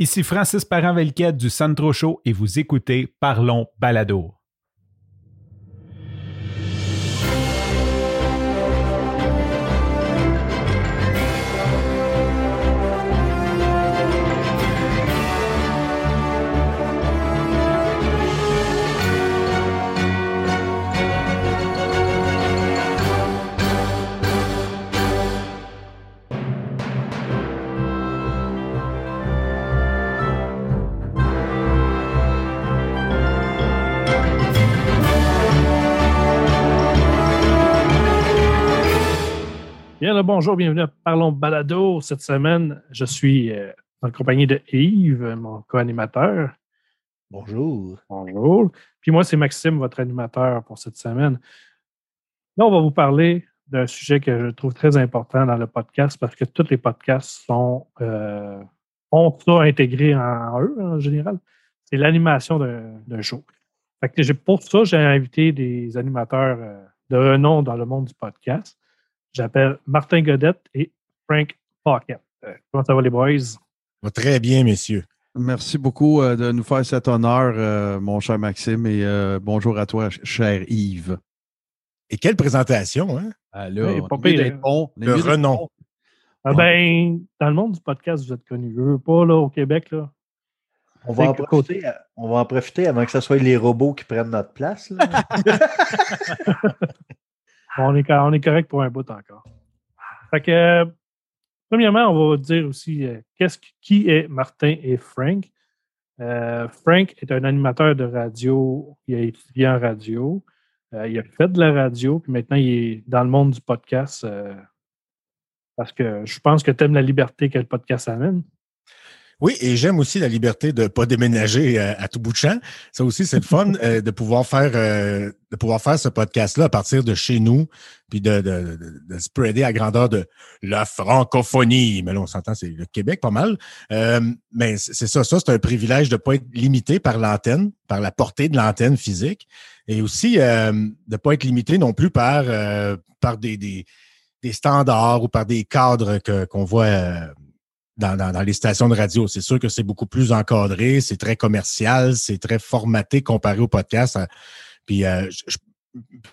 Ici Francis Parent-Velquette du Sandro Show et vous écoutez Parlons Balado. Bien bonjour, bienvenue à Parlons Balado. Cette semaine, je suis euh, en compagnie de Yves, mon co-animateur. Bonjour. Bonjour. Puis moi, c'est Maxime, votre animateur pour cette semaine. Là, on va vous parler d'un sujet que je trouve très important dans le podcast parce que tous les podcasts sont, euh, ont ça intégré en, eux, en général. C'est l'animation d'un show. Fait que pour ça, j'ai invité des animateurs euh, de renom dans le monde du podcast. J'appelle Martin Godette et Frank Pocket. Euh, comment ça va, les boys? Va très bien, messieurs. Merci beaucoup euh, de nous faire cet honneur, euh, mon cher Maxime, et bonjour à toi, cher Yves. Et quelle présentation, hein? Alors, oui, bon, le renom. Ah ben, dans le monde du podcast, vous êtes connu. Je veux pas, là, au Québec, là. On va, en profiter, on va en profiter avant que ce soit les robots qui prennent notre place. Là. on, est, on est correct pour un bout encore. Fait que, premièrement, on va dire aussi euh, qu'est-ce, qui est Martin et Frank? Euh, Frank est un animateur de radio. Il a étudié en radio. Euh, il a fait de la radio, puis maintenant il est dans le monde du podcast parce que je pense que tu aimes la liberté que le podcast amène. Oui, et j'aime aussi la liberté de ne pas déménager euh, à, tout bout de champ. Ça aussi, c'est le fun euh, de pouvoir faire euh, de pouvoir faire ce podcast-là à partir de chez nous, puis de, de, de, spreader à grandeur de la francophonie. Mais là, on s'entend, c'est le Québec pas mal. mais c'est ça, ça, c'est un privilège de ne pas être limité par l'antenne, par la portée de l'antenne physique, et aussi de ne pas être limité non plus par, par des, des, des, standards ou par des cadres que, qu'on voit dans, les stations de radio. C'est sûr que c'est beaucoup plus encadré, c'est très commercial, c'est très formaté comparé au podcast. Euh, puis, euh,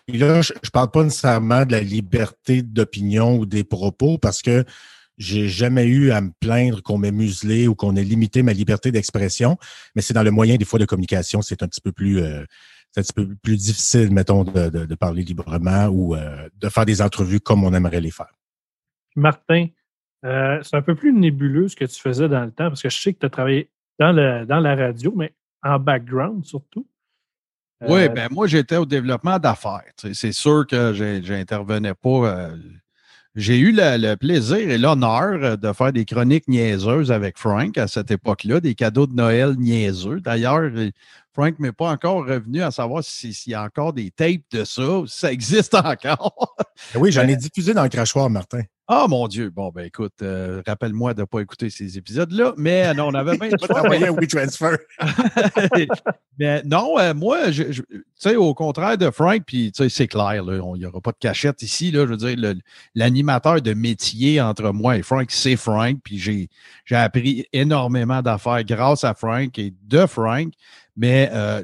là, je, parle pas nécessairement de la liberté d'opinion ou des propos parce que j'ai jamais eu à me plaindre qu'on m'ait muselé ou qu'on ait limité ma liberté d'expression, mais c'est dans le moyen des fois de communication, c'est un petit peu plus euh, un petit peu plus difficile, mettons, de, parler librement ou de faire des entrevues comme on aimerait les faire. Martin, euh, c'est un peu plus nébuleux ce que tu faisais dans le temps, parce que je sais que tu as travaillé dans, dans la radio, mais en background surtout. oui, euh, ben moi, j'étais au développement d'affaires. C'est sûr que j'intervenais pas. Euh, j'ai eu le, plaisir et l'honneur de faire des chroniques niaiseuses avec Frank à cette époque-là, des cadeaux de Noël niaiseux. D'ailleurs, Frank m'est pas encore revenu à savoir s'il y a encore des tapes de ça, si ça existe encore. oui, j'en ai diffusé dans le crachoir, Martin. Ah, mon Dieu. Bon, ben écoute, euh, rappelle-moi de ne pas écouter ces épisodes-là. Mais non, on avait bien pas travaillé un transfer. mais non, euh, moi, tu sais, au contraire de Frank, puis tu sais, c'est clair, il n'y aura pas de cachette ici. Là, je veux dire, l'animateur de métier entre moi et Frank, c'est Frank. Puis j'ai appris énormément d'affaires grâce à Frank et de Frank. Mais euh,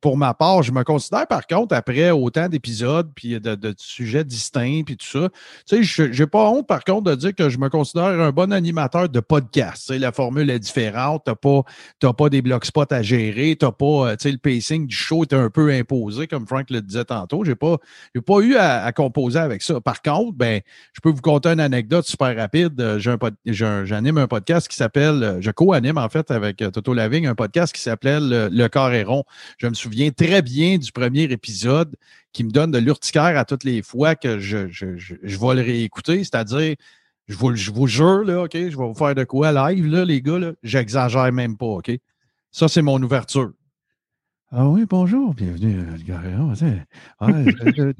pour ma part, je me considère par contre, après autant d'épisodes, puis de, sujets distincts, puis tout ça, tu sais, je n'ai pas honte par contre de dire que je me considère un bon animateur de podcast. Tu sais, la formule est différente, tu n'as pas, pas des spots à gérer, tu pas, euh, tu sais, le pacing du show est un peu imposé, comme Frank le disait tantôt. Je n'ai pas, pas eu à, composer avec ça. Par contre, ben, je peux vous conter une anecdote super rapide. Euh, j'anime un, un, podcast qui s'appelle, je co-anime en fait avec Toto Lavigne, un podcast qui s'appelle le, corps est rond. Je me souviens très bien du premier épisode qui me donne de l'urticaire à toutes les fois que je, vais le réécouter. C'est-à-dire, je vous, je vous jure, là, OK, je vais vous faire de quoi live, là, les gars, j'exagère même pas, OK? Ça, c'est mon ouverture. Ah oui, bonjour, bienvenue à le ah,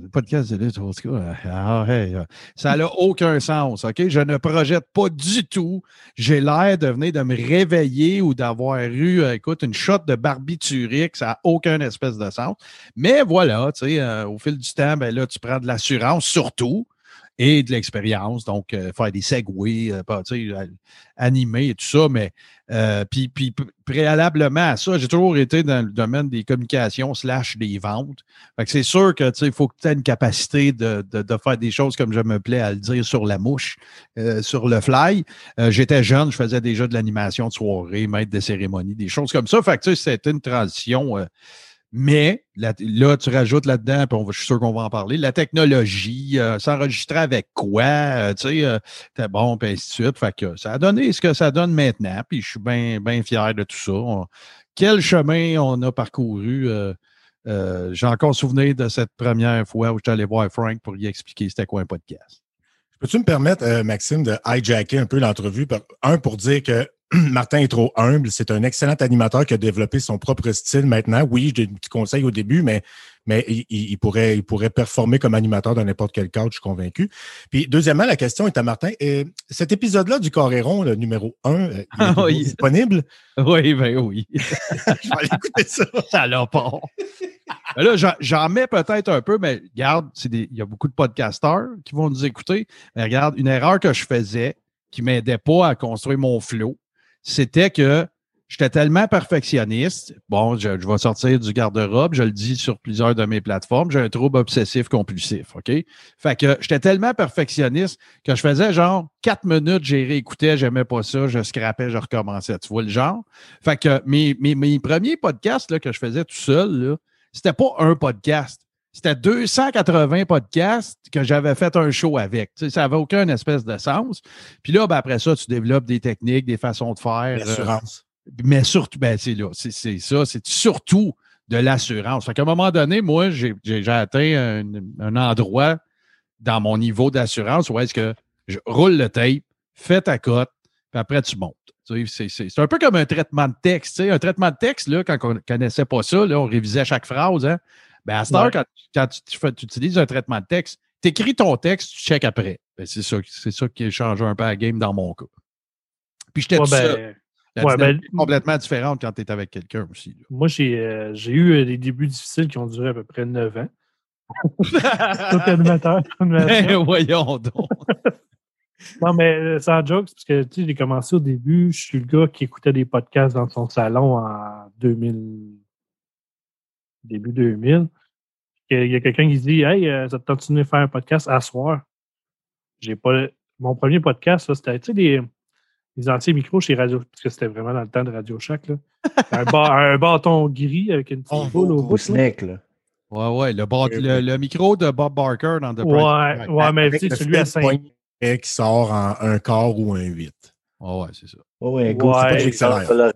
podcast de lutte, ah, ça n'a aucun sens, OK? Je ne projette pas du tout. J'ai l'air de venir de me réveiller ou d'avoir eu, euh, écoute, une shot de barbiturique. Ça n'a aucun espèce de sens. Mais voilà, tu sais, euh, au fil du temps, ben là, tu prends de l'assurance, surtout. Et de l'expérience, donc euh, faire des segways, euh, euh, animer et tout ça, mais euh, puis, puis préalablement à ça, j'ai toujours été dans le domaine des communications slash des ventes. Fait que c'est sûr que il faut que tu aies une capacité de, de, de faire des choses comme je me plais à le dire sur la mouche, euh, sur le fly. Euh, J'étais jeune, je faisais déjà de l'animation de soirée, maître de cérémonie, des choses comme ça. Fait que c'était une transition. Mais là, tu rajoutes là-dedans, puis je suis sûr qu'on va en parler, la technologie, euh, s'enregistrer avec quoi, euh, tu sais, euh, bon, puis ainsi de suite. Fait que ça a donné ce que ça donne maintenant, puis je suis bien bien fier de tout ça. Quel chemin on a parcouru. euh, euh, J'ai encore souvenir de cette première fois où je suis allé voir Frank pour lui expliquer c'était quoi un podcast. Peux-tu me permettre, Maxime, de hijacker un peu l'entrevue? Un, pour dire que Martin est trop humble. C'est un excellent animateur qui a développé son propre style maintenant. Oui, j'ai des petits conseils au début, mais, mais il, pourrait, il pourrait performer comme animateur dans n'importe quel cadre, je suis convaincu. Puis, deuxièmement, la question est à Martin. Euh, cet épisode-là du Coréron, le numéro 1, il est Ah oui. disponible? Oui, ben oui. je vais aller écouter ça. Ça l'a pas. Ben là, j'en- mets peut-être un peu, mais regarde, il y a beaucoup de podcasteurs qui vont nous écouter. Mais regarde, une erreur que je faisais qui m'aidait pas à construire mon flow, c'était que j'étais tellement perfectionniste. Bon, je, je vais sortir du garde-robe, je le dis sur plusieurs de mes plateformes, j'ai un trouble obsessif compulsif, OK? Fait que j'étais tellement perfectionniste que je faisais genre quatre minutes, j'ai réécouté, j'aimais pas ça, je scrapais, je recommençais. Tu vois le genre? Fait que mes, mes, mes premiers podcasts là, que je faisais tout seul, c'était pas un podcast. C'était 280 podcasts que j'avais fait un show avec. Tu sais, ça n'avait aucun espèce de sens. Puis là, ben, après ça, tu développes des techniques, des façons de faire. euh, L'assurance. mais surtout, ben, c'est là, c'est c'est ça, c'est surtout de l'assurance. Fait qu'à un moment donné, moi, j'ai atteint un, un endroit dans mon niveau d'assurance où est-ce que je roule le tape, fais ta cote, puis après tu montes. Tu sais, C'est c'est- c'est un peu comme un traitement de texte. tu sais. Un traitement de texte, là, quand on ne connaissait pas ça, là, on révisait chaque phrase. Hein? Ben, à cette heure, Ouais. quand, quand tu, tu fais- tu utilises un traitement de texte, tu écris ton texte, tu check après. Ben, c'est ça, c'est ça qui change un peu la game dans mon cas. Puis j'étais Ouais, ben, La Ouais, ben, est complètement différente quand tu es avec quelqu'un aussi. là. moi, j'ai euh, j'ai eu euh, des débuts difficiles qui ont duré à peu près 9 ans. Tout animateur. Ben, voyons donc. Non, mais euh, sans jokes, parce que tu sais, j'ai commencé au début, je suis le gars qui écoutait des podcasts dans son salon en 2000, début 2000. Il y a- quelqu'un qui dit Hey, euh, ça te tente de faire un podcast à soir? J'ai pas. Mon premier podcast, c'était tu sais, des, des anciens micros chez Radio, parce que c'était vraiment dans le temps de Radio Shack. Là. un, ba- un bâton gris avec une petite Oh, boule au bout. snack, là. Ouais, ouais. Le, bas- le, le micro de Bob Barker dans The Ouais, ouais, mais tu sais, celui à fil 5 poignet qui sort en un quart ou un 8. Ouais, ouais, c'est ça. Ouais, ouais, c'est pas excellent.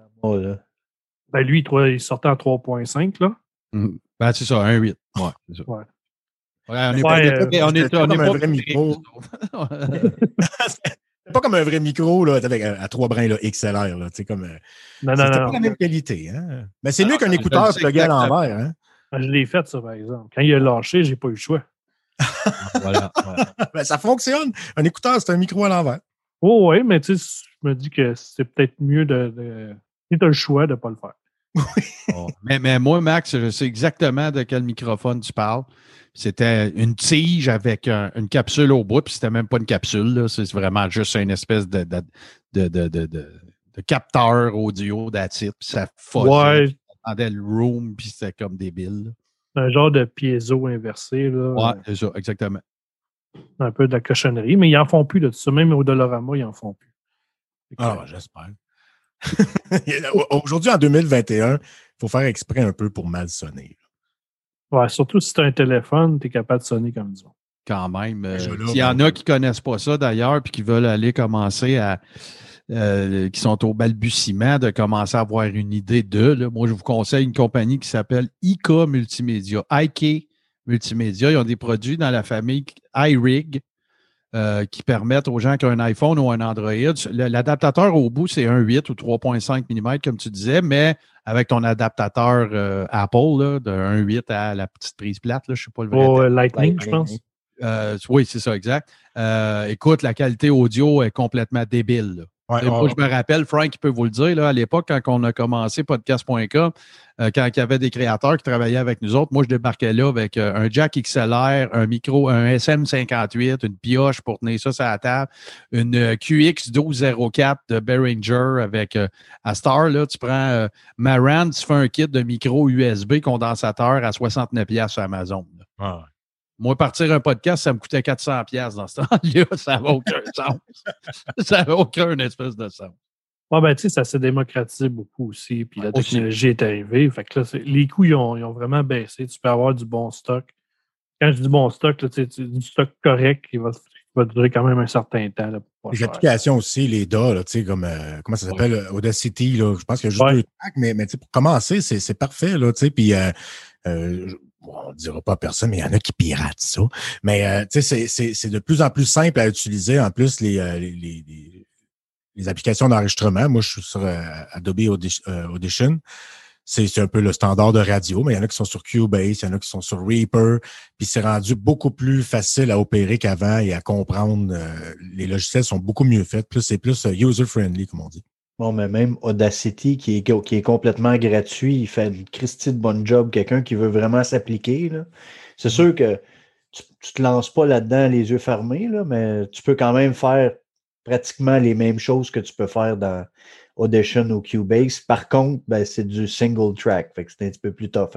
Ben, lui, il sortait en 3.5. là. Mhm. Ben, c'est ça, un 8. Ouais, c'est ça. Ouais. Ouais, on est Ouais, pas, on est euh, pas- comme un pas vrai micro. C'est pas comme un vrai micro là, avec à, à trois brins là, XLR. Là, comme, euh, Non, non, c'était non. pas la même qualité. Hein? Mais c'est Ah, mieux qu'un écouteur plugué à l'envers. Hein? Je l'ai fait, ça, par exemple. Quand il a lâché, j'ai pas eu le choix. Voilà. ouais. Ben, ça fonctionne. Un écouteur, c'est un micro à l'envers. Oh, oui, mais tu sais, je me dis que c'est peut-être mieux de. de... Si tu as le choix de ne pas le faire. Bon. Mais, mais moi, Max, je sais exactement de quel microphone tu parles. C'était une tige avec un- une capsule au bout, puis c'était même pas une capsule, là. c'est vraiment juste une espèce de, de, de, de, de- capteur audio d'attitude. Ça folle. Ouais, le room, puis c'était comme débile. un genre de piezo inversé, là. Ouais, c'est ça, exactement. Un peu de la cochonnerie, mais ils en font plus de tout ça. Même au Dolorama, ils en font plus. Ah, j'espère. Aujourd'hui, en 2021, il faut faire exprès un peu pour mal sonner. ouais, surtout si tu as un téléphone, tu es capable de sonner comme disons. Quand même. euh, S'il y en a qui ne connaissent pas ça d'ailleurs, puis qui veulent aller commencer à. euh, qui sont au balbutiement de commencer à avoir une idée de. là, moi, je vous conseille une compagnie qui s'appelle IK Multimédia. IK Multimédia. Ils ont des produits dans la famille iRig euh, qui permettent aux gens qui ont un iPhone ou un Android. L'adaptateur au bout, c'est un 8 ou 3,5 mm, comme tu disais, mais avec ton adaptateur euh, Apple, là, de 1,8 à la petite prise plate, là, je ne sais pas le vrai Oh. Lightning, je pense. Euh, oui, c'est ça, exact. Euh, écoute, la qualité audio est complètement débile. là. Je me rappelle, Frank peut vous le dire, là, à l'époque, quand on a commencé podcast.com, euh, quand il y avait des créateurs qui travaillaient avec nous autres, moi, je débarquais là avec euh, un jack XLR, un micro, un SM58, une pioche pour tenir ça sur la table, une euh, QX 1204 de Behringer avec à Star, là, tu prends Maran, tu fais un kit de micro USB condensateur à 69$ sur Amazon. Moi, partir un podcast, ça me coûtait 400 pièces dans ce temps-là. Ça n'a aucun sens. ça n'a aucun espèce de sens. Ouais, ben, tu sais, ça s'est démocratisé beaucoup aussi, puis la technologie est arrivée. Fait que là, les coûts, ils ont, ils ont, vraiment baissé. Tu peux avoir du bon stock. Quand je dis bon stock, là, du stock correct qui va, va, durer quand même un certain temps. Là, les applications aussi, les DA, là, comme, euh, comment ça s'appelle, Audacity, là, je pense qu'il y a juste deux tracks, mais, mais pour commencer, c'est parfait. Là, puis euh, euh on ne dira pas à personne, mais il y en a qui piratent ça. Mais euh, c'est de plus en plus simple à utiliser. En plus, les, euh, les, les, applications d'enregistrement, moi, je suis sur euh, Adobe Audition. C'est un peu le standard de radio, mais il y en a qui sont sur Cubase, il y en a qui sont sur Reaper, puis c'est rendu beaucoup plus facile à opérer qu'avant et à comprendre. les logiciels sont beaucoup mieux faits, plus c'est plus user-friendly, comme on dit. Bon, mais même Audacity, qui est, qui est complètement gratuit, il fait une Christie de bon job. Quelqu'un qui veut vraiment s'appliquer. C'est mm. sûr que tu ne te lances pas là-dedans les yeux fermés, là, mais tu peux quand même faire pratiquement les mêmes choses que tu peux faire dans Audition ou Cubase. Par contre, ben, c'est du single track. Fait que c'est un petit peu plus tough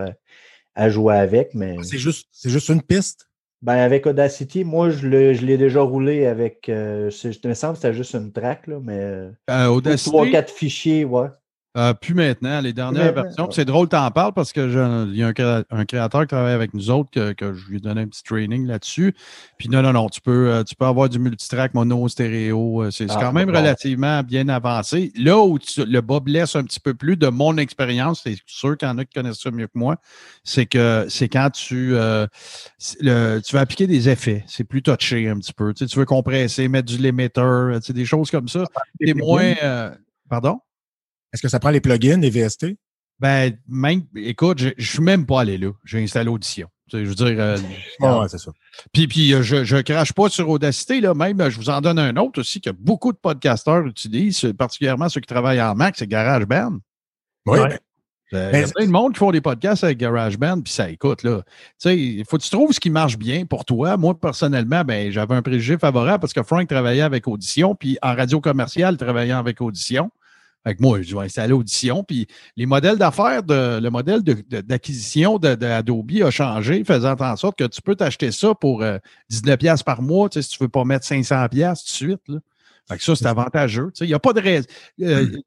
à, jouer avec. Mais... C'est juste, juste une piste? Ben, avec Audacity, moi, je l'ai déjà roulé avec. Euh, je me semble que c'était juste une track, là, mais. Euh, euh Audacity. Trois, quatre fichiers, ouais. Euh, plus maintenant, les dernières versions. C'est drôle, tu en parles parce qu'il y a un, créateur qui travaille avec nous autres que, je lui ai donné un petit training là-dessus. Puis non, non, non, tu peux, euh, tu peux avoir du multitrack mono, stéréo. Euh, c'est ah, quand même relativement bien avancé. Là où le bas blesse un petit peu plus de mon expérience, c'est sûr qu'il y en a qui connaissent ça mieux que moi, c'est que c'est quand tu, le, tu vas appliquer des effets. C'est plus touché un petit peu. Tu, veux compresser, mettre du limiter, des choses comme ça. Et moins. pardon? Est-ce que ça prend les plugins, les VST? Ben, même, écoute, je ne suis même pas allé là. J'ai installé Audition. Je veux dire. Euh, ouais, c'est ça. Puis, puis euh, je ne crache pas sur Audacité, là. Même, je vous en donne un autre aussi que beaucoup de podcasteurs utilisent, particulièrement ceux qui travaillent en Mac, c'est GarageBand. Oui. Ben, euh, il y a plein de monde qui font des podcasts avec GarageBand, puis ça écoute, là. Tu sais, il faut que tu trouves ce qui marche bien pour toi. Moi, personnellement, ben, j'avais un préjugé favorable parce que Frank travaillait avec Audition, puis en radio commerciale, travaillant avec Audition. Fait que moi, je vais installer Audition. Puis les modèles d'affaires, de, le modèle d'acquisition d'Adobe a changé, faisant en sorte que tu peux t'acheter ça pour 19$ euh, par mois, tu sais, si tu ne veux pas mettre 500$ tout de suite. Là. Fait que ça, c'est avantageux. Il n'y a pas de raison. Euh, hmm.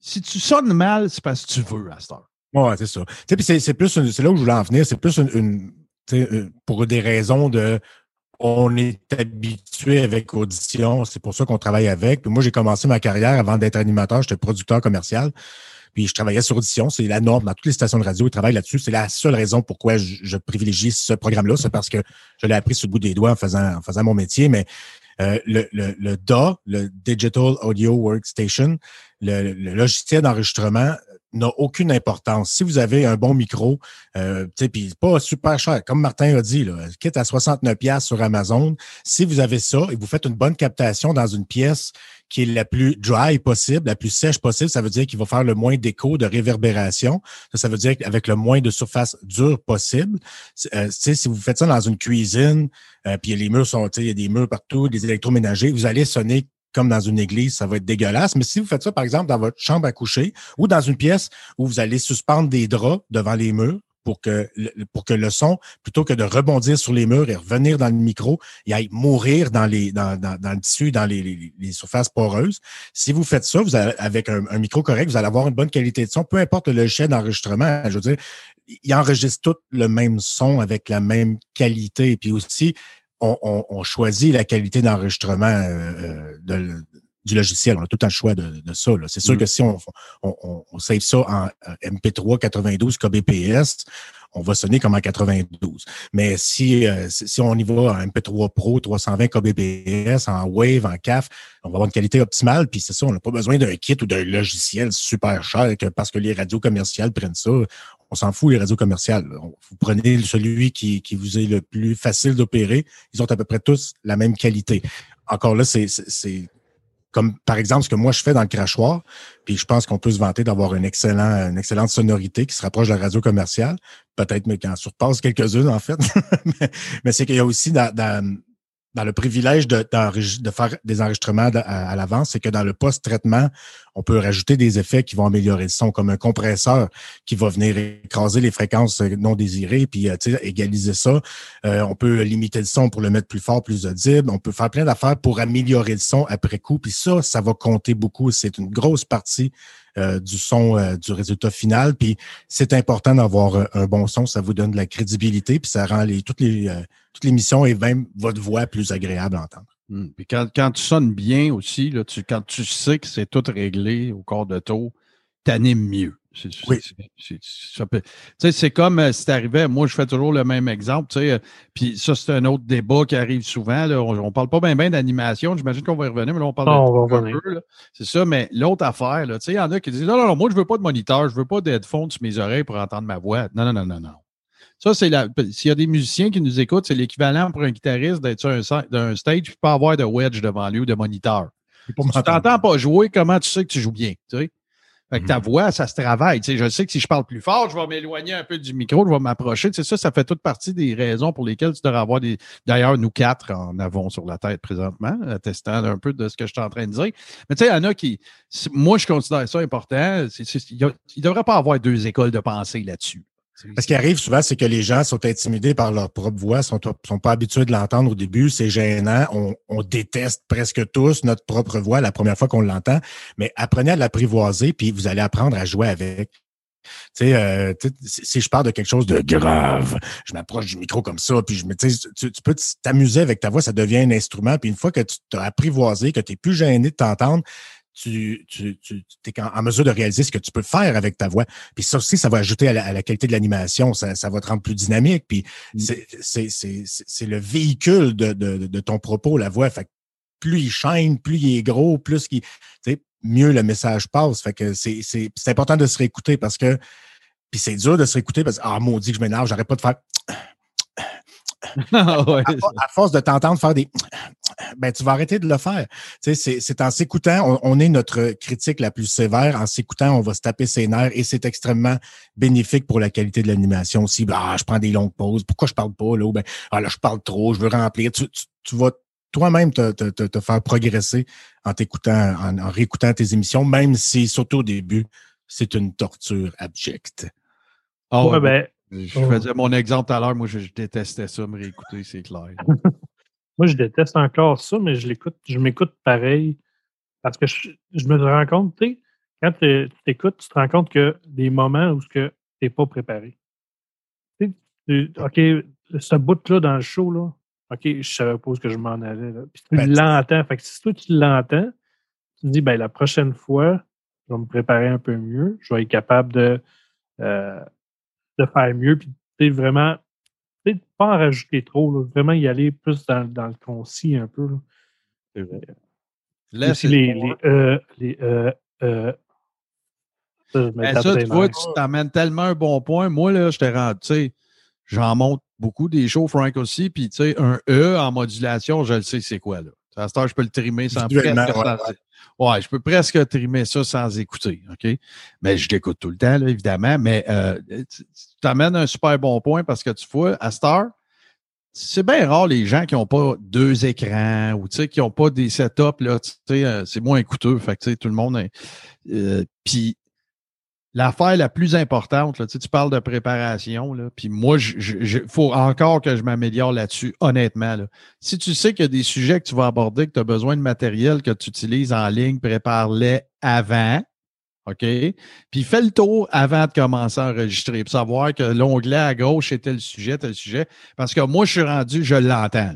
si tu sonnes mal, c'est parce que tu veux à cette heure. Oui, c'est ça. C'est plus c'est là où je voulais en venir. C'est plus une, une pour des raisons de on est habitué avec Audition, c'est pour ça qu'on travaille avec. Moi, j'ai commencé ma carrière avant d'être animateur, j'étais producteur commercial. Puis je travaillais sur Audition, c'est la norme dans toutes les stations de radio, ils travaillent là-dessus. C'est la seule raison pourquoi je, privilégie ce programme-là, c'est parce que je l'ai appris sur le bout des doigts en faisant, mon métier. Mais euh, le, le, le DA, le Digital Audio Workstation, le logiciel d'enregistrement, n'a aucune importance. Si vous avez un bon micro, euh, puis pas super cher, comme Martin a dit, là, quitte à 69 pièces sur Amazon, si vous avez ça et vous faites une bonne captation dans une pièce qui est la plus dry possible, la plus sèche possible, ça veut dire qu'il va faire le moins d'écho, de réverbération. Ça, ça veut dire avec le moins de surface dure possible. Euh, si vous faites ça dans une cuisine, euh, puis les murs sont, il y a des murs partout, des électroménagers, vous allez sonner comme dans une église, ça va être dégueulasse. Mais si vous faites ça, par exemple, dans votre chambre à coucher ou dans une pièce où vous allez suspendre des draps devant les murs pour que, pour que le son, plutôt que de rebondir sur les murs et revenir dans le micro, il aille mourir dans, les, dans, dans, dans le tissu, dans les, les, surfaces poreuses. Si vous faites ça, vous avez, avec un, micro correct, vous allez avoir une bonne qualité de son, peu importe le logiciel d'enregistrement. Je veux dire, il enregistre tout le même son avec la même qualité. Puis aussi, on, choisit la qualité d'enregistrement euh, euh, du logiciel. On a tout un choix de, ça. C'est sûr mm. que si on, on, save ça en MP3 92 kbps, on va sonner comme en 92. Mais si, euh, si on y va en MP3 Pro 320 kbps, en Wave, en CAF, on va avoir une qualité optimale. Puis c'est ça, on n'a pas besoin d'un kit ou d'un logiciel super cher que parce que les radios commerciales prennent ça on s'en fout, les radios commerciales. Vous prenez celui qui, vous est le plus facile d'opérer. Ils ont à peu près tous la même qualité. Encore là, c'est comme par exemple ce que moi je fais dans le crachoir, puis je pense qu'on peut se vanter d'avoir une, une excellente sonorité qui se rapproche de la radio commerciale, peut-être mais qui en surpasse quelques-unes en fait, mais, c'est qu'il y a aussi dans le privilège de, de, faire des enregistrements à, l'avance, c'est que dans le post-traitement, on peut rajouter des effets qui vont améliorer le son, comme un compresseur qui va venir écraser les fréquences non désirées, puis euh, égaliser ça. Euh, on peut limiter le son pour le mettre plus fort, plus audible. On peut faire plein d'affaires pour améliorer le son après coup. Puis ça, ça va compter beaucoup. C'est une grosse partie euh, du son du résultat final. Puis c'est important d'avoir un bon son. Ça vous donne de la crédibilité, puis ça rend les, toutes les toute l'émission et même votre voix plus agréable à entendre. Hmm. Puis quand, tu sonnes bien aussi, là, tu, quand tu sais que c'est tout réglé au corps de taux, t'animes mieux. oui. C'est comme euh, si t'arrivais, moi je fais toujours le même exemple, tu sais, euh, puis ça c'est un autre débat qui arrive souvent, là, on, ne parle pas bien d'animation, j'imagine qu'on va y revenir, mais là on parle de C'est ça, mais l'autre affaire, il y en a qui disent non, non, non, moi je veux pas de moniteur, je veux pas d'headphones sur mes oreilles pour entendre ma voix. Non, non, non, non, non. Ça, c'est la. S'il y a des musiciens qui nous écoutent, c'est l'équivalent pour un guitariste d'être sur un, stage et pas avoir de wedge devant lui ou de moniteur. Si tu t'entends pas jouer, comment tu sais que tu joues bien? Tu sais? Fait que ta mhm. voix, ça se travaille. Tu sais, je sais que si je parle plus fort, je vais m'éloigner un peu du micro, je vais m'approcher. Tu sais, ça, ça fait toute partie des raisons pour lesquelles tu devrais avoir des. D'ailleurs, nous quatre en avons sur la tête présentement, attestant un peu de ce que je suis en train de dire. Mais tu sais, il y en a qui. Moi, je considère ça important. il ne devrait pas avoir deux écoles de pensée là-dessus. Ce qui arrive souvent, c'est que les gens sont intimidés par leur propre voix, sont, sont pas habitués de l'entendre au début, c'est gênant. On, déteste presque tous notre propre voix la première fois qu'on l'entend, mais apprenez à l'apprivoiser, puis vous allez apprendre à jouer avec. Tu sais, euh, si je parle de quelque chose de grave, je m'approche du micro comme ça, puis je me, tu, tu peux t'amuser avec ta voix, ça devient un instrument. Puis une fois que tu t'as apprivoisé, que tu n'es plus gêné de t'entendre, tu, tu, tu es en, mesure de réaliser ce que tu peux faire avec ta voix. Puis ça aussi, ça va ajouter à la, qualité de l'animation, ça, ça, va te rendre plus dynamique. Puis mm. c'est le véhicule de, de, de, ton propos, la voix. Fait plus il chaîne, plus il est gros, plus il, mieux le message passe. Fait que c'est important de se réécouter parce que puis c'est dur de se réécouter parce que ah maudit que je m'énerve, j'arrête pas de faire à, force de t'entendre faire des ben tu vas arrêter de le faire. Tu sais, c'est en s'écoutant, on, est notre critique la plus sévère. En s'écoutant, on va se taper ses nerfs et c'est extrêmement bénéfique pour la qualité de l'animation aussi. Ah, je prends des longues pauses. Pourquoi je parle pas là? Ben, ah, là, je parle trop, je veux remplir. Tu, tu, vas toi-même te, te, te, faire progresser en t'écoutant, en, réécoutant tes émissions, même si, surtout au début, c'est une torture abjecte. Oh, ben, je faisais mon exemple tout à l'heure. Moi, je, détestais ça, me réécouter, c'est clair. Moi, je déteste encore ça, mais je l'écoute, je m'écoute pareil. Parce que je, me rends compte, tu sais, quand tu t'écoutes, tu te rends compte que des moments où tu n'es pas préparé. OK, ce bout-là dans le show, là, OK, je savais pas que je m'en allais. Là. Puis tu ben, l'entends. Fait que si toi, tu l'entends, tu te dis, ben, la prochaine fois, je vais me préparer un peu mieux. Je vais être capable de, euh, de faire mieux. Puis, vraiment, pas en rajouter trop, vraiment y aller plus dans, dans le concis un peu. C'est vrai. Laisse les, les, euh, les euh, euh, ça, ben, tu vois, tu t'amènes tellement un bon point. Moi, là, je t'ai rendu, tu sais, j'en monte beaucoup des shows, Frank aussi, puis tu sais, un E en modulation, je le sais c'est quoi, là. À ce je peux le trimer sans presque, ouais, je peux presque trimer ça sans écouter, OK? Mais je l'écoute tout le temps, là, évidemment. Mais euh, tu t'amènes un super bon point parce que tu vois, à Star, c'est bien rare les gens qui n'ont pas deux écrans ou qui n'ont pas des setups, là, euh, c'est moins coûteux. Fait que, tout le monde. Euh, Puis l'affaire la plus importante, là, tu, tu parles de préparation, là, puis moi, il faut encore que je m'améliore là-dessus, honnêtement. Là. Si tu sais qu'il y a des sujets que tu vas aborder, que tu as besoin de matériel que tu utilises en ligne, prépare-les avant. OK? Puis fais le tour avant de commencer à enregistrer pour savoir que l'onglet à gauche est tel sujet, tel sujet. Parce que moi, je suis rendu, je l'entends.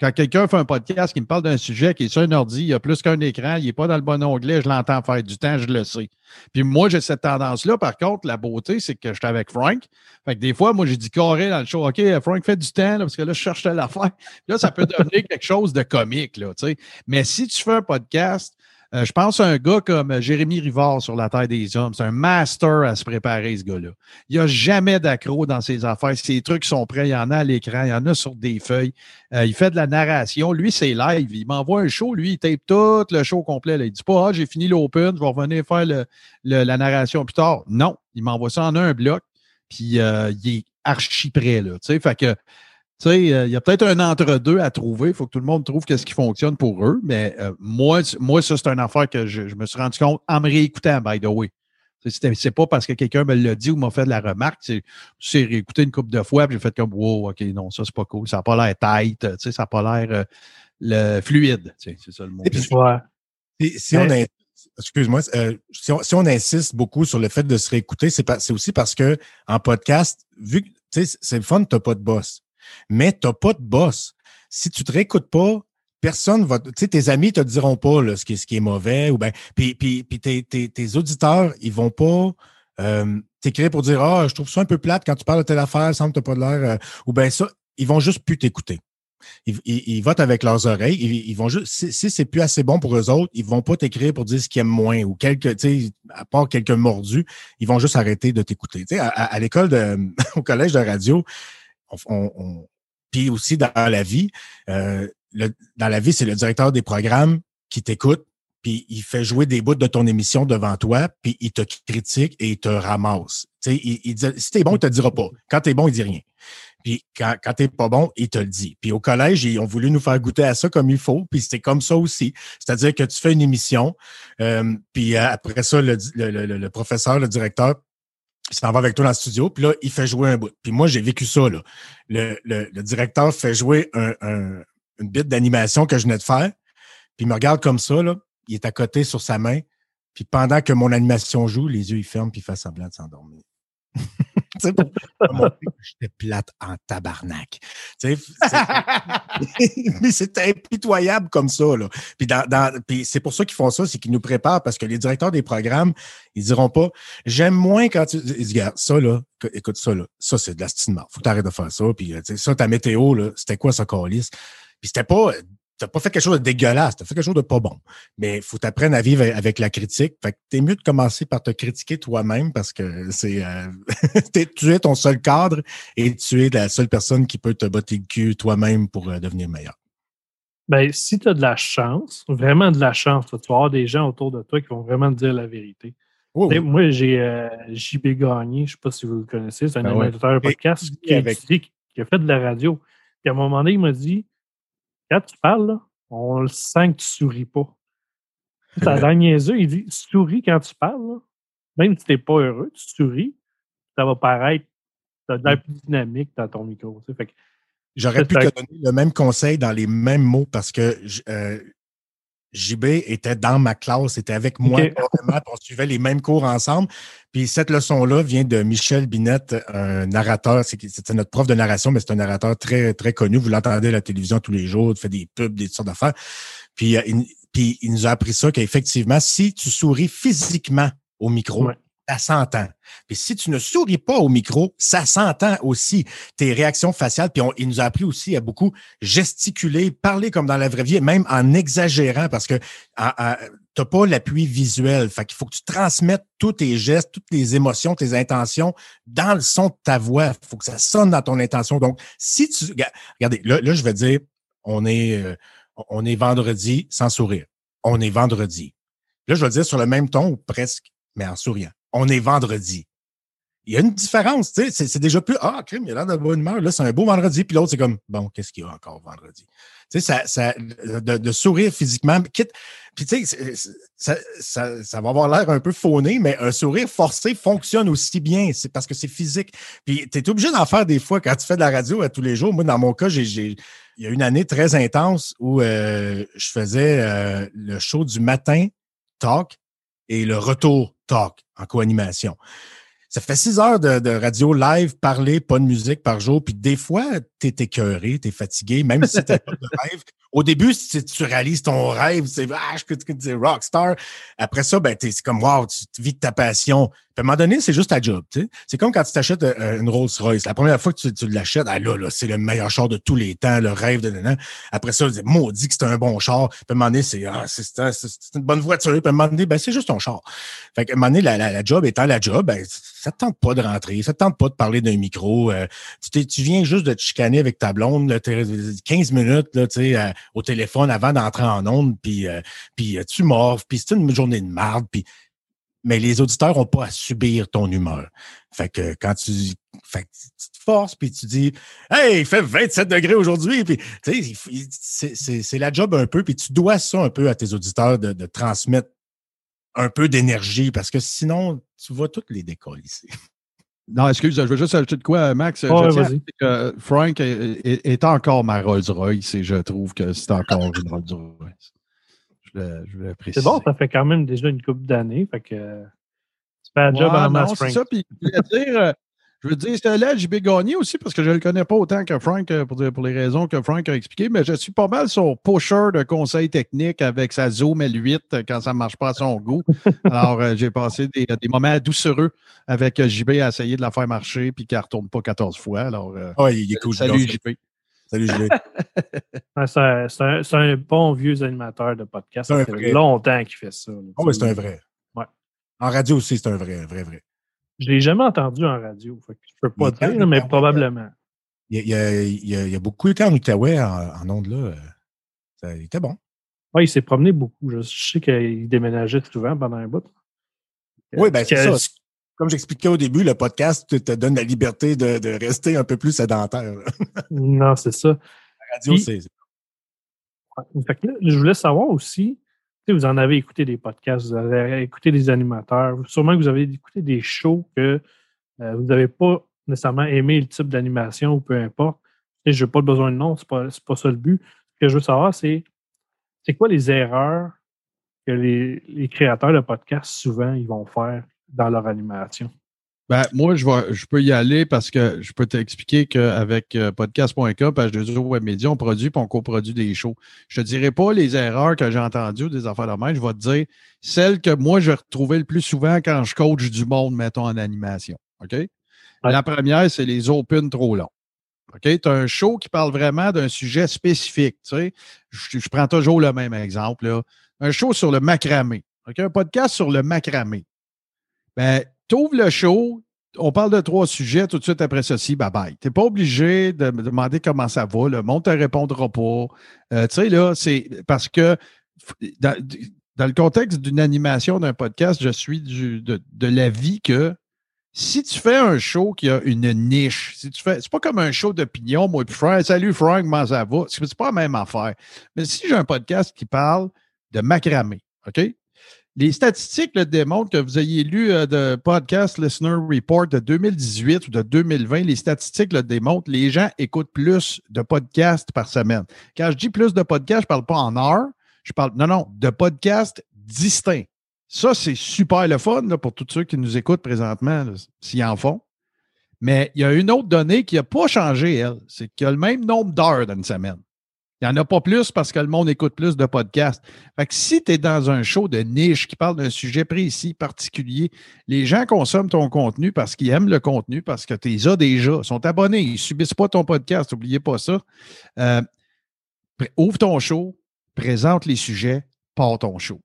Quand quelqu'un fait un podcast qui me parle d'un sujet qui est sur un ordi, il y a plus qu'un écran, il n'est pas dans le bon onglet, je l'entends faire du temps, je le sais. Puis moi, j'ai cette tendance-là. Par contre, la beauté, c'est que j'étais avec Frank. Fait que des fois, moi, j'ai dit carré dans le show, OK, Frank fait du temps, parce que là, je cherche l'affaire. Là, ça peut devenir quelque chose de comique, là, tu sais. Mais si tu fais un podcast, Euh, je pense à un gars comme Jérémy Rivard sur la Terre des Hommes. C'est un master à se préparer, ce gars-là. Il n'y a jamais d'accro dans ses affaires. Ses trucs sont prêts. Il y en a à l'écran, il y en a sur des feuilles. Euh, il fait de la narration. Lui, c'est live. Il m'envoie un show. Lui, il tape tout le show complet. Là. Il dit pas, ah, j'ai fini l'open, je vais revenir faire la narration plus tard. Non, il m'envoie ça en un bloc. Puis euh, il est archi prêt. Là, fait que tu sais, euh, il y a peut-être un entre-deux à trouver. Il faut que tout le monde trouve qu'est-ce qui fonctionne pour eux. Mais euh, moi, moi, ça, c'est une affaire que je, me suis rendu compte en me réécoutant, by the way. C'est pas parce que quelqu'un me l'a dit ou m'a fait de la remarque. C'est réécouté une couple de fois, puis j'ai fait comme Wow, OK, non, ça, c'est pas cool. Ça n'a pas l'air tight, ça n'a pas l'air euh, le fluide. C'est ça le mot. si, on excuse-moi, si, on, insiste beaucoup sur le fait de se réécouter, c'est aussi parce que en podcast, vu que c'est le fun, tu n'as pas de boss mais tu n'as pas de boss. Si tu te réécoutes pas, personne va. Tu sais, tes amis te diront pas là, ce, qui, est mauvais. Ou ben, puis, puis, puis tes, auditeurs, ils vont pas euh, t'écrire pour dire Ah, je trouve ça un peu plate quand tu parles de telle affaire, semble que tu pas de l'air. Euh, ou bien ça, ils vont juste plus t'écouter. Ils, ils, votent avec leurs oreilles. Ils, vont juste, si, c'est plus assez bon pour eux autres, ils vont pas t'écrire pour dire ce qu'ils aiment moins ou quelques, tu sais, à part quelques mordus, ils vont juste arrêter de t'écouter. Tu sais, à, à l'école de, au collège de radio, on, puis aussi dans la vie, euh, dans la vie, c'est le directeur des programmes qui t'écoute, puis il fait jouer des bouts de ton émission devant toi, puis il te critique et il te ramasse. il, si t'es bon, il te dira pas. Quand t'es bon, il dit rien. Puis quand, t'es pas bon, il te le dit. Puis au collège, ils ont voulu nous faire goûter à ça comme il faut. Puis c'était comme ça aussi. C'est-à-dire que tu fais une émission, euh, puis après ça, le, le, professeur, le directeur il s'en va avec toi dans le studio, puis là, il fait jouer un bout. Puis moi, j'ai vécu ça. Là. Le, le, directeur fait jouer un, une bite d'animation que je venais de faire, puis il me regarde comme ça, là. il est à côté sur sa main, puis pendant que mon animation joue, les yeux, ils ferment, puis il fait semblant de s'endormir. J'étais plate en tabarnak. mais c'est impitoyable comme ça. Là. Puis, dans, puis c'est pour ça qu'ils font ça, c'est qu'ils nous préparent parce que les directeurs des programmes, ils diront pas J'aime moins quand tu. Ils disent ça, là, écoute ça, là, ça, c'est de la Faut que tu arrêtes de faire ça. Puis ça, ta météo, là, c'était quoi ça, calice? Puis c'était pas t'as pas fait quelque chose de dégueulasse, t'as fait quelque chose de pas bon. Mais il faut t'apprendre à vivre avec la critique. Fait que t'es mieux de commencer par te critiquer toi-même parce que c'est euh, tu es ton seul cadre et tu es la seule personne qui peut te botter le cul toi-même pour euh, devenir meilleur. Ben, si tu as de la chance, vraiment de la chance, tu vas avoir des gens autour de toi qui vont vraiment te dire la vérité. Moi, j'ai euh, JB Gagné, je ne sais pas si vous le connaissez, c'est un ben animateur de podcast qui, qui, a fait de la radio. Puis à un moment donné, il m'a dit quand tu parles, on le sent que tu souris pas. Ta dernier yeux, il dit souris quand tu parles. Même si tu n'es pas heureux, tu souris, ça va paraître, de l'air plus dynamique dans ton micro. J'aurais pu te donner le même conseil dans les mêmes mots parce que euh, JB était dans ma classe, était avec moi, on suivait les mêmes cours ensemble. Puis cette leçon-là vient de Michel Binette, un narrateur, c'est notre prof de narration, mais c'est un narrateur très, très connu. Vous l'entendez à la télévision tous les jours, il fait des pubs, des sortes d'affaires. Puis, euh, il, puis il nous a appris ça qu'effectivement, si tu souris physiquement au micro, ça s'entend. Puis si tu ne souris pas au micro, ça s'entend aussi. Tes réactions faciales, puis il nous a appris aussi à beaucoup gesticuler, parler comme dans la vraie vie, même en exagérant, parce que tu n'as pas l'appui visuel. Fait qu'il faut que tu transmettes tous tes gestes, toutes les émotions, tes intentions dans le son de ta voix. Faut que ça sonne dans ton intention. Donc, si tu... Regardez, là, là je vais dire, on est, euh, on est vendredi sans sourire. On est vendredi. Là, je vais le dire sur le même ton ou presque, mais en souriant on est vendredi. Il y a une différence, tu sais, c'est déjà plus Ah, crime, il a l'air de bonne humeur. Là, c'est un beau vendredi, puis l'autre, c'est comme Bon, qu'est-ce qu'il y a encore vendredi? Tu sais, ça, ça, de, sourire physiquement, quitte. Puis, tu sais, ça, ça, va avoir l'air un peu fauné, mais un sourire forcé fonctionne aussi bien. C'est parce que c'est physique. Puis, tu es obligé d'en faire des fois quand tu fais de la radio à tous les jours. Moi, dans mon cas, j'ai, il y a une année très intense où euh, je faisais euh, le show du matin, talk, et le retour talk en co-animation. Ça fait six heures de, radio live, parler, pas de musique par jour. Puis des fois, tu es écœuré, tu es fatigué, même si tu pas de rêve. Au début, si tu réalises ton rêve, c'est ah, je peux rockstar. Après ça, ben, c'est comme wow, tu vis de ta passion. Puis à un moment donné, c'est juste ta job. C'est comme quand tu t'achètes euh, une Rolls Royce. La première fois que tu, l'achètes, ah là, là c'est le meilleur char de tous les temps, le rêve de dedans. Après ça, tu dis, maudit que c'est un bon char. Puis à un moment donné, c'est ah, une bonne voiture. Puis à un moment donné, ben, c'est juste ton char. Fait qu'à un moment donné, la, la, job étant la job, ben, ça te tente pas de rentrer, ça te tente pas de parler d'un micro. Euh, tu, tu viens juste de te chicaner avec ta blonde, là, 15 minutes là, euh, au téléphone avant d'entrer en onde, puis, euh, puis tu morves, puis c'est une journée de marde, puis mais les auditeurs n'ont pas à subir ton humeur. Fait que quand tu te forces, puis tu dis Hey, il fait 27 degrés aujourd'hui, puis c'est la job un peu, puis tu dois ça un peu à tes auditeurs de, de transmettre un peu d'énergie, parce que sinon, tu vas toutes les décoller ici. Non, excuse, je veux juste ajouter de quoi, Max. je que Frank est, encore ma Rolls-Royce et je trouve que c'est encore une Rolls-Royce. Je vais C'est bon, ça fait quand même déjà une couple d'années. Fait que tu fais un job masse, Frank. C'est ça, puis dire, euh, je veux dire, c'était là JB Gagné aussi, parce que je ne le connais pas autant que Frank euh, pour, pour les raisons que Frank a expliquées, mais je suis pas mal son pusher de conseils techniques avec sa Zoom L8 euh, quand ça ne marche pas à son goût. Alors, euh, j'ai passé des, des, moments doucereux avec JB à essayer de la faire marcher puis qu'elle ne retourne pas 14 fois. Alors, oh, il est cool. Salut JB. Salut JB. c'est un, bon vieux animateur de podcast. Ça fait longtemps qu'il fait ça. Oh, c'est un vrai. Ouais. En radio aussi, c'est un vrai, vrai, vrai. Je ne l'ai jamais entendu en radio. je ne peux pas dire, mais probablement. Il y, a, il, y a, il, a, beaucoup été en Outaouais en, en ondes là. Ça, il était bon. Oui, il s'est promené beaucoup. Je, sais qu'il déménageait souvent pendant un bout. Oui, ben c'est ça. Comme j'expliquais au début, le podcast te donne la liberté de, de rester un peu plus sédentaire. non, c'est ça. La radio, c'est. je voulais savoir aussi, vous en avez écouté des podcasts, vous avez écouté des animateurs, sûrement que vous avez écouté des shows que euh, vous n'avez pas nécessairement aimé le type d'animation ou peu importe. Je n'ai pas besoin de nom, ce n'est pas, ça le but. Ce que je veux savoir, c'est c'est quoi les erreurs que les, les créateurs de podcasts souvent ils vont faire dans leur animation? Ben, moi, je, vais, je peux y aller parce que je peux t'expliquer qu'avec euh, podcast.com, page de Web Media, on produit et on coproduit des shows. Je te dirai pas les erreurs que j'ai entendues ou des affaires de même. Je vais te dire celles que moi, je retrouvais le plus souvent quand je coach du monde, mettons, en animation. OK? La première, c'est les open trop longs. OK? Tu as un show qui parle vraiment d'un sujet spécifique. Tu sais? je, je, prends toujours le même exemple. Là. Un show sur le macramé. OK? Un podcast sur le macramé. Ben, ouvres le show, on parle de trois sujets, tout de suite après ceci, bye bye. Tu n'es pas obligé de me demander comment ça va, le monde te répondra pas. Euh, tu sais, là, c'est parce que dans, le contexte d'une animation, d'un podcast, je suis de, de l'avis que si tu fais un show qui a une niche, si tu fais, c'est pas comme un show d'opinion, moi et Frank, salut Frank, comment ça va? C'est pas la même affaire. Mais si j'ai un podcast qui parle de macramé, OK? Les statistiques le démontrent que vous ayez lu euh, de Podcast Listener Report de 2018 ou de 2020. Les statistiques le démontrent. Les gens écoutent plus de podcasts par semaine. Quand je dis plus de podcasts, je ne parle pas en heure. Je parle, non, non, de podcasts distincts. Ça, c'est super le fun pour tous ceux qui nous écoutent présentement, s'ils en font. Mais il y a une autre donnée qui n'a pas changé, elle. C'est qu'il y a le même nombre d'heures dans une semaine. Il n'y en a pas plus parce que le monde écoute plus de podcasts. Fait que si tu es dans un show de niche qui parle d'un sujet précis, particulier, les gens consomment ton contenu parce qu'ils aiment le contenu, parce que tu les as déjà, sont abonnés, ils ne subissent pas ton podcast, n'oubliez pas ça. Euh, ouvre ton show, présente les sujets, pars ton show.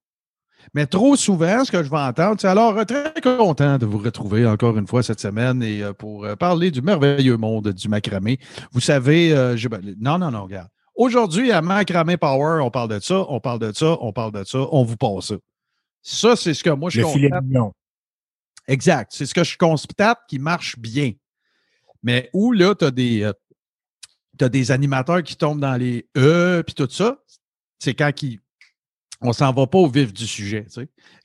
Mais trop souvent, ce que je vais entendre, c'est alors très content de vous retrouver encore une fois cette semaine et euh, pour euh, parler du merveilleux monde du macramé. Vous savez, ben, non, non, non, regarde. Aujourd'hui, à Macramé Power, on parle de ça, on parle de ça, on parle de ça, on vous passe ça. Ça, c'est ce que moi je constate. Exact. C'est ce que je constate qui marche bien. Mais où là, tu as des. Euh, des animateurs qui tombent dans les E puis tout ça, c'est quand qui, on s'en va pas au vif du sujet.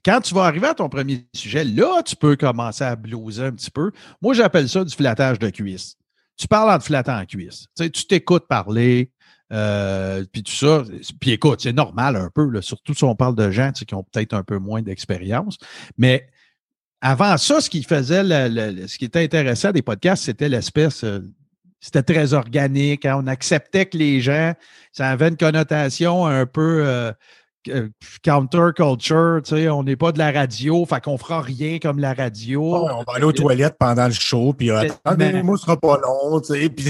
Quand tu vas arriver à ton premier sujet, là, tu peux commencer à blouser un petit peu. Moi, j'appelle ça du flattage de cuisse. Tu parles en te flattant en cuisse. tu t'écoutes parler, euh, puis tout ça. Puis écoute, c'est normal un peu, surtout si on parle de gens qui ont peut-être un peu moins d'expérience. Mais avant ça, ce qui faisait, ce qui était intéressant des podcasts, c'était l'espèce, euh, C'était très organique. hein. On acceptait que les gens, ça avait une connotation un peu euh, euh, counterculture. tu sais, On n'est pas de la radio, fait qu'on fera rien comme la radio. On va aller aux toilettes pendant le show, puis euh, Mais- attendez, moi, ce sera pas long, tu sais. Puis,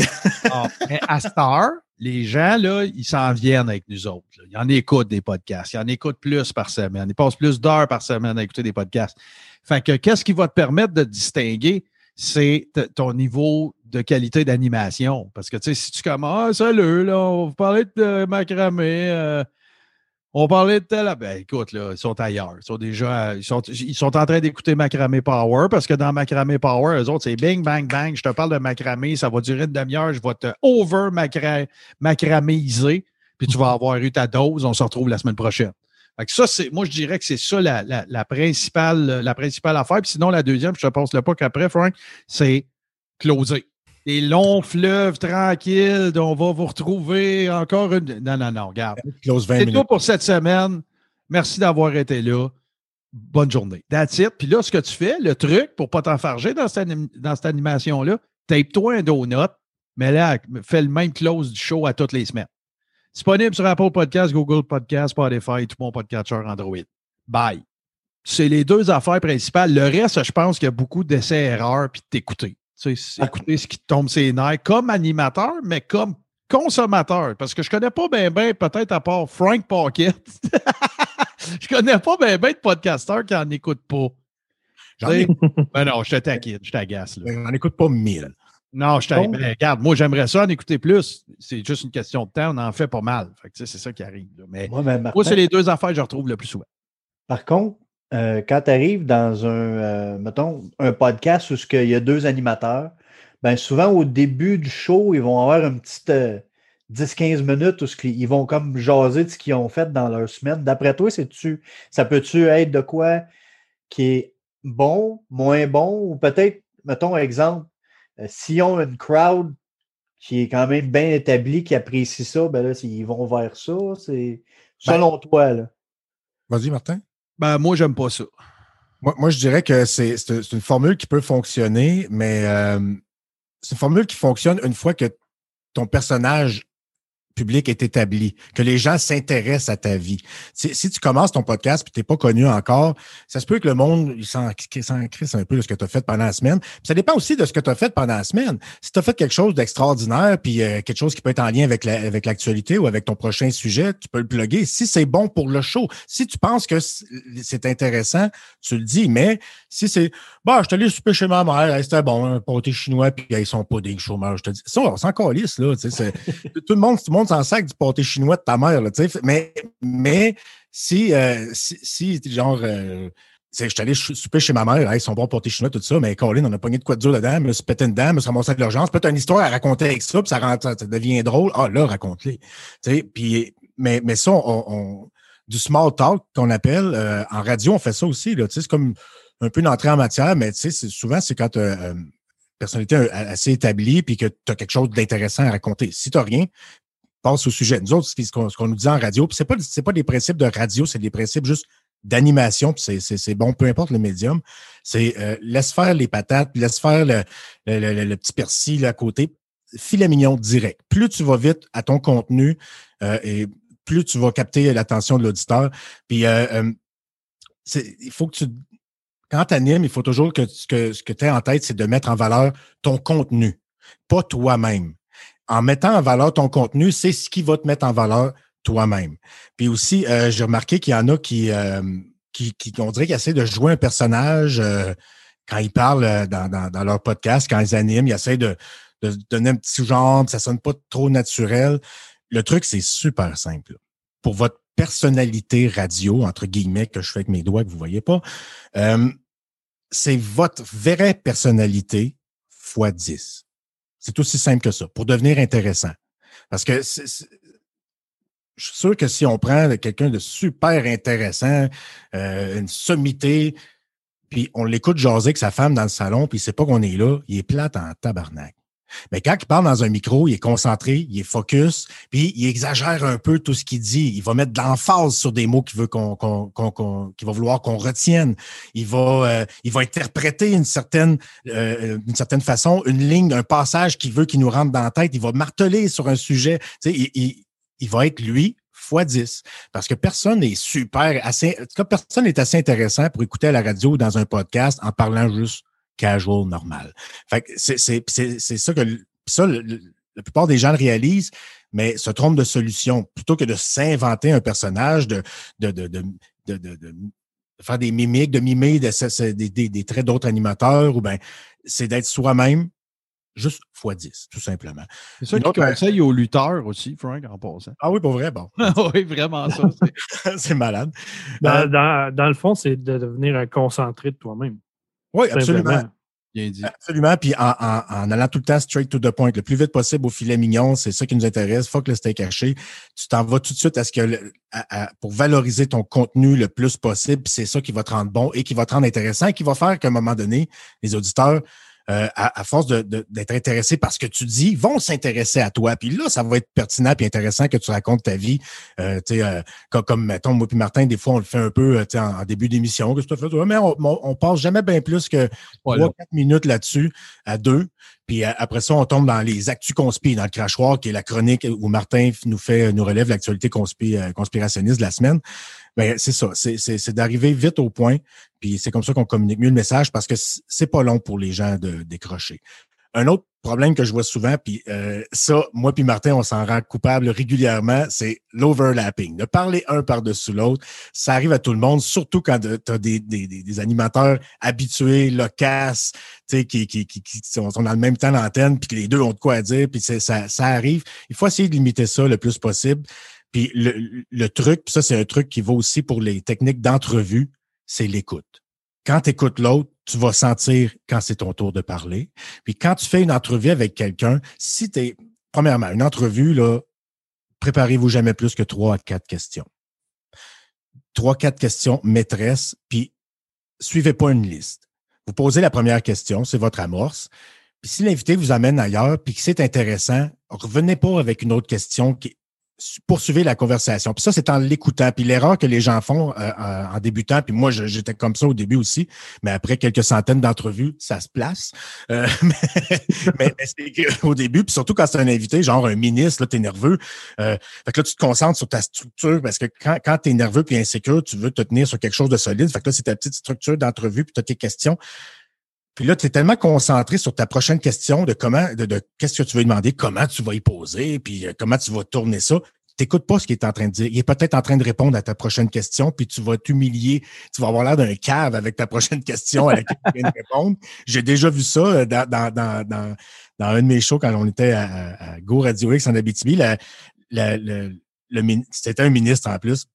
Ah, mais à Star, les gens, là, ils s'en viennent avec nous autres. là. Ils en écoutent des podcasts. Ils en écoutent plus par semaine. Ils passent plus d'heures par semaine à écouter des podcasts. Fait que qu'est-ce qui va te permettre de distinguer? C'est ton niveau de qualité d'animation. Parce que, tu sais, si tu commences, ah, salut, là, on va vous parler de macramé, euh, on parlait de tel. Ben, écoute, là, ils sont ailleurs. Ils sont déjà. Ils sont, ils sont en train d'écouter Macramé Power parce que dans Macramé Power, eux autres, c'est bing, bang, bang. Je te parle de macramé, ça va durer une demi-heure. Je vais te over macra- macraméiser, puis tu vas avoir eu ta dose. On se retrouve la semaine prochaine. Fait que ça, c'est, moi, je dirais que c'est ça la, la- la principale, la principale affaire. Puis sinon, la deuxième, je te passe le pas qu'après, Frank, c'est closer. Des longs fleuves tranquilles, on va vous retrouver encore une. Non, non, non, regarde. close 20 C'est tout pour cette semaine. Merci d'avoir été là. Bonne journée. That's it. Puis là, ce que tu fais, le truc pour ne pas t'enfarger dans cette, anim- cette animation-là, tape-toi un donut, mais là, fais le même close du show à toutes les semaines. Disponible sur Apple Podcast, Google Podcast, Spotify, tout mon podcatcher Android. Bye. C'est les deux affaires principales. Le reste, je pense qu'il y a beaucoup d'essais-erreurs puis de t'écouter. Écouter ce qui te tombe ses nerfs comme animateur, mais comme consommateur. Parce que je connais pas bien, bien, peut-être à part Frank Pocket. je connais pas bien, bien de podcasteurs qui en écoutent pas. J'en ai- Ben non, je te taquine, je t'agace. là. j'en écoute pas mille. Non, je t'agace. Ben, regarde, moi, j'aimerais ça en écouter plus. C'est juste une question de temps. On en fait pas mal. C'est ça qui arrive. là. Mais Moi, ben, Martin, moi, c'est les deux affaires que je retrouve le plus souvent. Par contre, euh, quand tu arrives dans un, euh, mettons, un podcast où qu'il y a deux animateurs, ben souvent au début du show, ils vont avoir une petite euh, 10-15 minutes où ils vont comme jaser de ce qu'ils ont fait dans leur semaine. D'après toi, c'est-tu, ça peut-tu être de quoi qui est bon, moins bon, ou peut-être, mettons, exemple, euh, s'ils ont une crowd qui est quand même bien établie, qui apprécie ça, ben là, ils vont vers ça. C'est selon toi, là. Vas-y, Martin. Ben, moi, j'aime pas ça. Moi, moi, je dirais que c'est une formule qui peut fonctionner, mais euh, c'est une formule qui fonctionne une fois que ton personnage public est établi, que les gens s'intéressent à ta vie. Si, si tu commences ton podcast et tu n'es pas connu encore, ça se peut que le monde s'en crisse un peu de ce que tu as fait pendant la semaine. Ça dépend aussi de ce que tu as fait pendant la semaine. Si tu as fait quelque chose d'extraordinaire, puis euh, quelque chose qui peut être en lien avec la- avec l'actualité ou avec ton prochain sujet, tu peux le plugger. Si c'est bon pour le show, si tu penses que c'est intéressant, tu le dis. Mais si c'est bah, je te allé souper chez ma mère, c'était bon, un pâté chinois, puis ils sont pas des chômeurs, je te dis. Ça, on s'en calisse, là. tout le monde, tout le monde s'en sac du pâté chinois de ta mère. Mais, mais si, euh, si, si, genre, euh, je suis allé souper chez ma mère, ils sont bons pâté chinois, tout ça, mais Colin, on a pogné de quoi de dur dedans, me suis pété une dent, me suis ramassé de l'urgence. Peut-être une histoire à raconter avec ça, puis ça, ça devient drôle. Ah, là, raconte-les. Mais, mais ça, on, du small talk qu'on appelle, euh, en radio, on fait ça aussi, c'est comme un peu une entrée en matière, mais souvent, c'est quand personnalité assez établie puis que tu as quelque chose d'intéressant à raconter. Si tu n'as rien, passe au sujet. Nous autres, ce qu'on ce nous dit en radio, puis c'est pas, pas des principes de radio, c'est des principes juste d'animation, c'est- bon, peu importe le médium. C'est euh, laisse faire les patates, laisse faire le, le, petit persil à côté. Filet mignon direct. Plus tu vas vite à ton contenu euh, et plus tu vas capter l'attention de l'auditeur. Puis euh, il faut que tu quand tu animes, il faut toujours que, que ce que tu aies en tête, c'est de mettre en valeur ton contenu, pas toi-même. En mettant en valeur ton contenu, c'est ce qui va te mettre en valeur toi-même. Puis aussi, euh, j'ai remarqué qu'il y en a qui, euh, qui, qui, on dirait qu'ils essaient de jouer un personnage euh, quand ils parlent euh, dans, dans, leur podcast, quand ils animent, ils essaient de, de donner un petit genre, ça sonne pas trop naturel. Le truc, c'est super simple. Pour votre personnalité radio, entre guillemets, que je fais avec mes doigts que vous voyez pas, euh, c'est votre vraie personnalité fois 10. C'est aussi simple que ça, pour devenir intéressant. Parce que c'est- je suis sûr que si on prend quelqu'un de super intéressant, euh, une sommité, puis on l'écoute jaser avec sa femme dans le salon, puis il sait pas qu'on est là, il est plate en tabarnak. Mais quand il parle dans un micro, il est concentré, il est focus, puis il exagère un peu tout ce qu'il dit. Il va mettre de l'emphase sur des mots qu'il veut qu'on, qu'on, qu'on, qu'il va vouloir qu'on retienne. Il va, euh, il va interpréter une certaine, euh, certaine façon une ligne, un passage qu'il veut qu'il nous rentre dans la tête. Il va marteler sur un sujet. Tu sais, il, il, il va être lui fois 10. Parce que personne n'est super, assez, en tout cas, personne n'est assez intéressant pour écouter à la radio ou dans un podcast en parlant juste casual, normal. Fait que c'est, c'est, c'est, c'est ça que ça, le- le- la plupart des gens le réalisent, mais se trompent de solution. Plutôt que de s'inventer un personnage, de, de, de, de, de, de- de faire des mimiques, de mimer des, des- des traits d'autres animateurs, ou ben c'est d'être soi-même juste fois 10, tout simplement. C'est ça qu'il autre- conseille aux lutteurs aussi, Frank, en passant. Ah oui, pour vrai, bon. oui, vraiment ça. c'est- c'est malade. Dans, Euh, dans- dans le fond, c'est de devenir un concentré de toi-même. Oui, absolument. Bien dit. Absolument. Puis en, en- en allant tout le temps straight to the point, le plus vite possible au filet mignon, c'est ça qui nous intéresse. Fuck le steak haché. Tu t'en vas tout de suite à ce que le- à- à- pour valoriser ton contenu le plus possible. Puis c'est ça qui va te rendre bon et qui va te rendre intéressant et qui va faire qu'à un moment donné, les auditeurs, euh, à, à force de- de- d'être intéressés par ce que tu dis, vont s'intéresser à toi. Puis là, ça va être pertinent et intéressant que tu racontes ta vie. Euh, tu sais, euh, comme, comme, mettons, moi puis Martin, des fois, on le fait un peu euh, tu sais, en, en début d'émission. Que tu fait? Mais on, on, on passe jamais bien plus que Voilà. 3-4 minutes là-dessus, à deux. Puis euh, après ça, on tombe dans les actus conspi, dans le crachoir, qui est la chronique où Martin nous fait, nous relève l'actualité euh, conspirationniste de la semaine. Ben, c'est ça, c'est, d'arriver vite au point. Puis c'est comme ça qu'on communique mieux le message parce que c'est pas long pour les gens de décrocher. Un autre problème que je vois souvent, puis euh, ça, moi puis Martin, on s'en rend coupable régulièrement, c'est l'overlapping. De parler un par-dessus l'autre, ça arrive à tout le monde, surtout quand tu as des, des, des, animateurs habitués, loquaces, qui, qui, qui, qui sont, dans le même temps l'antenne, puis que les deux ont de quoi à dire, puis ça, ça arrive. Il faut essayer de limiter ça le plus possible. Puis le, le truc, puis ça, c'est un truc qui vaut aussi pour les techniques d'entrevue, c'est l'écoute. Quand tu écoutes l'autre, tu vas sentir quand c'est ton tour de parler. Puis quand tu fais une entrevue avec quelqu'un, si tu premièrement, une entrevue, là, préparez-vous jamais plus que trois à quatre questions. Trois, quatre questions maîtresses, puis suivez pas une liste. Vous posez la première question, c'est votre amorce. Puis si l'invité vous amène ailleurs, puis que c'est intéressant, revenez pas avec une autre question qui poursuivez la conversation. Puis ça, c'est en l'écoutant. Puis l'erreur que les gens font euh, en débutant, puis moi, j'étais comme ça au début aussi, mais après quelques centaines d'entrevues, ça se place. Euh, mais mais, c'est au début, puis surtout quand c'est un invité, genre un ministre, là, t'es nerveux. Euh, fait que là, tu te concentres sur ta structure parce que quand, quand tu es nerveux puis insécure, tu veux te tenir sur quelque chose de solide. Fait que là, c'est ta petite structure d'entrevue, puis tu as tes questions. Puis là, tu es tellement concentré sur ta prochaine question de comment, de, de qu'est-ce que tu veux demander, comment tu vas y poser, puis euh, comment tu vas tourner ça. T'écoutes pas ce qu'il est en train de dire. Il est peut-être en train de répondre à ta prochaine question, puis tu vas t'humilier. Tu vas avoir l'air d'un cave avec ta prochaine question à laquelle tu viens de répondre. J'ai déjà vu ça euh, dans, dans, dans, dans, dans un de mes shows quand on était à, à, Go Radio X en Abitibi. La, la, le, c'était un ministre en plus.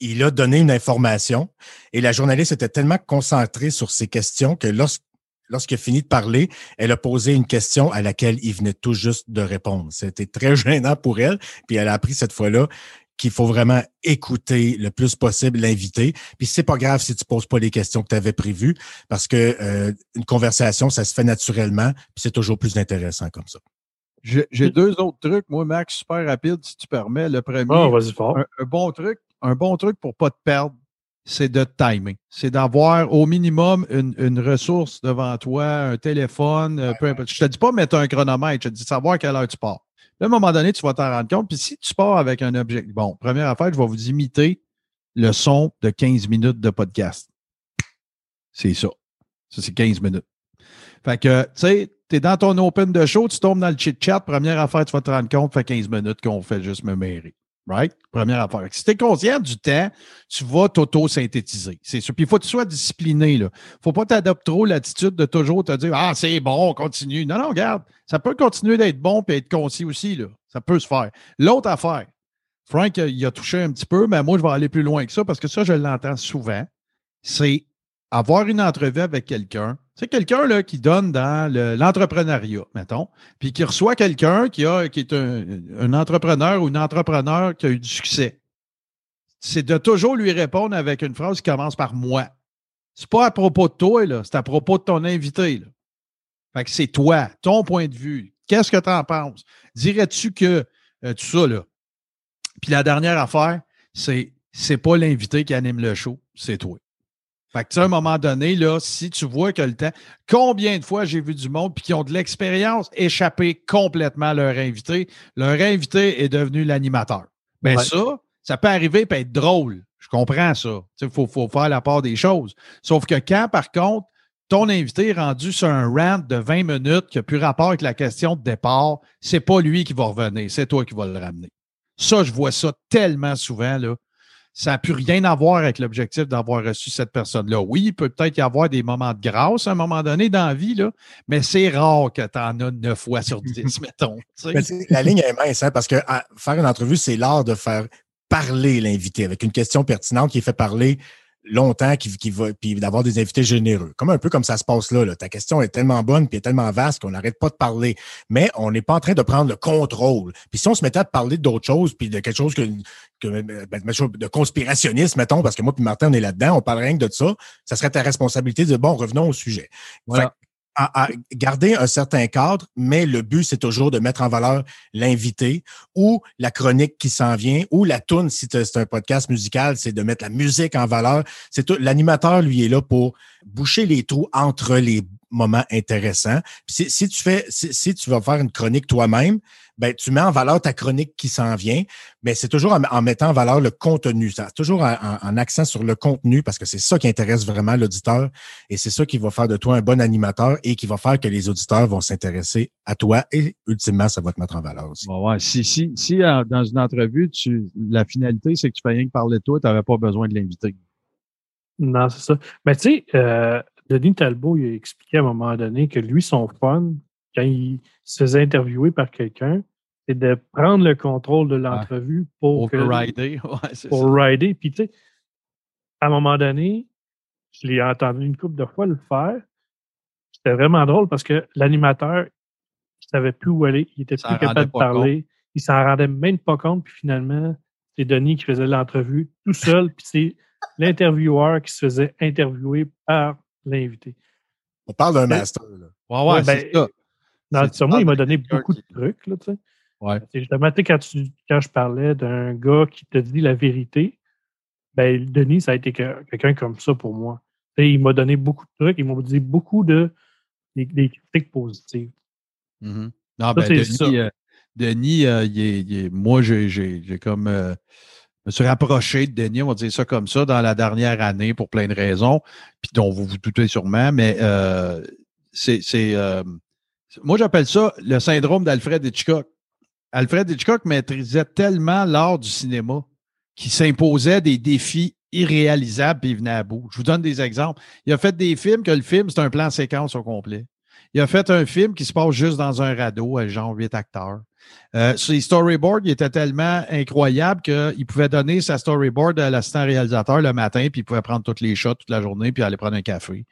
Il a donné une information et la journaliste était tellement concentrée sur ses questions que lorsque lorsqu'il a fini de parler, elle a posé une question à laquelle il venait tout juste de répondre. C'était très gênant pour elle. Puis elle a appris cette fois-là qu'il faut vraiment écouter le plus possible l'invité. Puis c'est pas grave si tu poses pas les questions que tu avais prévues, parce que euh, une conversation, ça se fait naturellement, puis c'est toujours plus intéressant comme ça. J'ai j'ai deux autres trucs, moi, Max, super rapide, si tu permets. Le premier, Ah, vas-y fort. un, un bon truc, un bon truc pour pas te perdre, c'est de timer. C'est d'avoir au minimum une, une ressource devant toi, un téléphone, euh, peu importe. Je te dis pas mettre un chronomètre, je te dis savoir quelle heure tu pars. À un moment donné, tu vas t'en rendre compte. Puis si tu pars avec un objectif, bon, première affaire, je vais vous imiter le son de 15 minutes de podcast. C'est ça. Ça, c'est 15 minutes. Fait que, tu sais, tu es dans ton open de show, tu tombes dans le chit-chat, première affaire, tu vas te rendre compte, fait 15 minutes qu'on fait juste me mêler. Right? Première affaire. Si tu es conscient du temps, tu vas t'auto-synthétiser. C'est sûr. Puis il faut que tu sois discipliné. Il ne faut pas t'adopter trop l'attitude de toujours te dire Ah, c'est bon, on continue. Non, non, regarde, ça peut continuer d'être bon et être concis aussi. Là. Ça peut se faire. L'autre affaire, Frank, il a touché un petit peu, mais moi, je vais aller plus loin que ça parce que ça, je l'entends souvent. C'est avoir une entrevue avec quelqu'un. C'est quelqu'un là, qui donne dans le- l'entrepreneuriat, mettons, puis qui reçoit quelqu'un qui, a, qui est un, un entrepreneur ou une entrepreneur qui a eu du succès. C'est de toujours lui répondre avec une phrase qui commence par moi. C'est pas à propos de toi, là, c'est à propos de ton invité. Là. Fait que c'est toi, ton point de vue. Qu'est-ce que tu en penses? Dirais-tu que euh, tout ça, là. Puis la dernière affaire, c'est c'est pas l'invité qui anime le show, c'est toi. Fait que, tu sais, à un moment donné, là, si tu vois que le temps. Combien de fois j'ai vu du monde puis qui ont de l'expérience échapper complètement à leur invité? Leur invité est devenu l'animateur. Ben Ouais. ça, ça peut arriver et être drôle. Je comprends ça. Il faut, faut faire la part des choses. Sauf que quand, par contre, ton invité est rendu sur un rant de 20 minutes qui n'a plus rapport avec la question de départ, c'est pas lui qui va revenir, c'est toi qui vas le ramener. Ça, je vois ça tellement souvent, là. Ça n'a plus rien à voir avec l'objectif d'avoir reçu cette personne-là. Oui, il peut peut-être y avoir des moments de grâce à un moment donné dans la vie, là, mais c'est rare que tu en as 9 fois sur 10, mettons. la ligne est mince, hein, parce que à- faire une entrevue, c'est l'art de faire parler l'invité avec une question pertinente qui est fait parler longtemps, qui, qui va, puis d'avoir des invités généreux. Comme un peu comme ça se passe là, là. Ta question est tellement bonne puis est tellement vaste qu'on n'arrête pas de parler. Mais on n'est pas en train de prendre le contrôle. Puis si on se mettait à parler d'autres choses, puis de quelque chose que, que ben, de conspirationnisme, mettons, parce que moi puis Martin, on est là-dedans, on parle rien que de ça, ça serait ta responsabilité de bon, revenons au sujet. Voilà. À- garder un certain cadre, mais le but, c'est toujours de mettre en valeur l'invité ou la chronique qui s'en vient ou la toune, si c'est un podcast musical, c'est de mettre la musique en valeur. C'est tout. L'animateur, lui, est là pour boucher les trous entre les moments intéressants. Si, tu fais, si tu vas faire une chronique toi-même, ben tu mets en valeur ta chronique qui s'en vient, mais c'est toujours en, en mettant en valeur le contenu. Ça, toujours en, en- en accent sur le contenu parce que c'est ça qui intéresse vraiment l'auditeur et c'est ça qui va faire de toi un bon animateur et qui va faire que les auditeurs vont s'intéresser à toi et ultimement, ça va te mettre en valeur aussi. Bon, ouais. Si, si, si euh, dans une entrevue, tu, la finalité, c'est que tu fais rien que parler de toi, tu n'avais pas besoin de l'inviter. Non, c'est ça. Mais tu sais, euh, Denis Talbot, il a expliqué à un moment donné que lui, son fun, quand il se faisait interviewer par quelqu'un, c'est de prendre le contrôle de l'entrevue pour, que- Overrider. Ouais, pour rider. Puis tu sais, à un moment donné, je l'ai entendu une couple de fois le faire. C'était vraiment drôle parce que l'animateur, il savait plus où aller. Il était plus capable de parler. Il s'en rendait même pas compte. Puis finalement, c'est Denis qui faisait l'entrevue tout seul. puis c'est l'intervieweur qui se faisait interviewer par l'invité. On parle d'un master. Là. Ouais, ouais, Ouais, c'est ben, ça. Dans le moi, il m'a donné beaucoup qui- de trucs. Là, tu sais. Ouais. C'est justement, tu sais, quand, tu- quand je parlais d'un gars qui te dit la vérité, ben, Denis, ça a été que- quelqu'un comme ça pour moi. Tu sais, il m'a donné beaucoup de trucs, il m'a dit beaucoup de des, des critiques positives. Mhm. Non, ben. Denis, euh, Denis euh, il est- il est- moi, j'ai comme. euh, je me suis rapproché de Denis, on va dire ça comme ça, dans la dernière année pour plein de raisons, puis dont vous vous doutez sûrement, mais euh, c'est. Euh, moi, j'appelle ça le syndrome d'Alfred Hitchcock. Alfred Hitchcock maîtrisait tellement l'art du cinéma qu'il s'imposait des défis irréalisables puis il venait à bout. Je vous donne des exemples. Il a fait des films que le film, c'est un plan séquence au complet. Il a fait un film qui se passe juste dans un radeau, à genre huit acteurs. Euh, ses storyboards, il était tellement incroyable qu'il pouvait donner sa storyboard à l'assistant réalisateur le matin, puis il pouvait prendre toutes les shots toute la journée, puis aller prendre un café.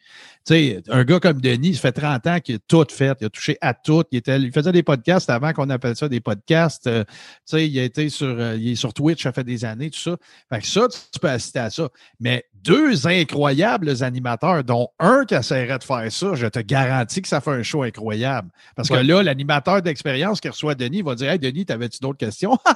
Tu sais, un gars comme Denis, ça fait 30 ans qu'il a tout fait, il a touché à tout. Il, était, il faisait des podcasts avant qu'on appelle ça des podcasts. Euh, tu sais, il a été sur, euh, il est sur Twitch, ça fait des années, tout ça. Fait que ça, tu peux assister à ça. Mais deux incroyables animateurs, dont un qui essaierait de faire ça, je te garantis que ça fait un show incroyable. Parce Ouais. que là, l'animateur d'expérience qui reçoit Denis va dire Hey, Denis, t'avais-tu d'autres questions?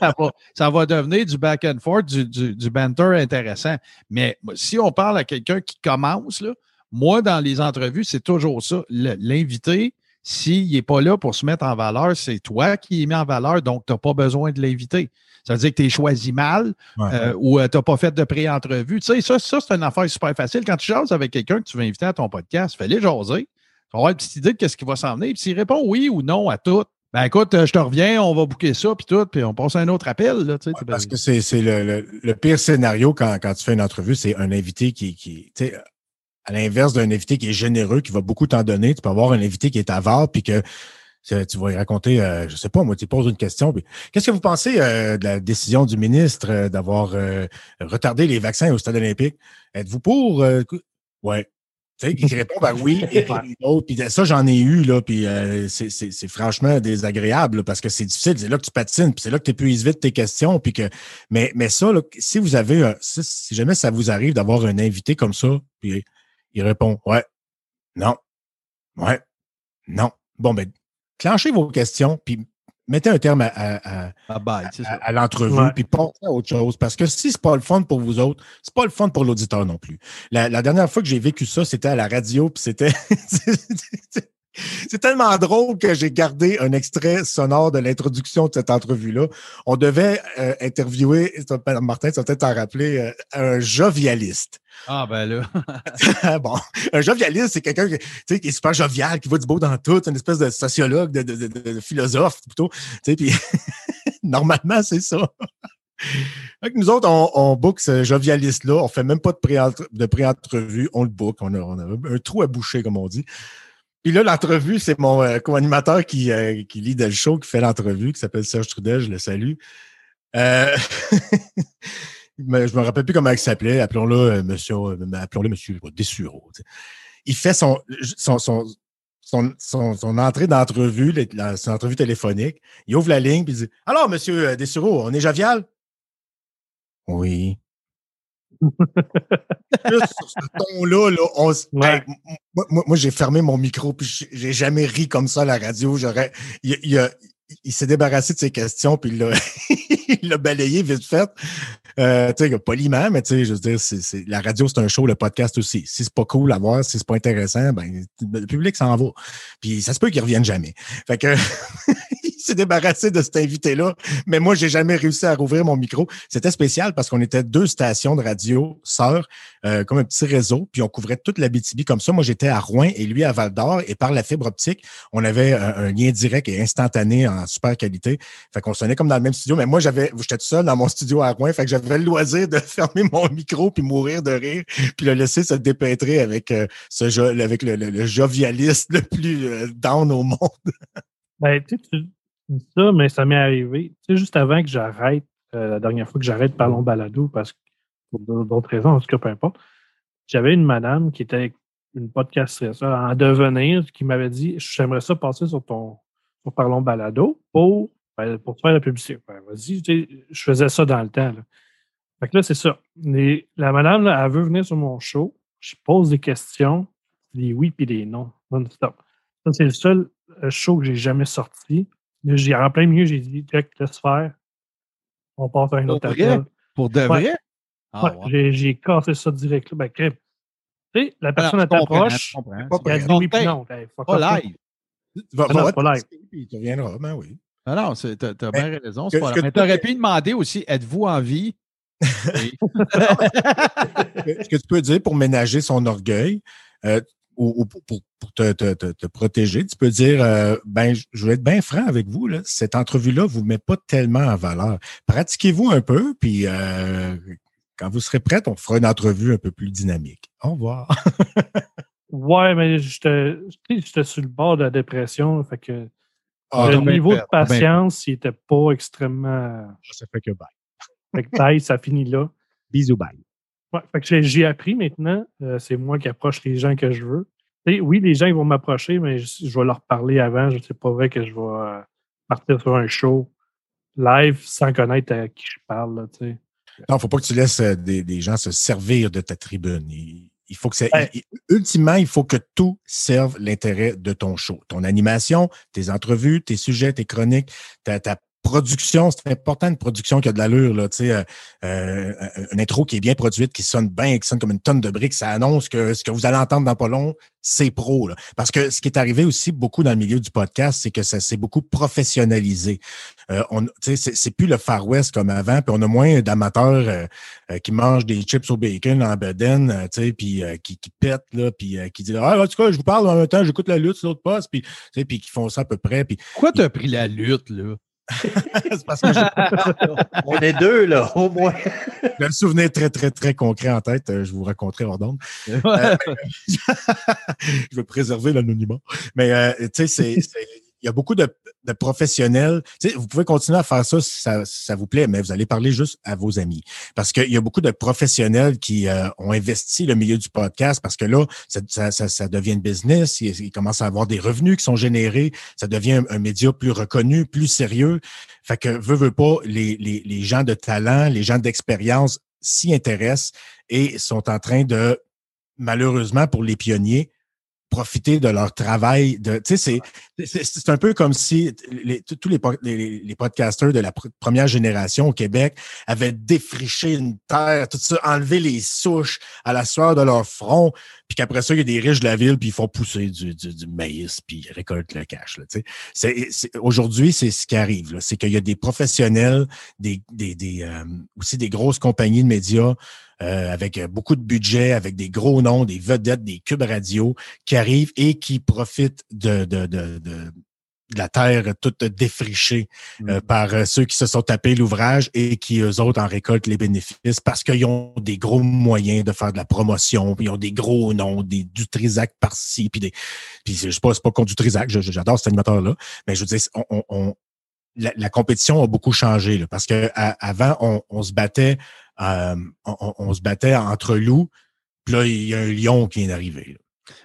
Ça, va, ça va devenir du back and forth, du, du, du banter intéressant. Mais si on parle à quelqu'un qui commence, là, moi, dans les entrevues, c'est toujours ça. L'invité, s'il n'est pas là pour se mettre en valeur, c'est toi qui es mis en valeur, donc tu n'as pas besoin de l'inviter. Ça veut dire que tu es choisi mal Ouais. euh, ou tu n'as pas fait de pré-entrevue. Tu sais, ça, ça c'est une affaire super facile. Quand tu jases avec quelqu'un que tu veux inviter à ton podcast, fais-les jaser. Tu vas avoir une petite idée de qu'est-ce qui va s'en venir. Puis s'il répond oui ou non à tout, ben écoute, euh, je te reviens, on va booker ça, puis tout, puis on passe à un autre appel. Là, Ouais, parce que c'est c'est le, le, le pire scénario quand, quand tu fais une entrevue, c'est un invité qui, qui tu sais, à l'inverse d'un invité qui est généreux, qui va beaucoup t'en donner, tu peux avoir un invité qui est avare, puis que tu vas lui raconter, euh, je sais pas, moi, tu poses une question. Qu'est-ce que vous pensez euh, de la décision du ministre euh, d'avoir euh, retardé les vaccins au stade olympique? Êtes-vous pour? euh, ouais. Tu sais, qui répond ben oui, et puis l'autre, puis ça, j'en ai eu, là, puis euh, c'est- franchement désagréable, là, parce que c'est difficile, c'est là que tu patines, puis c'est là que tu épuises vite tes questions, puis que, mais, mais ça, là, si vous avez, si jamais ça vous arrive d'avoir un invité comme ça, puis il répond, ouais, non, Ouais. Non. Bon, ben, clenchez vos questions, puis mettez un terme à, à, l'entrevue, Ouais. puis pensez à autre chose. Parce que si c'est pas le fun pour vous autres, c'est pas le fun pour l'auditeur non plus. La, la dernière fois que j'ai vécu ça, c'était à la radio, puis c'était. C'est tellement drôle que j'ai gardé un extrait sonore de l'introduction de cette entrevue-là. On devait euh, interviewer, Martin, tu vas peut-être t'en rappeler, euh, un jovialiste. Ah, ben là. bon, un jovialiste, c'est quelqu'un qui, qui est super jovial, qui voit du beau dans tout, une espèce de sociologue, de, de- de- de philosophe plutôt. Puis normalement, c'est ça. Nous autres, on, on book ce jovialiste-là, on fait même pas de pré-entre- de pré-entrevue, on le book, on a, on a un trou à boucher, comme on dit. Puis là, l'entrevue, c'est mon euh, co-animateur qui, euh, lead le show, qui fait l'entrevue, qui s'appelle Serge Trudel, je le salue. Euh, mais je me rappelle plus comment il s'appelait. Appelons-le euh, monsieur, appelons-le monsieur Dessureau. Il fait son, entrée d'entrevue, son entrevue téléphonique. Il ouvre la ligne puis il dit Alors, monsieur Dessureau, on est jovial? Oui. Juste sur ce ton-là, là, on s- Ouais. Hey, m- moi, moi- moi, j'ai fermé mon micro, puis j'ai- jamais ri comme ça à la radio. J'aurais, il, il a- il s'est débarrassé de ses questions, puis il l'a, balayé vite fait. Euh, tu sais, poliment, mais tu sais, je veux dire, la radio, c'est un show, le podcast aussi. Si c'est pas cool à voir, si c'est pas intéressant, ben, le public s'en va. Puis ça se peut qu'il revienne jamais. Fait que, s'est débarrassé de cet invité-là, mais moi, j'ai jamais réussi à rouvrir mon micro. C'était spécial parce qu'on était deux stations de radio sœurs, euh, comme un petit réseau, puis on couvrait toute la BTB comme ça. Moi, j'étais à Rouen et lui à Val d'Or, et par la fibre optique, on avait un, lien direct et instantané en super qualité. Fait qu'on sonnait comme dans le même studio, mais moi, j'avais, j'étais tout seul dans mon studio à Rouen, fait que j'avais le loisir de fermer mon micro puis mourir de rire, puis le laisser se dépêtrer avec euh, ce avec le, jovialiste le plus euh, down au monde. Ben, tu tu ça, mais ça m'est arrivé. Tu sais, juste avant que j'arrête, euh, la dernière fois que j'arrête Parlons Balado, parce que pour d'autres raisons, en tout cas, peu importe, j'avais une madame qui était une podcastrice en devenir qui m'avait dit J'aimerais ça passer sur ton sur Parlons Balado pour, ben, pour te faire la publicité. Ben, Vas-y, tu sais, je faisais ça dans le temps. Là. Fait que là, c'est ça. La madame, là, elle veut venir sur mon show. Je pose des questions, des oui puis des non. Non-stop. Ça, c'est le seul euh, show que j'ai jamais sorti. J'ai en plein milieu, j'ai dit, check, laisse faire. On passe à un Pour autre vrai? appel. Pour de Ouais. vrai? Ah, Ouais, ouais. j'ai- J'ai cassé ça direct. là. Ben. Tu sais, la personne Alors, elle t'approche, elle dit oui puis non. Fuck Pas live. Va, Ah non, va- c'est pas live. puis tu reviendras, ben oui. Ah non, c'est- t'as t'as Mais bien raison. que- pas que Mais tu- t'aurais pu demander aussi êtes-vous en vie? Oui. Ce que tu peux dire pour ménager son orgueil euh, ou, ou pour, te, te- te- te protéger, tu peux dire euh, ben, je- vais être bien franc avec vous, là, cette entrevue-là ne vous met pas tellement en valeur. Pratiquez-vous un peu, puis euh, quand vous serez prête, on fera une entrevue un peu plus dynamique. Au revoir. Ouais, mais j'étais sur le bord de la dépression. Fait que Ah, le niveau de bien fait. patience, il n'était pas extrêmement. ça fait que bye. Fait que bye, ça finit là. Bisous, bye. Ouais, fait que j'ai- appris maintenant, euh, c'est moi qui approche les gens que je veux. Oui, les gens ils vont m'approcher, mais je, je vais leur parler avant. Je sais pas vrai que je vais euh, partir sur un show live sans connaître à qui je parle. Là, tu sais. Non, faut pas que tu laisses euh, des, des gens se servir de ta tribune. Il, il faut que ça, Ouais. il- ultimement, il faut que tout serve l'intérêt de ton show. Ton animation, tes entrevues, tes sujets, tes chroniques, ta, ta production, c'est important une production qui a de l'allure, là, euh, euh, une intro qui est bien produite, qui sonne bien, qui sonne comme une tonne de briques, ça annonce que ce que vous allez entendre dans pas long, c'est pro. Là. Parce que ce qui est arrivé aussi beaucoup dans le milieu du podcast, c'est que ça s'est beaucoup professionnalisé. Euh, on, c'est, c'est plus le Far West comme avant, puis on a moins d'amateurs euh, euh, qui mangent des chips au bacon en bedaine, euh, puis euh, qui, qui pètent, là, puis euh, qui disent Ah, en tout cas, je vous parle en même temps, j'écoute la lutte sur l'autre poste, puis, puis qui font ça à peu près. Puis Pourquoi t'as pris la lutte, là? c'est parce que j'ai On est deux, là, au moins. j'ai un souvenir très, très, très concret en tête. euh, je vous raconterai hors d'onde. Euh, je veux préserver l'anonymat. Mais euh, tu sais, il y a beaucoup de, de professionnels. Vous pouvez continuer à faire ça si ça, ça vous plaît, mais vous allez parler juste à vos amis. Parce qu'il y a beaucoup de professionnels qui euh, ont investi le milieu du podcast parce que là, ça, ça, ça, devient une business. Ils, commencent à avoir des revenus qui sont générés. Ça devient un, média plus reconnu, plus sérieux. Fait que, veut, veut pas, les, les gens de talent, les gens d'expérience s'y intéressent et sont en train de, malheureusement pour les pionniers, profiter de leur travail. De, c'est, un peu comme si tous les, les, les, podcasters de la première génération au Québec avaient défriché une terre, tout ça, enlevé les souches à la sueur de leur front, puis qu'après ça, il y a des riches de la ville, puis ils font pousser du, du, du maïs, puis ils récoltent le cash. Aujourd'hui, c'est ce qui arrive. C'est qu'il y a des professionnels, des, des, des euh, aussi des grosses compagnies de médias euh, avec beaucoup de budget, avec des gros noms, des vedettes, des cubes radio qui arrivent et qui profitent de, de, de, de la terre toute défrichée euh, mm. par euh, ceux qui se sont tapés l'ouvrage et qui, eux autres, en récoltent les bénéfices parce qu'ils ont des gros moyens de faire de la promotion, puis ils ont des gros noms, des, du Trisac par-ci, puis des. Puis je sais pas, c'est pas contre du Trisac, j'adore cet animateur-là, mais je veux dire, on, on, la, compétition a beaucoup changé là, parce que avant, on, on se battait euh, on, se battait entre loups. Puis là, il y a un lion qui est arrivé.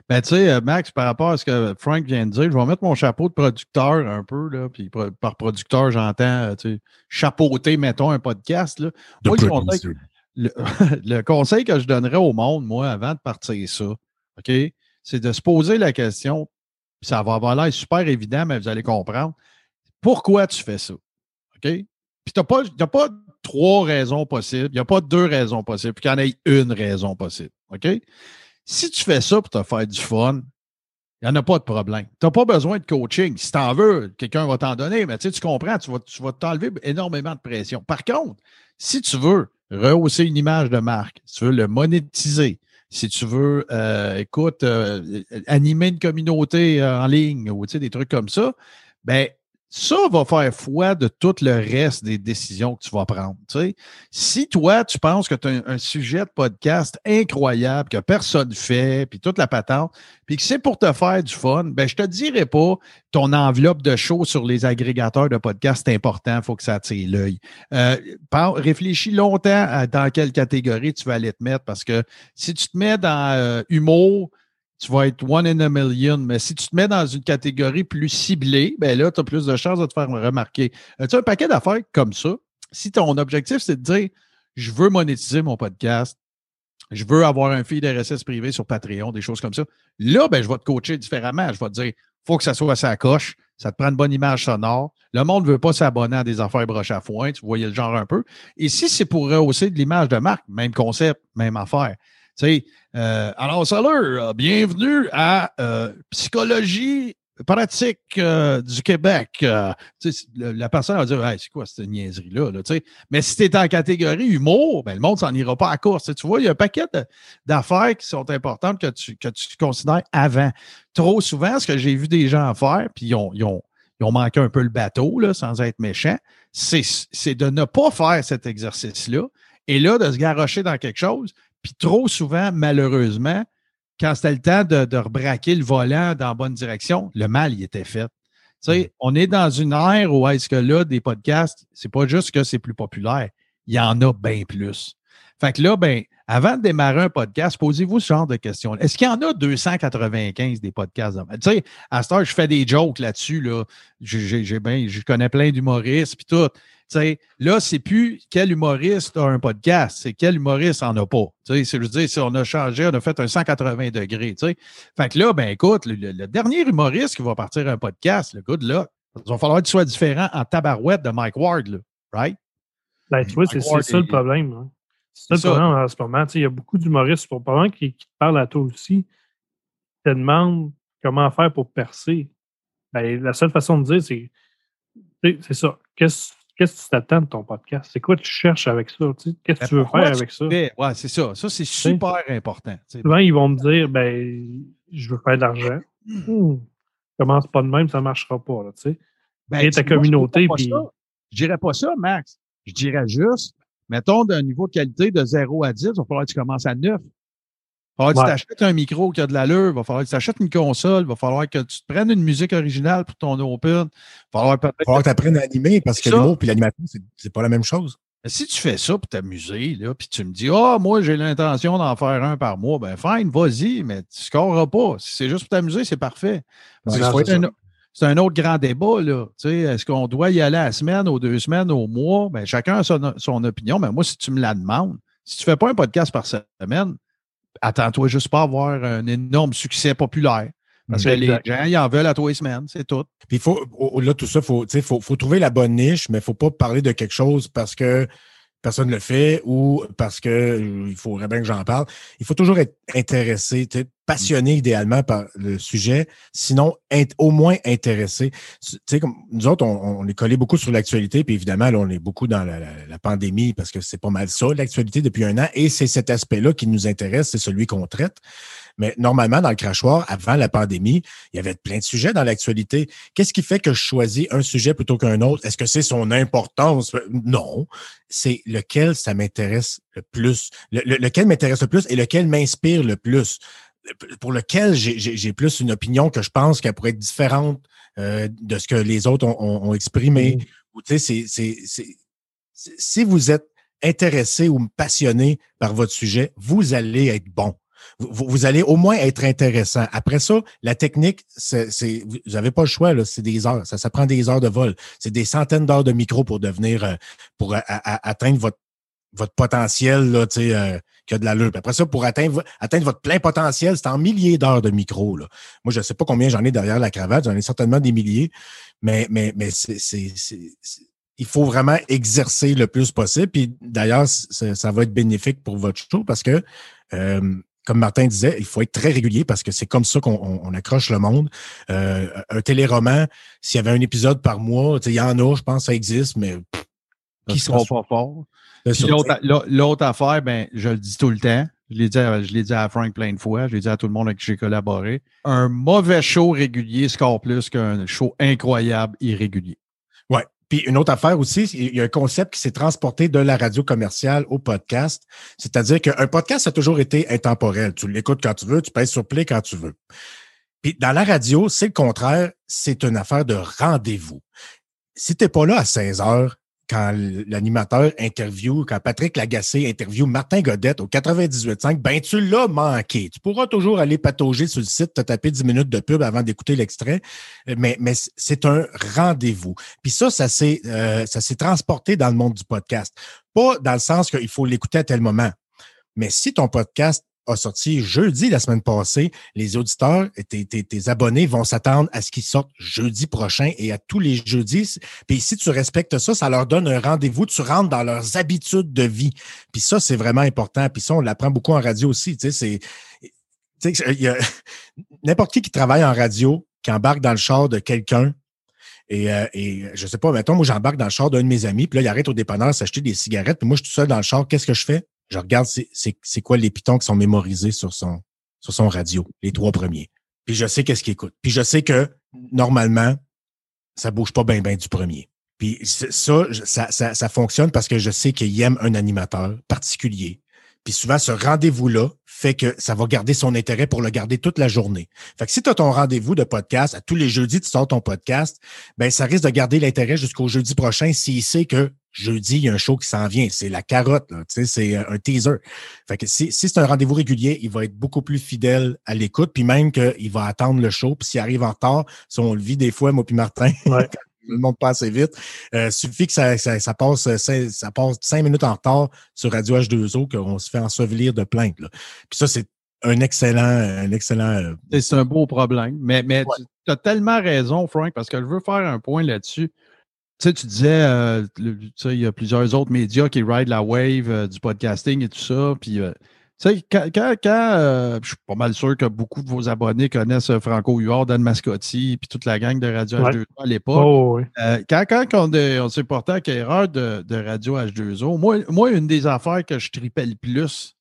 Ben, tu sais, euh, Max, par rapport à ce que Frank vient de dire, je vais mettre mon chapeau de producteur un peu, là, puis par producteur, j'entends, euh, tu sais, chapeauter, mettons, un podcast, là. Moi, le conseil, le, conseil, que je donnerais au monde, moi, avant de partir ça, OK, c'est de se poser la question, puis ça va avoir l'air super évident, mais vous allez comprendre, pourquoi tu fais ça, OK? Puis tu n'as pas, pas trois raisons possibles. Il n'y a pas deux raisons possibles, puis qu'il y en ait une raison possible. OK? Si tu fais ça pour te faire du fun, il n'y en a pas de problème. Tu n'as pas besoin de coaching. Si tu en veux, quelqu'un va t'en donner, mais tu, comprends, tu vas, tu vas t'enlever énormément de pression. Par contre, si tu veux rehausser une image de marque, si tu veux le monétiser, si tu veux, euh, écoute, euh, animer une communauté euh, en ligne ou des trucs comme ça, ben ça va faire foi de tout le reste des décisions que tu vas prendre. Si toi, tu penses que tu as un, sujet de podcast incroyable, que personne fait, puis toute la patente, puis que c'est pour te faire du fun, ben je te dirais pas ton enveloppe de show sur les agrégateurs de podcasts, c'est important, il faut que ça attire l'œil. Euh, réfléchis longtemps à dans quelle catégorie tu vas aller te mettre, parce que si tu te mets dans euh, humour, tu vas être one in a million. Mais si tu te mets dans une catégorie plus ciblée, ben là, tu as plus de chances de te faire remarquer. Euh, tu as un paquet d'affaires comme ça. Si ton objectif, c'est de dire je veux monétiser mon podcast, je veux avoir un feed RSS privé sur Patreon, des choses comme ça. Là, ben, je vais te coacher différemment. Je vais te dire faut que ça soit à sa coche, ça te prend une bonne image sonore. Le monde ne veut pas s'abonner à des affaires broches à foin, tu voyais le genre un peu. Et si c'est pour rehausser de l'image de marque, même concept, même affaire. Euh, alors, salut, euh, bienvenue à euh, Psychologie pratique du Québec. la personne va dire c'est quoi cette niaiserie-là? Là, Mais si tu es en catégorie humour, ben, le monde s'en ira pas à course. Tu vois, il y a un paquet d'affaires qui sont importantes que tu, que considères avant. Trop souvent, ce que j'ai vu des gens faire, puis ils ont, manqué un peu le bateau, sans être méchants, c'est de ne pas faire cet exercice-là et là, de se garrocher dans quelque chose puis trop souvent, malheureusement, quand c'était le temps de, rebraquer le volant dans la bonne direction, le mal y était fait. Tu sais, mm. on est dans une ère où est-ce que là, des podcasts, c'est pas juste que c'est plus populaire, il y en a bien plus. Fait que là, ben, avant de démarrer un podcast, posez-vous ce genre de questions. Est-ce qu'il y en a 295 des podcasts? Tu sais, à ce je fais des jokes là-dessus. Là. J'ai, je connais plein d'humoristes puis tout sais, là, c'est plus quel humoriste a un podcast, c'est quel humoriste en a pas. Tu sais, je veux dire, si on a changé, on a fait un 180 degrés. Tu sais. Fait que là, ben écoute, le, dernier humoriste qui va partir un podcast, le good là, il va falloir qu'il soit différent en tabarouette de Mike Ward, là, right? Ben, tu vois, c'est ça le problème. Hein. C'est ça le problème en ce moment. Tu sais, il y a beaucoup d'humoristes, probablement, qui, qui te parlent à toi aussi, te demandent comment faire pour percer. Ben, la seule façon de dire, c'est c'est ça. Qu'est-ce Qu'est-ce que tu t'attends de ton podcast? C'est quoi tu cherches avec ça? Qu'est-ce que tu veux faire avec ça? Oui, c'est ça. Ça, c'est super important. Souvent, ils vont me dire ben, je veux faire de l'argent. Hmm. Commence pas de même, ça ne marchera pas. Là, ben, ta communauté. Je ne dirais pas ça, Max. Je dirais juste, mettons d'un niveau de qualité de 0 à 10, il va falloir que tu commences à 9. Il va falloir que tu t'achètes un micro qui a de l'allure, il va falloir que tu t'achètes une console, il va falloir que tu te prennes une musique originale pour ton open. Il va falloir, que tu apprennes à animer parce que l'humour et l'animation, c'est pas la même chose. Si tu fais ça pour t'amuser, là, puis tu me dis, ah, oh, moi, j'ai l'intention d'en faire un par mois, ben, fine, vas-y, mais tu ne scoreras pas. Si c'est juste pour t'amuser, c'est parfait. C'est un, autre grand débat, là. Est-ce qu'on doit y aller à la semaine, aux deux semaines, au mois? Ben, chacun a son, son opinion, mais moi, si tu me la demandes, si tu ne fais pas un podcast par semaine, attends-toi juste pas à avoir un énorme succès populaire. Parce que les gens, ils en veulent à les semaines, c'est tout. Puis faut, de tout ça, faut, faut, faut trouver la bonne niche, mais il faut pas parler de quelque chose parce que personne ne le fait ou parce que euh, il faudrait bien que j'en parle. Il faut toujours être intéressé, sais, passionné idéalement par le sujet, sinon au moins intéressé. Tu sais, comme nous autres, on, est collé beaucoup sur l'actualité, puis évidemment, là, on est beaucoup dans la pandémie parce que c'est pas mal ça, l'actualité depuis un an, et c'est cet aspect-là qui nous intéresse, c'est celui qu'on traite. Mais normalement, dans le crachoir, avant la pandémie, il y avait plein de sujets dans l'actualité. Qu'est-ce qui fait que je choisis un sujet plutôt qu'un autre? Est-ce que c'est son importance? Non. C'est lequel ça m'intéresse le plus. Le- le- lequel m'intéresse le plus et lequel m'inspire le plus. Pour lequel j'ai- plus une opinion que je pense qu'elle pourrait être différente euh, de ce que les autres ont, ont- ont exprimé. Ou, tu sais, c'est- si vous êtes intéressé ou passionné par votre sujet, vous allez être bon. Vous, vous- allez au moins être intéressant. Après ça, la technique, c'est, vous n'avez pas le choix, c'est des heures. Ça, ça prend des heures de vol. C'est des centaines d'heures de micro pour devenir, euh, pour a- atteindre votre, votre potentiel, là, tu sais, euh, qui a de l'allure. Après ça, pour atteindre, atteindre votre plein potentiel, c'est en milliers d'heures de micro. Là. Moi, je ne sais pas combien j'en ai derrière la cravate, j'en ai certainement des milliers, mais, mais, mais c'est, il faut vraiment exercer le plus possible. Puis d'ailleurs, ça va être bénéfique pour votre show parce que, euh, comme Martin disait, il faut être très régulier parce que c'est comme ça qu'on on- on accroche le monde. Euh, un téléroman, s'il y avait un épisode par mois, il y en a, je pense, ça existe, mais pff, Qui seront pas forts. l'autre, affaire, ben, je le dis tout le temps. Je l'ai dit, à, je l'ai dit à Frank plein de fois. Je l'ai dit à tout le monde avec qui j'ai collaboré. Un mauvais show régulier score plus qu'un show incroyable irrégulier. Puis une autre affaire aussi, il y a un concept qui s'est transporté de la radio commerciale au podcast. C'est-à-dire qu'un podcast a toujours été intemporel. Tu l'écoutes quand tu veux, tu pèses sur play quand tu veux. Puis dans la radio, c'est le contraire, c'est une affaire de rendez-vous. Si tu n'es pas là à 16 heures, quand l'animateur interview, quand Patrick Lagacé interview Martin Godette au 98.5, ben tu l'as manqué. Tu pourras toujours aller patauger sur le site, te taper 10 minutes de pub avant d'écouter l'extrait, mais, mais c'est un rendez-vous. Puis ça, euh, ça s'est transporté dans le monde du podcast. Pas dans le sens qu'il faut l'écouter à tel moment. Mais si ton podcast a sorti jeudi la semaine passée, les auditeurs, tes, tes, abonnés vont s'attendre à ce qu'ils sortent jeudi prochain et à tous les jeudis. Puis si tu respectes ça, ça leur donne un rendez-vous. Tu rentres dans leurs habitudes de vie. Puis ça, c'est vraiment important. Puis ça, on l'apprend beaucoup en radio aussi. Tu sais, c'est n'importe qui qui travaille en radio, qui embarque dans le char de quelqu'un, et, euh, et je sais pas, mettons, moi, j'embarque dans le char d'un de mes amis, puis là, il arrête au dépanneur s'acheter des cigarettes, puis moi, je suis tout seul dans le char. Qu'est-ce que je fais? Je regarde c'est, quoi les pitons qui sont mémorisés sur son, sur son radio, les trois premiers. Puis je sais qu'est-ce qu'il écoute. Puis je sais que, normalement, ça bouge pas bien, bien du premier. Puis ça, ça, ça, ça fonctionne parce que je sais qu'il aime un animateur particulier. Puis souvent, ce rendez-vous-là fait que ça va garder son intérêt pour le garder toute la journée. Fait que si tu as ton rendez-vous de podcast, à tous les jeudis, tu sors ton podcast, ben ça risque de garder l'intérêt jusqu'au jeudi prochain s'il sait que jeudi, il y a un show qui s'en vient. C'est la carotte, là, tu sais, c'est un teaser. Fait que si, si c'est un rendez-vous régulier, il va être beaucoup plus fidèle à l'écoute, puis même qu'il va attendre le show, puis s'il arrive en retard, si on le vit des fois, moi puis Martin, Ouais. le monde passe assez vite. Euh, suffit que ça, ça, ça passe euh, ça passe cinq minutes en retard sur Radio H2O qu'on se fait ensevelir de plaintes. Là. Puis ça, c'est un excellent, un excellent. euh, C'est un beau problème. Mais, mais tu as tellement raison, Frank, parce que je veux faire un point là-dessus. Tu sais, tu disais, euh, le- tu sais, il y a plusieurs autres médias qui ride la wave euh, du podcasting et tout ça. Puis, euh, tu sais, quand, quand, quand, euh, je suis pas mal sûr que beaucoup de vos abonnés connaissent euh, Franco Huard, Dan Mascotti, puis toute la gang de Radio Ouais. H2O à l'époque. Oh, oui. Euh, quand, quand on, on s'est porté à erreur de, de Radio H2O, moi, moi, une des affaires que je tripais le plus,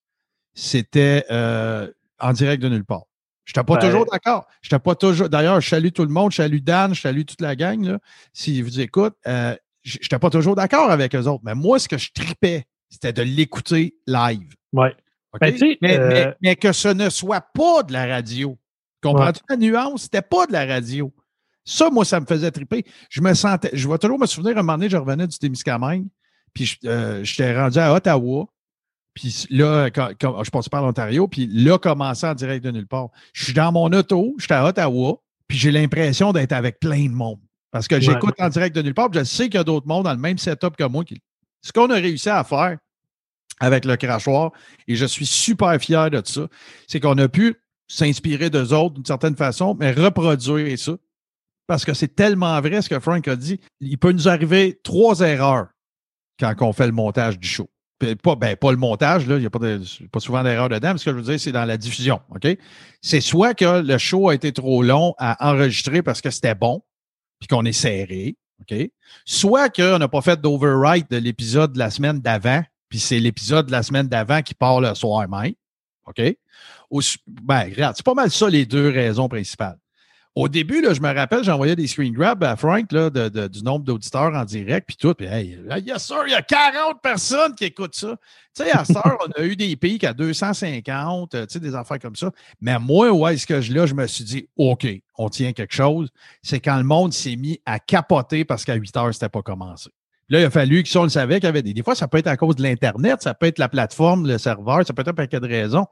c'était euh, en direct de nulle part. Je n'étais pas Ben- toujours d'accord. J'étais pas toujours. D'ailleurs, je salue tout le monde, je salue Dan, je salue toute la gang. Là, S'ils vous écoutent, euh, je n'étais pas toujours d'accord avec eux autres. Mais moi, ce que je tripais, c'était de l'écouter live. Ouais. OK? Ben, mais, euh, mais- mais que ce ne soit pas de la radio. Comprends-tu la nuance? C'était pas de la radio. Ça, moi, ça me faisait triper. Je me sentais, je vais toujours me souvenir, un moment donné, je revenais du Témiscamingue, puis je- euh, j'étais rendu à Ottawa, puis là, quand, quand- je passais par l'Ontario, puis là, commençait en direct de nulle part. Je suis dans mon auto, j'étais à Ottawa, puis j'ai l'impression d'être avec plein de monde. Parce que j'écoute en direct de nulle part, puis je sais qu'il y a d'autres mondes dans le même setup que moi. Qui... Ce qu'on a réussi à faire avec le crachoir, et je suis super fier de ça, c'est qu'on a pu s'inspirer d'eux autres d'une certaine façon, mais reproduire ça. Parce que c'est tellement vrai ce que Frank a dit. Il peut nous arriver trois erreurs quand on fait le montage du show. Pas, ben, pas le montage, il n'y a pas, de, pas souvent d'erreur dedans, mais ce que je veux dire, c'est dans la diffusion. OK? C'est soit que le show a été trop long à enregistrer parce que c'était bon, puis qu'on est serré. OK? Soit qu'on n'a pas fait d'overwrite de l'épisode de la semaine d'avant, puis c'est l'épisode de la semaine d'avant qui part le soir même. OK? Ben, regarde, c'est pas mal ça les deux raisons principales. Au début, là, je me rappelle, j'envoyais des screen grabs à Frank là, du nombre d'auditeurs en direct, puis tout. Puis, hey, yes, il y a 40 personnes qui écoutent ça. Tu sais, à cette on a eu des pics à 250, tu sais, des affaires comme ça. Mais moi, où est-ce que je, là, je me suis dit, OK, on tient quelque chose. C'est quand le monde s'est mis à capoter parce qu'à 8 heures, c'était pas commencé. Là, il a fallu que ça, le savait qu'il y avait des. Des fois, ça peut être à cause de l'Internet, ça peut être la plateforme, le serveur, ça peut être un paquet de raisons.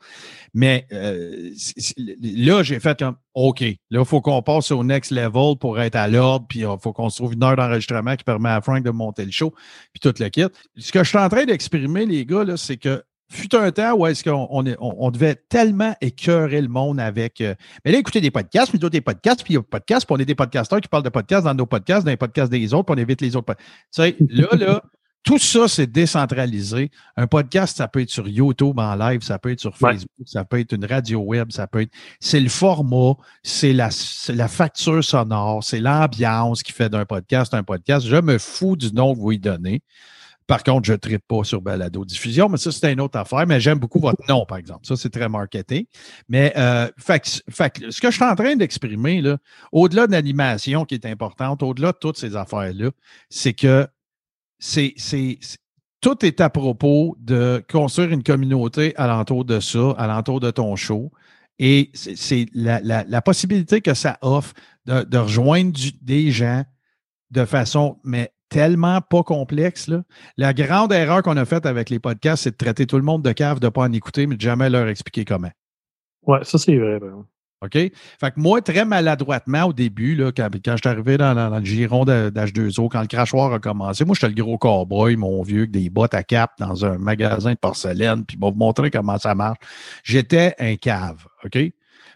Mais euh, là, j'ai fait comme OK, là, il faut qu'on passe au next level pour être à l'ordre, puis il faut qu'on se trouve une heure d'enregistrement qui permet à Frank de monter le show, puis tout le kit. Ce que je suis en train d'exprimer, les gars, là, c'est que fut un temps où est-ce qu'on on, on, devait tellement écœurer le monde avec. Euh, mais là, écouter des podcasts, puis d'autres des podcasts, puis il y a des podcasts, puis on est des podcasteurs qui parlent de podcasts dans nos podcasts, dans les podcasts des autres, puis on évite les autres. Tu sais, là, là, tout ça, c'est décentralisé. Un podcast, ça peut être sur YouTube en live, ça peut être sur Facebook, ça peut être une radio web, ça peut être. C'est le format, c'est la, la facture sonore, c'est l'ambiance qui fait d'un podcast un podcast. Je me fous du nom que vous y donnez. Par contre, je ne traite pas sur balado diffusion, mais ça, c'est une autre affaire. Mais j'aime beaucoup votre nom, par exemple. Ça, c'est très marketing. Mais euh, ce que je suis en train d'exprimer, au-delà de l'animation qui est importante, au-delà de toutes ces affaires-là, c'est que c'est, tout est à propos de construire une communauté alentour de ça, alentour de ton show. Et c'est la, possibilité que ça offre de, rejoindre des gens de façon, mais tellement pas complexe. Là. La grande erreur qu'on a faite avec les podcasts, c'est de traiter tout le monde de cave, de ne pas en écouter, mais de jamais leur expliquer comment. Oui, ça c'est vrai. OK? Fait que moi, très maladroitement au début, là, quand, quand je suis arrivé dans, le giron d'H2O, quand le crachoir a commencé, moi, j'étais le gros cowboy, mon vieux, avec des bottes à cap dans un magasin de porcelaine, puis va vous montrer comment ça marche. J'étais un cave. OK?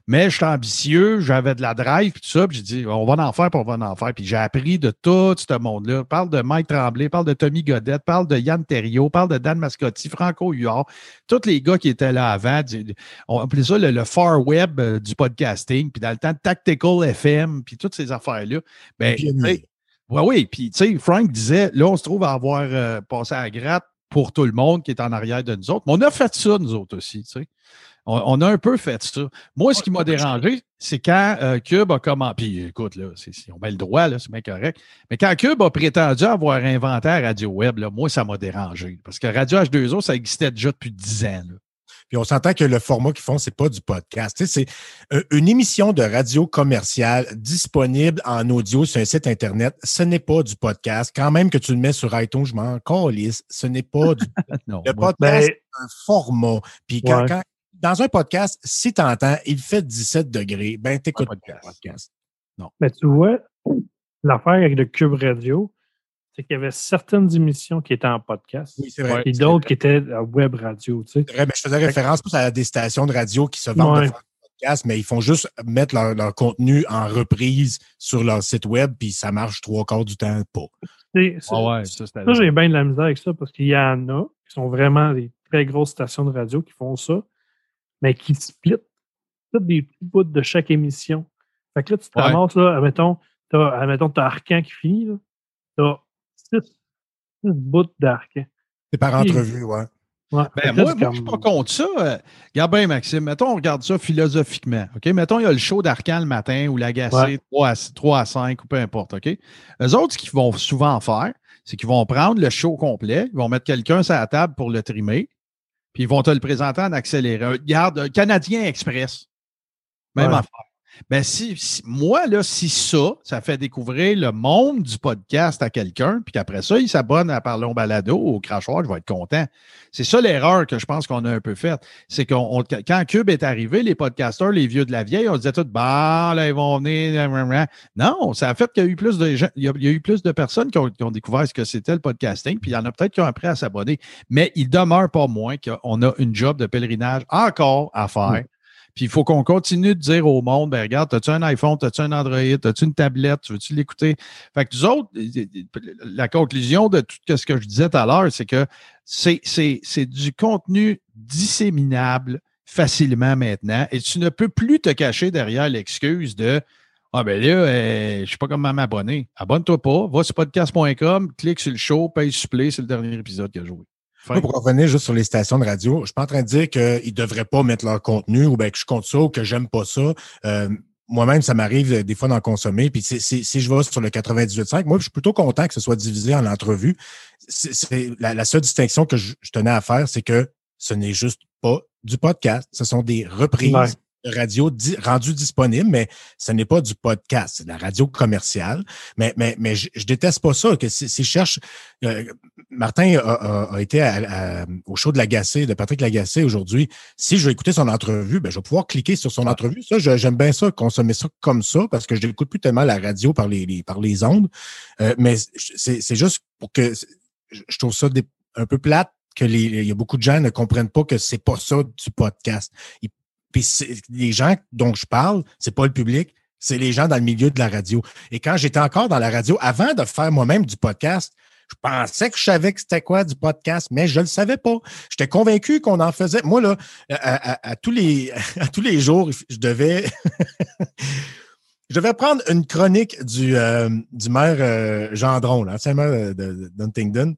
Mais j'étais ambitieux, j'avais de la drive, puis tout ça, puis j'ai dit, on va en faire, puis on va en faire. Puis j'ai appris de tout ce monde-là. Parle de Mike Tremblay, parle de Tommy Godette, parle de Yann Terriot, parle de Dan Mascotti, Franco Huard, tous les gars qui étaient là avant. On appelait ça le, far web euh, du podcasting, puis dans le temps, Tactical FM, puis toutes ces affaires-là. Ben, oui, oui. Puis, tu sais, Frank disait, là, on se trouve à avoir euh, passé à la gratte pour tout le monde qui est en arrière de nous autres. Mais on a fait ça, nous autres aussi, tu sais. On, a un peu fait ça. Moi, ce qui m'a dérangé, c'est quand euh, Cube a commencé. Puis écoute, là, on met le droit, là, c'est bien correct. Mais quand Cube a prétendu avoir inventé Radio Web, là, moi, ça m'a dérangé. Parce que Radio H2O, ça existait déjà depuis 10 ans. Puis on s'entend que le format qu'ils font, c'est pas du podcast. c'est euh, une émission de radio commerciale disponible en audio sur un site Internet. Ce n'est pas du podcast. Quand même que tu le mets sur iTunes, je m'en calisse. Ce n'est pas du non, Le podcast, ben c'est un format. Puis quand, dans un podcast, si tu entends, il fait 17 degrés, ben t'écoutes pas le podcast. Non. Mais tu vois, l'affaire avec le Cube Radio, c'est qu'il y avait certaines émissions qui étaient en podcast. Oui, c'est vrai. Et d'autres qui étaient à web radio. Tu sais. C'est vrai, mais je faisais référence plus à des stations de radio qui se vendent de podcast, mais ils font juste mettre leur, contenu en reprise sur leur site web, puis ça marche trois quarts du temps pas. Ah ouais, ça, ça j'ai bien de la misère avec ça parce qu'il y en a qui sont vraiment des très grosses stations de radio qui font ça mais qui split toutes des petits bouts de chaque émission. Fait que là, tu te ramasses, là, admettons, t'as, admettons, t'as Arcan qui finit, là. T'as six, six bouts d'Arcan. C'est par entrevue, ouais. Ouais, ben moi, moi je suis pas contre ça. Euh, regarde bien, Maxime. Mettons, on regarde ça philosophiquement. OK? Mettons, il y a le show d'Arcan le matin ou l'agacé 3, à, 3 à 5 ou peu importe. OK? Eux autres, ce qu'ils vont souvent faire, c'est qu'ils vont prendre le show complet, ils vont mettre quelqu'un sur la table pour le trimer, puis ils vont te le présenter en accéléré. Regarde, Canadien Express. Même affaire. Ben, si, moi, là, si ça, ça fait découvrir le monde du podcast à quelqu'un, puis qu'après ça, il s'abonne à Parlons Balado au Crachoir, je vais être content. C'est ça l'erreur que je pense qu'on a un peu faite. C'est qu'on quand Cube est arrivé, les podcasteurs, les vieux de la vieille, on disait tout bah, là, ils vont venir. Non, ça a fait qu'il y a eu plus de gens, il y a, eu plus de personnes qui ont, qui ont découvert ce que c'était le podcasting, puis il y en a peut-être qui ont appris à s'abonner. Mais il demeure pas moins qu'on a une job de pèlerinage encore à faire. Puis il faut qu'on continue de dire au monde, ben regarde, as-tu un iPhone, as-tu un Android, as-tu une tablette, tu veux-tu l'écouter? Fait que nous autres, la conclusion de tout ce que je disais tout à l'heure, c'est que c'est du contenu disséminable facilement maintenant et tu ne peux plus te cacher derrière l'excuse de ah ben là, euh, je ne sais pas comment m'abonner. Abonne-toi pas, va sur podcast.com, clique sur le show, paye supplé, c'est le dernier épisode qu'il a joué. Pour revenir juste sur les stations de radio, je ne suis pas en train de dire qu'ils ne devraient pas mettre leur contenu ou bien que je compte ça ou que j'aime pas ça. Euh, moi-même, ça m'arrive des fois d'en consommer. Puis si je vais sur le 98.5, moi, je suis plutôt content que ce soit divisé en entrevues. C'est la, seule distinction que je, tenais à faire, c'est que ce n'est juste pas du podcast. Ce sont des reprises radio rendu disponible, mais ce n'est pas du podcast, c'est de la radio commerciale. Mais, mais, mais je, déteste pas ça. Que si, je cherche, euh, Martin a, été au show de l'agacé, de Patrick Lagacé aujourd'hui. Si je veux écouter son entrevue, ben, je vais pouvoir cliquer sur son entrevue. Ça, j'aime bien ça, consommer ça comme ça, parce que je n'écoute plus tellement la radio par les, par les ondes. Euh, mais c'est juste pour que je trouve ça un peu plate que les, il y a beaucoup de gens ne comprennent pas que c'est pas ça du podcast. Puis les gens dont je parle, c'est pas le public, c'est les gens dans le milieu de la radio. Et quand j'étais encore dans la radio, avant de faire moi-même du podcast, je pensais que je savais que c'était quoi du podcast, mais je ne le savais pas. J'étais convaincu qu'on en faisait. Moi, là, à, tous, les, jours, je devais. je devais prendre une chronique du, euh, du maire euh, Gendron, l'ancien maire de, Huntingdon,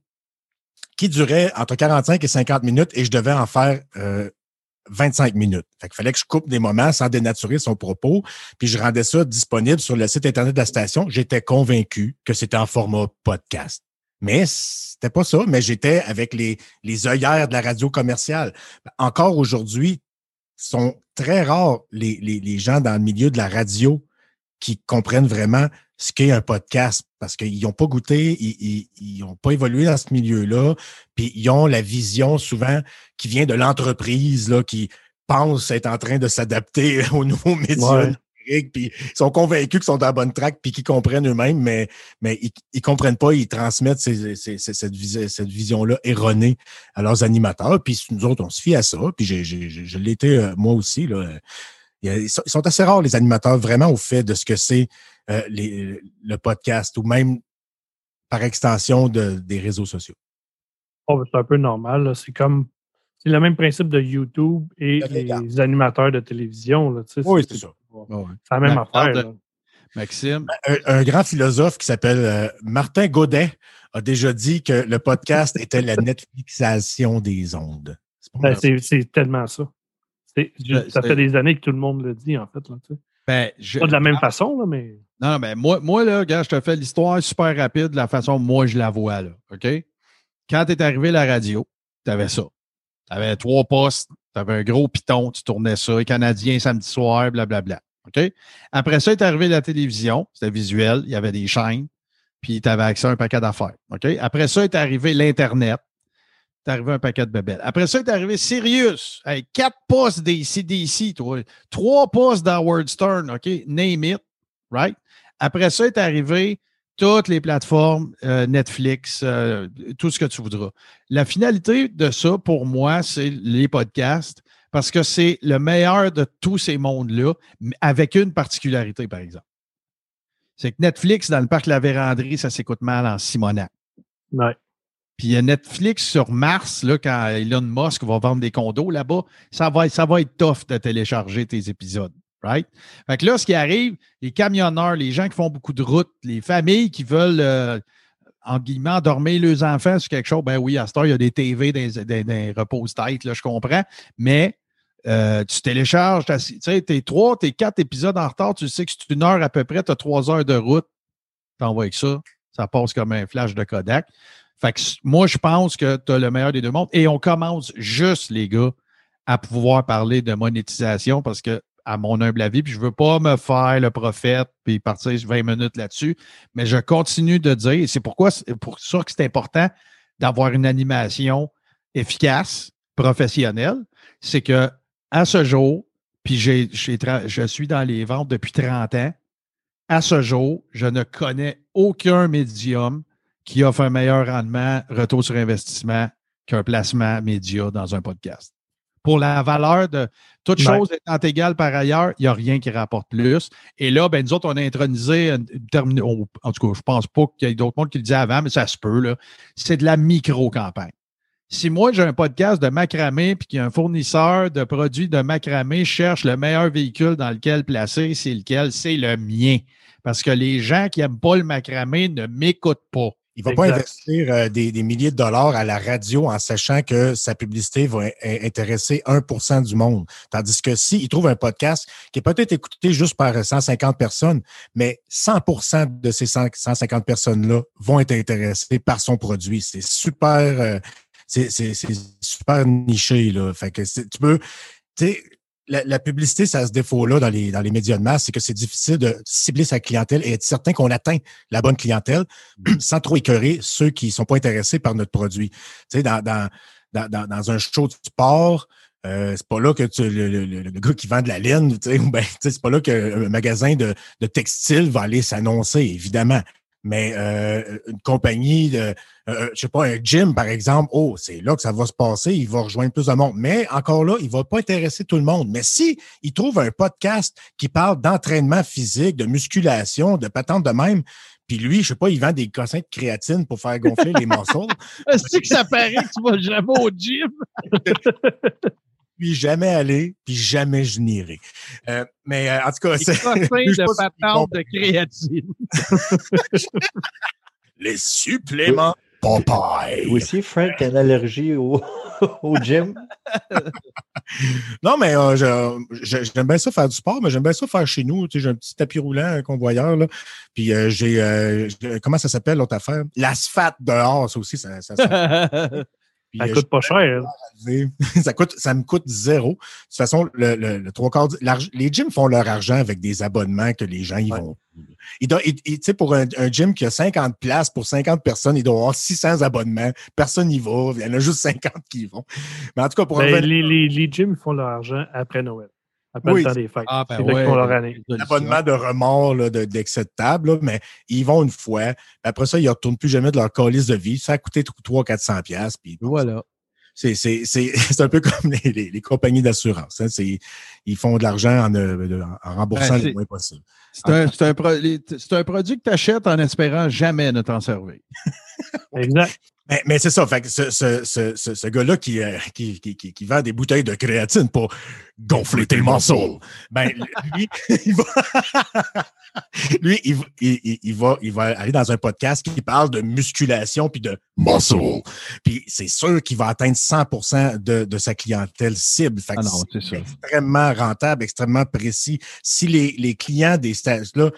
qui durait entre 45 et 50 minutes et je devais en faire euh, 25 minutes. Fait qu'il fallait que je coupe des moments sans dénaturer son propos, puis je rendais ça disponible sur le site Internet de la station. J'étais convaincu que c'était en format podcast. Mais c'était pas ça, mais j'étais avec les, les œillères de la radio commerciale. Encore aujourd'hui, sont très rares les, les, les gens dans le milieu de la radio qui comprennent vraiment ce qu'est un podcast parce qu'ils n'ont pas goûté, ils n'ont pas évolué dans ce milieu-là, puis ils ont la vision souvent qui vient de l'entreprise là, qui pense être en train de s'adapter aux nouveaux médias. Puis ils sont convaincus qu'ils sont dans la bonne track puis qu'ils comprennent eux-mêmes, mais, mais ils, ne comprennent pas, ils transmettent cette, vision-là erronée à leurs animateurs. Puis nous autres, on se fie à ça. Puis je l'ai été euh, moi aussi. Là. Ils sont assez rares, les animateurs, vraiment au fait de ce que c'est euh, le podcast ou même par extension de, des réseaux sociaux. Oh, c'est un peu normal. C'est comme c'est le même principe de YouTube et les animateurs de télévision. Là, oui, c'est ça. C'est la même affaire. Maxime. Un, grand philosophe qui s'appelle euh, Martin Godet a déjà dit que le podcast était la Netflixation des ondes. C'est ben, tellement ça. ça fait des années que tout le monde le dit, en fait. Là, ben, pas de la même façon, là, mais. Non, mais moi, moi là, je te fais l'histoire super rapide de la façon moi je la vois, là. OK? Quand tu es arrivé à la radio, tu avais ça. Tu avais trois postes, tu avais un gros piton, tu tournais ça, les Canadiens samedi soir, blablabla. OK? Après ça, tu es arrivé la télévision, c'était visuel, il y avait des chaînes, puis tu avais accès à un paquet d'affaires. OK? Après ça, est arrivé l'Internet, t'es arrivé un paquet de bébelles. Après ça, t'es arrivé Sirius. avec quatre postes d'ici, toi. Trois postes d'Howard Stern, OK? Name it, right? Après ça, est arrivé toutes les plateformes, euh, Netflix, euh, tout ce que tu voudras. La finalité de ça, pour moi, c'est les podcasts, parce que c'est le meilleur de tous ces mondes-là, avec une particularité, par exemple. C'est que Netflix, dans le parc La Vérandrie, ça s'écoute mal en Simonac. Ouais. Puis il y a Netflix sur Mars, là, quand Elon Musk va vendre des condos là-bas, ça va, ça être tough de télécharger tes épisodes. Right? Fait que là, ce qui arrive, les camionneurs, les gens qui font beaucoup de routes, les familles qui veulent, euh, en guillemets, dormir leurs enfants sur quelque chose, ben oui, à ce temps, il y a des TV des, des, repose-tête, là, je comprends. Mais euh, tu télécharges, tu sais, tes trois, tes quatre épisodes en retard, tu sais que c'est une heure à peu près, tu as trois heures de route, t'envoies avec ça, ça passe comme un flash de Kodak. Fait que moi, je pense que tu as le meilleur des deux mondes. Et on commence juste, les gars, à pouvoir parler de monétisation parce que, à mon humble avis, puis je veux pas me faire le prophète puis partir 20 minutes là-dessus, mais je continue de dire, et c'est pourquoi pour ça que c'est important d'avoir une animation efficace, professionnelle, c'est que à ce jour, puis j'ai, je suis dans les ventes depuis 30 ans, à ce jour, je ne connais aucun médium qui offre un meilleur rendement, retour sur investissement qu'un placement média dans un podcast. pour la valeur de toute Ouais. chose étant égale par ailleurs, il n'y a rien qui rapporte plus. Et là, ben, nous autres, on a intronisé, une- en tout cas, je pense pas qu'il y ait d'autres monde qui le disaient avant, mais ça se peut, là. C'est de la micro-campagne. Si moi, j'ai un podcast de macramé puis qu'il y a un fournisseur de produits de macramé cherche le meilleur véhicule dans lequel placer, c'est lequel? C'est le mien. Parce que les gens qui n'aiment pas le macramé ne m'écoutent pas. Il ne va pas investir euh, des, des milliers de dollars à la radio en sachant que sa publicité va in- intéresser 1% du monde. Tandis que s'il trouve un podcast qui est peut-être écouté juste par 150 personnes, mais 100% de ces 100 150 personnes-là vont être intéressées par son produit. C'est super, euh, c'est super niché. Là. Fait que tu peux, la, publicité, ça a défaut-là dans les, dans les médias de masse, c'est que c'est difficile de cibler sa clientèle et être certain qu'on atteint la bonne clientèle sans trop écœurer ceux qui ne sont pas intéressés par notre produit. Tu sais, dans, un show de sport, euh, c'est pas là que le, le, gars qui vend de la laine, tu sais, ben, c'est pas là qu'un magasin de, de textile va aller s'annoncer, évidemment. Mais euh, une compagnie de, euh, je sais pas, un gym, par exemple, oh, c'est là que ça va se passer, il va rejoindre plus de monde. Mais encore là, il va pas intéresser tout le monde. Mais si il trouve un podcast qui parle d'entraînement physique, de musculation, de patente de même, puis lui, je sais pas, il vend des cossins de créatine pour faire gonfler les muscles, Est-ce que ça paraît que tu vas jamais au gym? puis jamais aller, puis jamais je n'irai. Euh, mais euh, en tout cas, c'est de patente de créatine. les suppléments Popeye. Aussi, Frank, t'as une allergie au, au gym? Non, mais euh, j'aime bien ça faire du sport, mais j'aime bien ça faire chez nous. Tu sais, j'ai un petit tapis roulant, un convoyeur, là. Puis euh, j'ai, euh, j'ai- comment ça s'appelle l'autre affaire? L'asphalte dehors, ça aussi, ça, ça, ça- puis, Ça euh, coûte pas cher. ça coûte, ça me coûte zéro. De toute façon, le, le, le trois quarts, les gyms font leur argent avec des abonnements que les gens y Ouais. vont. Il doit, il- il- tu sais, pour un, un gym qui a 50 places pour 50 personnes, il doit avoir 600 abonnements. Personne n'y va. Il y en a juste 50 qui y vont. Mais en tout cas, pour Ben, revenir- les, les, les gyms font leur argent après Noël. Après Oui. le temps des fêtes. Ah, ben c'est ouais. leur année. l'abonnement de remords là, de- d'excès de table, là, mais ils vont une fois. Après ça, ils ne retournent plus jamais de leur calice de vie. Ça a coûté 300-400$. piastres, Puis bon, Voilà. c'est, c'est, c'est, c'est un peu comme les, les- les compagnies d'assurance. hein. C'est, ils font de l'argent en, euh, en remboursant Ben, le moins possible. C'est un, c'est un pro- les- c'est un produit que tu achètes en espérant jamais ne t'en servir. Exact. Mais, mais c'est ça. Fait que ce, ce, ce, ce, gars-là qui, euh, qui, qui, qui, qui vend des bouteilles de créatine pour gonfler tes muscles, ben, lui, il va, lui, il, il, va, il va aller dans un podcast qui parle de musculation puis de muscle. Puis c'est sûr qu'il va atteindre 100 de, de sa clientèle cible. Fait que Ah non, c'est extrêmement rentable, extrêmement précis. Si les, les clients des stages là,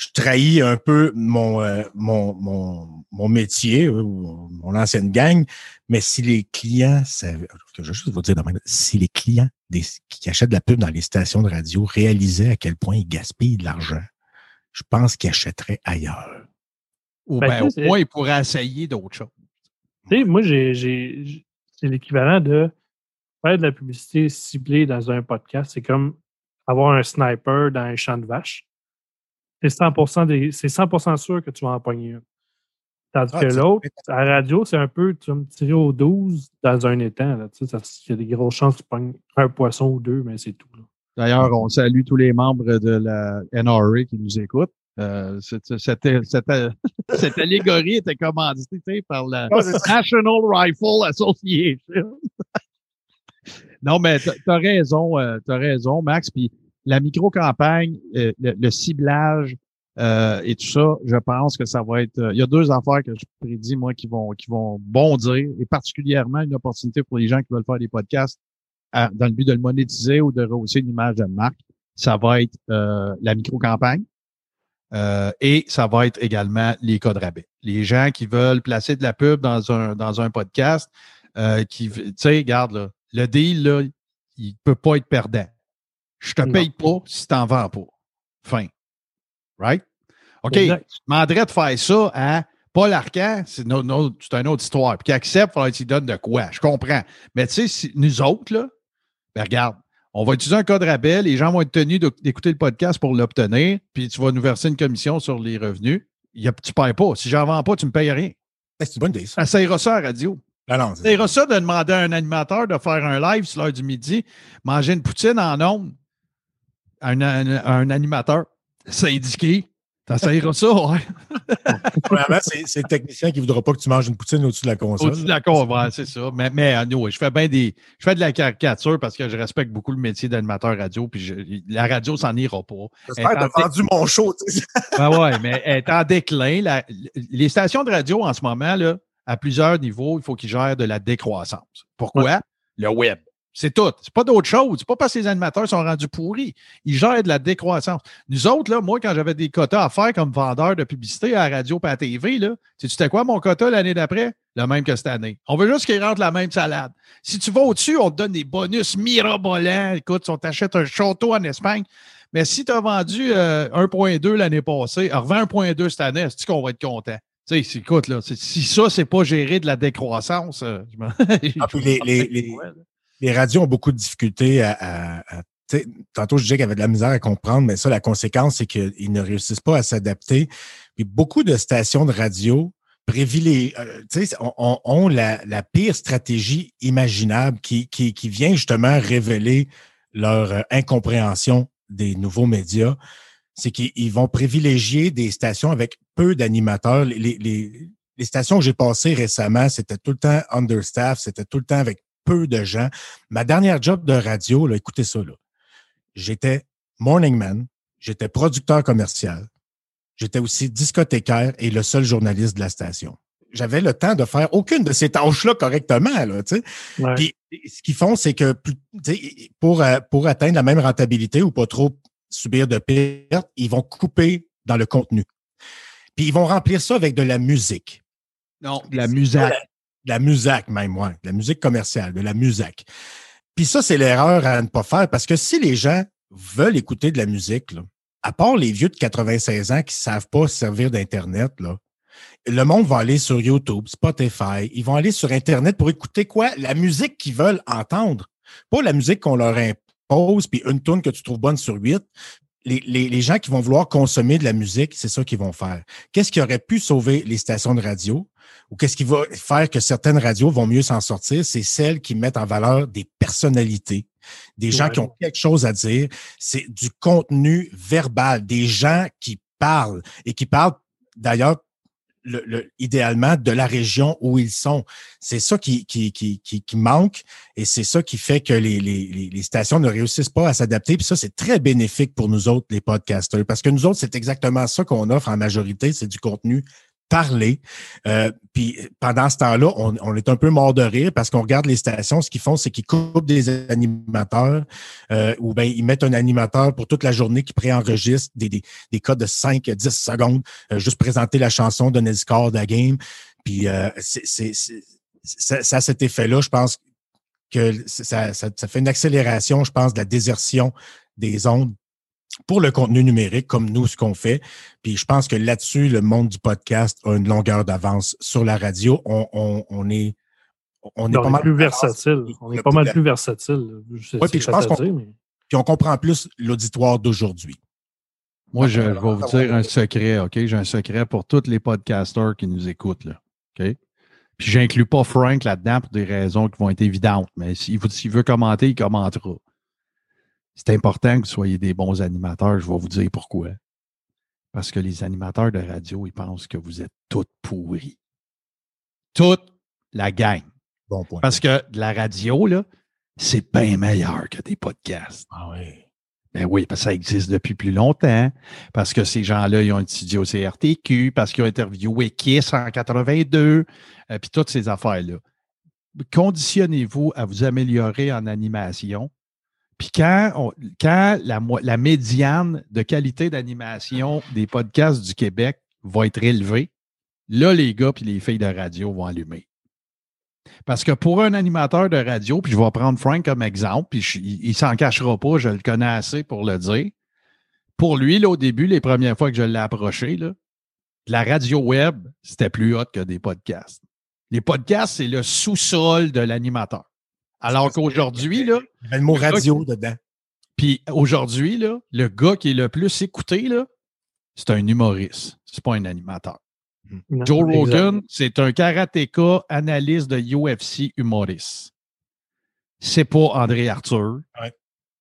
je trahis un peu mon, euh, mon, mon, mon métier, euh, ou mon ancienne gang, mais si les clients, savaient- je vais juste vous dire si les clients des, qui achètent de la pub dans les stations de radio réalisaient à quel point ils gaspillent de l'argent, je pense qu'ils achèteraient ailleurs. Ou Ben, ben, au moins, ils pourraient essayer d'autres choses. Tu sais, moi, j'ai, j'ai, j'ai- c'est l'équivalent de faire de la publicité ciblée dans un podcast. C'est comme avoir un sniper dans un champ de vaches. C'est 100%, des, c'est 100% sûr que tu vas en pogner une. Tandis Ah, que tu- l'autre, à la radio, c'est un peu, tu vas me tirer au 12 dans un étang. Là, tu sais, ça- Il y a des grosses chances que tu pognes un poisson ou deux, mais c'est tout. D'ailleurs, on salue tous les membres de la NRA qui nous écoutent. Euh, cette, cette, cette, cette allégorie était commanditée par la Ah. National Rifle Association. non, mais t'as as raison, euh, t'as raison, Max. Puis la micro-campagne, euh, le, le ciblage euh, et tout ça, je pense que ça va être. euh, Il y a deux affaires que je prédis, moi, qui vont, qui vont bondir, et particulièrement une opportunité pour les gens qui veulent faire des podcasts à- dans le but de le monétiser ou de rehausser une image de marque. Ça va être euh, la micro-campagne. Euh, et ça va être également les codes rabais. Les gens qui veulent placer de la pub dans un, dans un podcast, euh, qui, tu sais, regarde, là, le deal, là, il peut pas être perdant. Je te Non. paye pas si t'en vends pas. Fin. Right? OK. Exact. Tu demanderais de faire ça à Paul Arcan, c'est une, autre- une histoire. Puis qu'il accepte, il faudrait qu'il donne de quoi. Je comprends. Mais tu sais, si- nous autres, là, ben regarde, on va utiliser un code rabais, les gens vont être tenus d'écouter le podcast pour l'obtenir, puis tu vas nous verser une commission sur les revenus. Il y a, tu ne payes pas. Si j'en vends pas, tu ne me payes rien. Ben, C'est une bonne idée, ça. Essayera ça à radio. Non, non, c'est- C'est ça de demander à un animateur de faire un live sur l'heure du midi, manger une poutine en ondes un, un- un animateur syndiqué. T'essayeras ça, ouais. Premièrement, c'est le technicien qui ne voudra pas que tu manges une poutine au-dessus de la console. Au-dessus de la ouais, c'est ça. Mais, mais anyway, je fais bien des. Je fais de la caricature parce que je respecte beaucoup le métier d'animateur radio, puis je- la radio s'en ira pas. J'espère que tu as vendu mon show. tu. Ben ouais, mais elle est en déclin. La- les stations de radio en ce moment, là, à plusieurs niveaux, il faut qu'ils gèrent de la décroissance. Pourquoi? Le web. C'est tout. C'est pas d'autre chose. C'est pas parce que les animateurs sont rendus pourris. Ils gèrent de la décroissance. Nous autres, là, moi, quand j'avais des quotas à faire comme vendeur de publicité à la radio et à la TV, là, tu sais, quoi mon quota l'année d'après? Le même que cette année. On veut juste qu'ils rentrent la même salade. Si tu vas au-dessus, on te donne des bonus mirabolants. Écoute, si on t'achète un château en Espagne, mais si tu as vendu euh, 1.2 l'année passée, revends 1.2 cette année, est-ce qu'on va être content? Tu sais, écoute, là, si ça, c'est pas gérer de la décroissance, euh, je Ah, puis les- les- les- les radios ont beaucoup de difficultés à. à- à- tantôt, je disais qu'il y avait de la misère à comprendre, mais ça, la conséquence, c'est qu'ils ne réussissent pas à s'adapter. Puis beaucoup de stations de radio privilégient, euh, ont, ont- la, la pire stratégie imaginable qui, qui, qui vient justement révéler leur euh, incompréhension des nouveaux médias. C'est qu'ils ils vont privilégier des stations avec peu d'animateurs. Les- les- les stations que j'ai passées récemment, c'était tout le temps understaff, c'était tout le temps avec peu de gens. Ma dernière job de radio, là, écoutez ça, là. J'étais morning man, j'étais producteur commercial, j'étais aussi discothécaire et le seul journaliste de la station. J'avais le temps de faire aucune de ces tâches-là correctement, là. Ouais. Puis ce qu'ils font, c'est que pour, euh, pour atteindre la même rentabilité ou pas trop subir de pertes, ils vont couper dans le contenu. Puis ils vont remplir ça avec de la musique. Non, de la musique. De la musique même, ouais. De la musique commerciale, de la musique. Puis ça, c'est l'erreur à ne pas faire parce que si les gens veulent écouter de la musique, à part les vieux de 96 ans qui ne savent pas se servir d'Internet, là, le monde va aller sur YouTube, Spotify, ils vont aller sur Internet pour écouter quoi? La musique qu'ils veulent entendre. Pas la musique qu'on leur impose, puis une tune que tu trouves bonne sur huit. Les, les- les gens qui vont vouloir consommer de la musique, c'est ça qu'ils vont faire. Qu'est-ce qui aurait pu sauver les stations de radio? Ou qu'est-ce qui va faire que certaines radios vont mieux s'en sortir? C'est celles qui mettent en valeur des personnalités, des gens qui ont quelque chose à dire. C'est du contenu verbal, des gens qui parlent et qui parlent d'ailleurs le- le- idéalement de la région où ils sont. C'est ça qui, qui, qui, qui, manque et c'est ça qui fait que les, les, les- les stations ne réussissent pas à s'adapter. Puis ça, c'est très bénéfique pour nous autres, les podcasters, parce que nous autres, c'est exactement ça qu'on offre en majorité, c'est du contenu parlé. Euh, puis pendant ce temps-là, on, on est un peu mort de rire parce qu'on regarde les stations, ce qu'ils font, c'est qu'ils coupent des animateurs euh, ou bien ils mettent un animateur pour toute la journée qui préenregistre des, des, des codes de 5-10 secondes, euh, juste présenter la chanson, donner le score de la game. Puis euh, c'est, ça, cet effet-là, je pense que ça, ça, ça fait une accélération, je pense, de la désertion des ondes pour le contenu numérique, comme nous, ce qu'on fait. Puis je pense que là-dessus, le monde du podcast a une longueur d'avance sur la radio. On, on, on est, on est on pas est mal plus versatile. On est pas mal plus versatile. Ouais, puis je pense qu'on- mais- Puis on comprend plus l'auditoire d'aujourd'hui. Moi, je, je vais vous dire un secret, OK? J'ai un secret pour tous les podcasters qui nous écoutent, là. OK? Puis j'inclus pas Frank là-dedans pour des raisons qui vont être évidentes, mais s'il veut, s'il veut commenter, il commentera. C'est important que vous soyez des bons animateurs, je vais vous dire pourquoi. Parce que les animateurs de radio, ils pensent que vous êtes tous pourris. Toute la gang. Bon point. Parce que de la radio, là, c'est bien meilleur que des podcasts. Ah oui. Ben oui, parce que ça existe depuis plus longtemps, parce que ces gens-là, ils ont étudié au CRTQ, parce qu'ils ont interviewé Kiss en 82, euh, puis toutes ces affaires-là. Conditionnez-vous à vous améliorer en animation. Puis quand, quand la, la médiane de qualité d'animation des podcasts du Québec va être élevée, là, les gars puis les filles de radio vont allumer. Parce que pour un animateur de radio, puis je vais prendre Frank comme exemple, puis il, il s'en cachera pas, je le connais assez pour le dire. Pour lui, là, au début, les premières fois que je l'ai approché, là, la radio web, c'était plus hot que des podcasts. Les podcasts, c'est le sous-sol de l'animateur. Alors qu'aujourd'hui, là, Il y avait le mot radio dedans. puis aujourd'hui, là, le gars qui est le plus écouté, là, c'est un humoriste. C'est pas un animateur. Non, Joe. Rogan, c'est un karatéka analyste de UFC humoriste. C'est pas André Arthur. Ouais.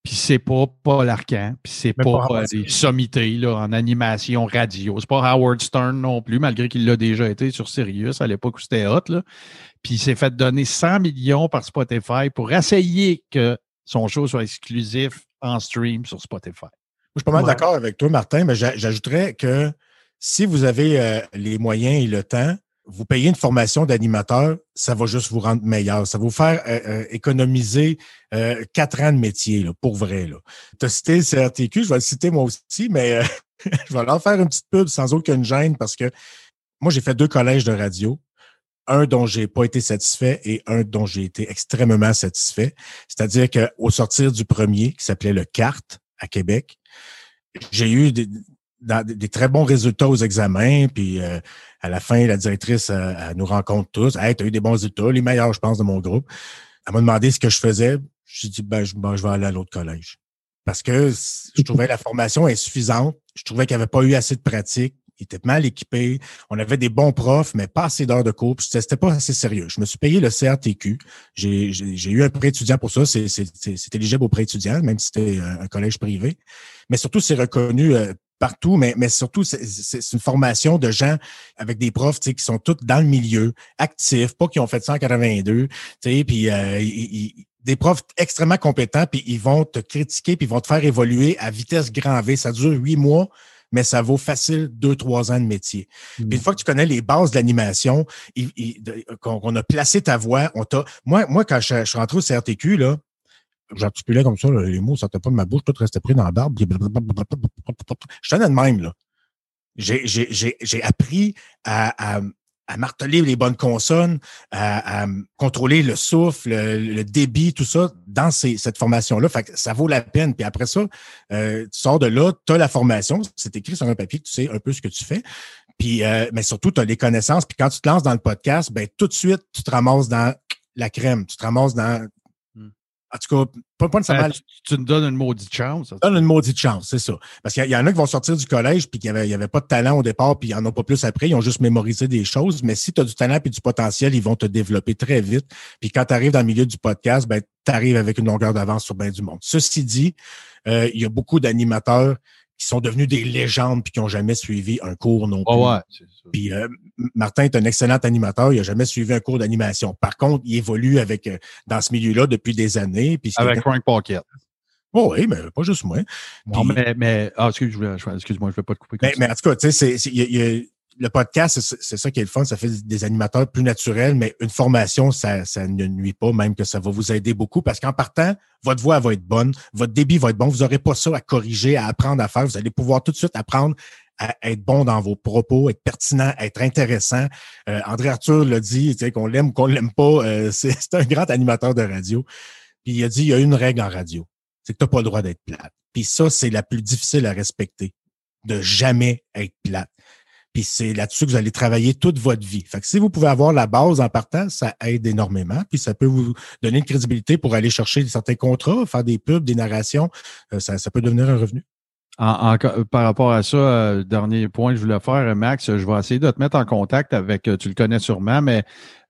Puis c'est pas Paul Arcan. Puis c'est pas, pas euh, des sommités là, en animation radio. C'est pas Howard Stern non plus, malgré qu'il l'a déjà été sur Sirius à l'époque où c'était hot. Puis il s'est fait donner 100 millions par Spotify pour essayer que son show soit exclusif en stream sur Spotify. Moi, je suis pas mal Ouais. d'accord avec toi, Martin, mais j'a- j'ajouterais que si vous avez euh, les moyens et le temps, vous payez une formation d'animateur, ça va juste vous rendre meilleur. Ça va vous faire euh, euh, économiser euh, quatre ans de métier, là, pour vrai. Tu as cité le CRTQ, je vais le citer moi aussi, mais euh, je vais leur faire une petite pub sans aucune gêne parce que moi, j'ai fait deux collèges de radio. Un dont j'ai pas été satisfait et un dont j'ai été extrêmement satisfait. C'est-à-dire qu'au sortir du premier, qui s'appelait le CART à Québec, j'ai eu des, des très bons résultats aux examens, puis euh, à la fin, la directrice euh, elle nous rencontre tous. Hey, tu as eu des bons résultats, les meilleurs, je pense, de mon groupe. Elle m'a demandé ce que je faisais. J'ai dit, ben, je, ben, je vais aller à l'autre collège. Parce que je trouvais la formation insuffisante. Je trouvais qu'il n'y avait pas eu assez de pratique. Il était mal équipé. On avait des bons profs, mais pas assez d'heures de cours. C'était pas assez sérieux. Je me suis payé le CRTQ. J'ai eu un prêt étudiant pour ça. C'est éligible au prêt étudiant, même si c'était un, un collège privé. Mais surtout, c'est reconnu euh, partout, mais, mais surtout, c'est- une formation de gens avec des profs qui sont tous dans le milieu, actifs, pas qui ont fait 182, tu sais, puis euh, des profs extrêmement compétents, puis ils vont te critiquer, puis ils vont te faire évoluer à vitesse grand V. Ça dure huit mois, mais ça vaut facile deux, trois ans de métier. Puis une fois que tu connais les bases de l'animation, qu'on a placé ta voix, on t'a. Moi, moi, quand je, je suis rentré au CRTQ, là, j'articulais comme ça, là, les mots sortaient pas de ma bouche, tout restait pris dans la barbe. Je tenais de même, là. J'ai- appris à, à, à marteler les bonnes consonnes, à, à contrôler le souffle, le, le débit, tout ça, dans ces- cette formation-là. Fait que ça vaut la peine. Puis après ça, euh, tu sors de là, tu as la formation, c'est écrit sur un papier, tu sais un peu ce que tu fais. Puis, euh, mais surtout, tu as les connaissances. Puis quand tu te lances dans le podcast, ben tout de suite, tu te ramasses dans la crème. Tu te ramasses dans. En tout cas, pas, pas nécessairement Ben, tu, tu nous donnes une maudite chance. donne une maudite chance, c'est ça. Parce qu'il y, en a qui vont sortir du collège puis qui n'avaient avait pas de talent au départ puis ils n'en ont pas plus après. Ils ont juste mémorisé des choses. Mais si tu as du talent et du potentiel, ils vont te développer très vite. Puis quand tu arrives dans le milieu du podcast, ben, tu arrives avec une longueur d'avance sur bien du monde. Ceci dit, euh, il y a beaucoup d'animateurs qui sont devenus des légendes puis qui n'ont jamais suivi un cours non plus. Ouais, ouais, c'est ça. Puis euh, Martin est un excellent animateur. Il n'a jamais suivi un cours d'animation. Par contre, il évolue avec euh, dans ce milieu-là depuis des années. Puis Avec Frank Pocket. Oh oui, mais pas juste moi. Non, Puis- mais, mais ah, excuse, je excuse-moi, je ne vais pas te couper. mais, continue. mais en tout cas, tu sais, c'est- c'est- il y a- il y a- le podcast, c'est ça qui est le fun. Ça fait des animateurs plus naturels, mais une formation, ça, ça ne nuit pas, même que ça va vous aider beaucoup parce qu'en partant, votre voix va être bonne, votre débit va être bon. Vous n'aurez pas ça à corriger, à apprendre à faire. Vous allez pouvoir tout de suite apprendre à être bon dans vos propos, être pertinent, être intéressant. Euh, André Arthur l'a dit, tu sais, qu'on l'aime ou qu'on l'aime pas, euh, c'est c'est un grand animateur de radio. Puis il a dit, il y a une règle en radio, c'est que tu n'as pas le droit d'être plate. Puis ça, c'est la plus difficile à respecter, de jamais être plate. Puis c'est là-dessus que vous allez travailler toute votre vie. Fait que si vous pouvez avoir la base en partant, ça aide énormément. Puis ça peut vous donner une crédibilité pour aller chercher certains contrats, faire des pubs, des narrations. Euh, ça, ça peut devenir un revenu. En- en- par rapport à ça, euh, dernier point que je voulais faire, euh, Max, je vais essayer de te mettre en contact avec, euh, tu le connais sûrement, mais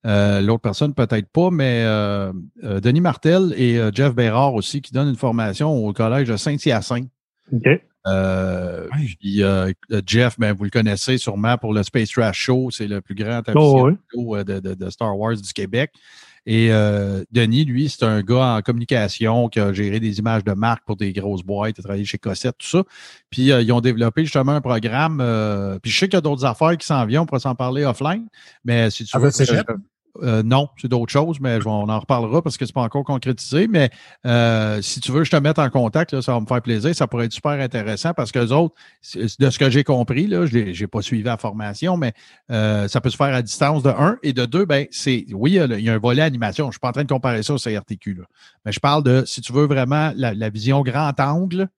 euh, l'autre personne peut-être pas, mais euh, euh, Denis Martel et euh, Jeff Bérard aussi, qui donnent une formation au collège de Saint-Hyacinthe. OK. Euh, puis euh, Jeff, ben, vous le connaissez sûrement pour le Space Trash Show, c'est le plus grand Oh, oui. euh, de, de- de Star Wars du Québec. Et euh, Denis, lui, c'est un gars en communication qui a géré des images de marque pour des grosses boîtes, il a travaillé chez Cossette, tout ça. Puis euh, ils ont développé justement un programme. euh, puis je sais qu'il y a d'autres affaires qui s'en viennent, on pourra s'en parler offline. Mais si tu Cégep? Euh, non, c'est d'autres choses, mais on en reparlera parce que c'est pas encore concrétisé. Mais euh, si tu veux, je te mette en contact, ça va me faire plaisir. Ça pourrait être super intéressant parce que les autres, de ce que j'ai compris, là, je n'ai pas suivi la formation, mais euh, ça peut se faire à distance de un. Et de deux, ben, c'est oui, il y, a un volet animation. Je ne suis pas en train de comparer ça au CRTQ. Là. Mais je parle de si tu veux vraiment la vision grand angle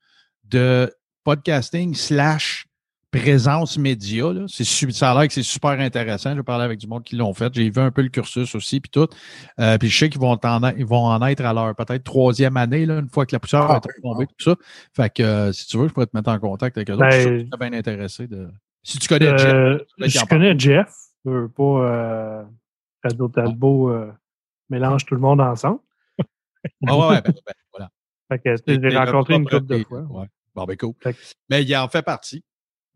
de podcasting slash présence média. Là. Ça a l'air que c'est super intéressant. J'ai parlé avec du monde qui l'ont fait. J'ai vu un peu le cursus aussi, puis tout. Euh, puis je sais qu'ils vont, en, ils vont en être à leur peut-être troisième année, là, une fois que la poussière va Ah, être tombée, tout ça. Fait que euh, si tu veux, je pourrais te mettre en contact avec eux autres. Ben, Je suis es bien intéressé de. Si tu connais Jeff. Euh, je connais Jeff. Je veux pas euh, Radio Talbot euh, mélange tout le monde ensemble. Ah ouais, ouais, ben, ben, voilà. Fait que C'est rencontré une couple de fois. ouais. Bon, ben cool. Mais il en fait partie.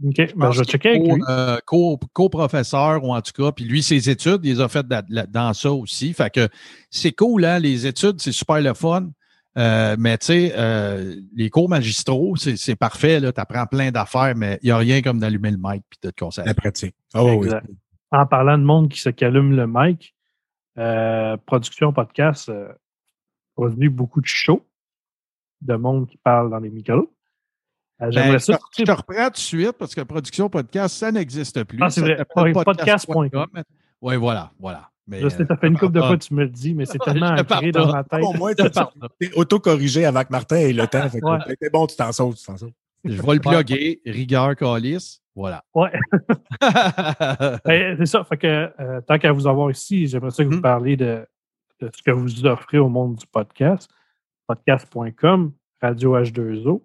OK, ben, je vais checker avec lui. euh, co- co-professeur ou en tout cas, puis lui, ses études, il les a faites dans ça aussi. Fait que c'est cool, hein, les études, c'est super le fun. Euh, mais tu sais, euh, les cours magistraux, c'est parfait, là, tu apprends plein d'affaires, mais il n'y a rien comme d'allumer le mic puis de te. La pratique. Ah oui. En parlant de monde qui se calme le mic, euh, production podcast euh, produit beaucoup de shows de monde qui parle dans les micros. Euh, Ben, je, te- je te reprends tout de suite parce que production podcast, ça n'existe plus. Ah, c'est vrai. Podcast.com. Oui, voilà, voilà. Mais, Je sais, t'as fait une couple de fois, tu me le dis, mais c'est tellement te ancré dans ma tête. Au moins, t'es auto-corrigé que Martin ait le temps. Fait que Ouais. C'était bon, tu t'en sauves, tu t'en sauves. Je vais le plugger, rigueur, calice. Voilà. Ouais. Ben, c'est ça. Fait que euh, tant qu'à vous avoir ici, j'aimerais ça que vous Mhm. parliez de, de ce que vous offrez au monde du podcast. Podcast.com, Radio H2O.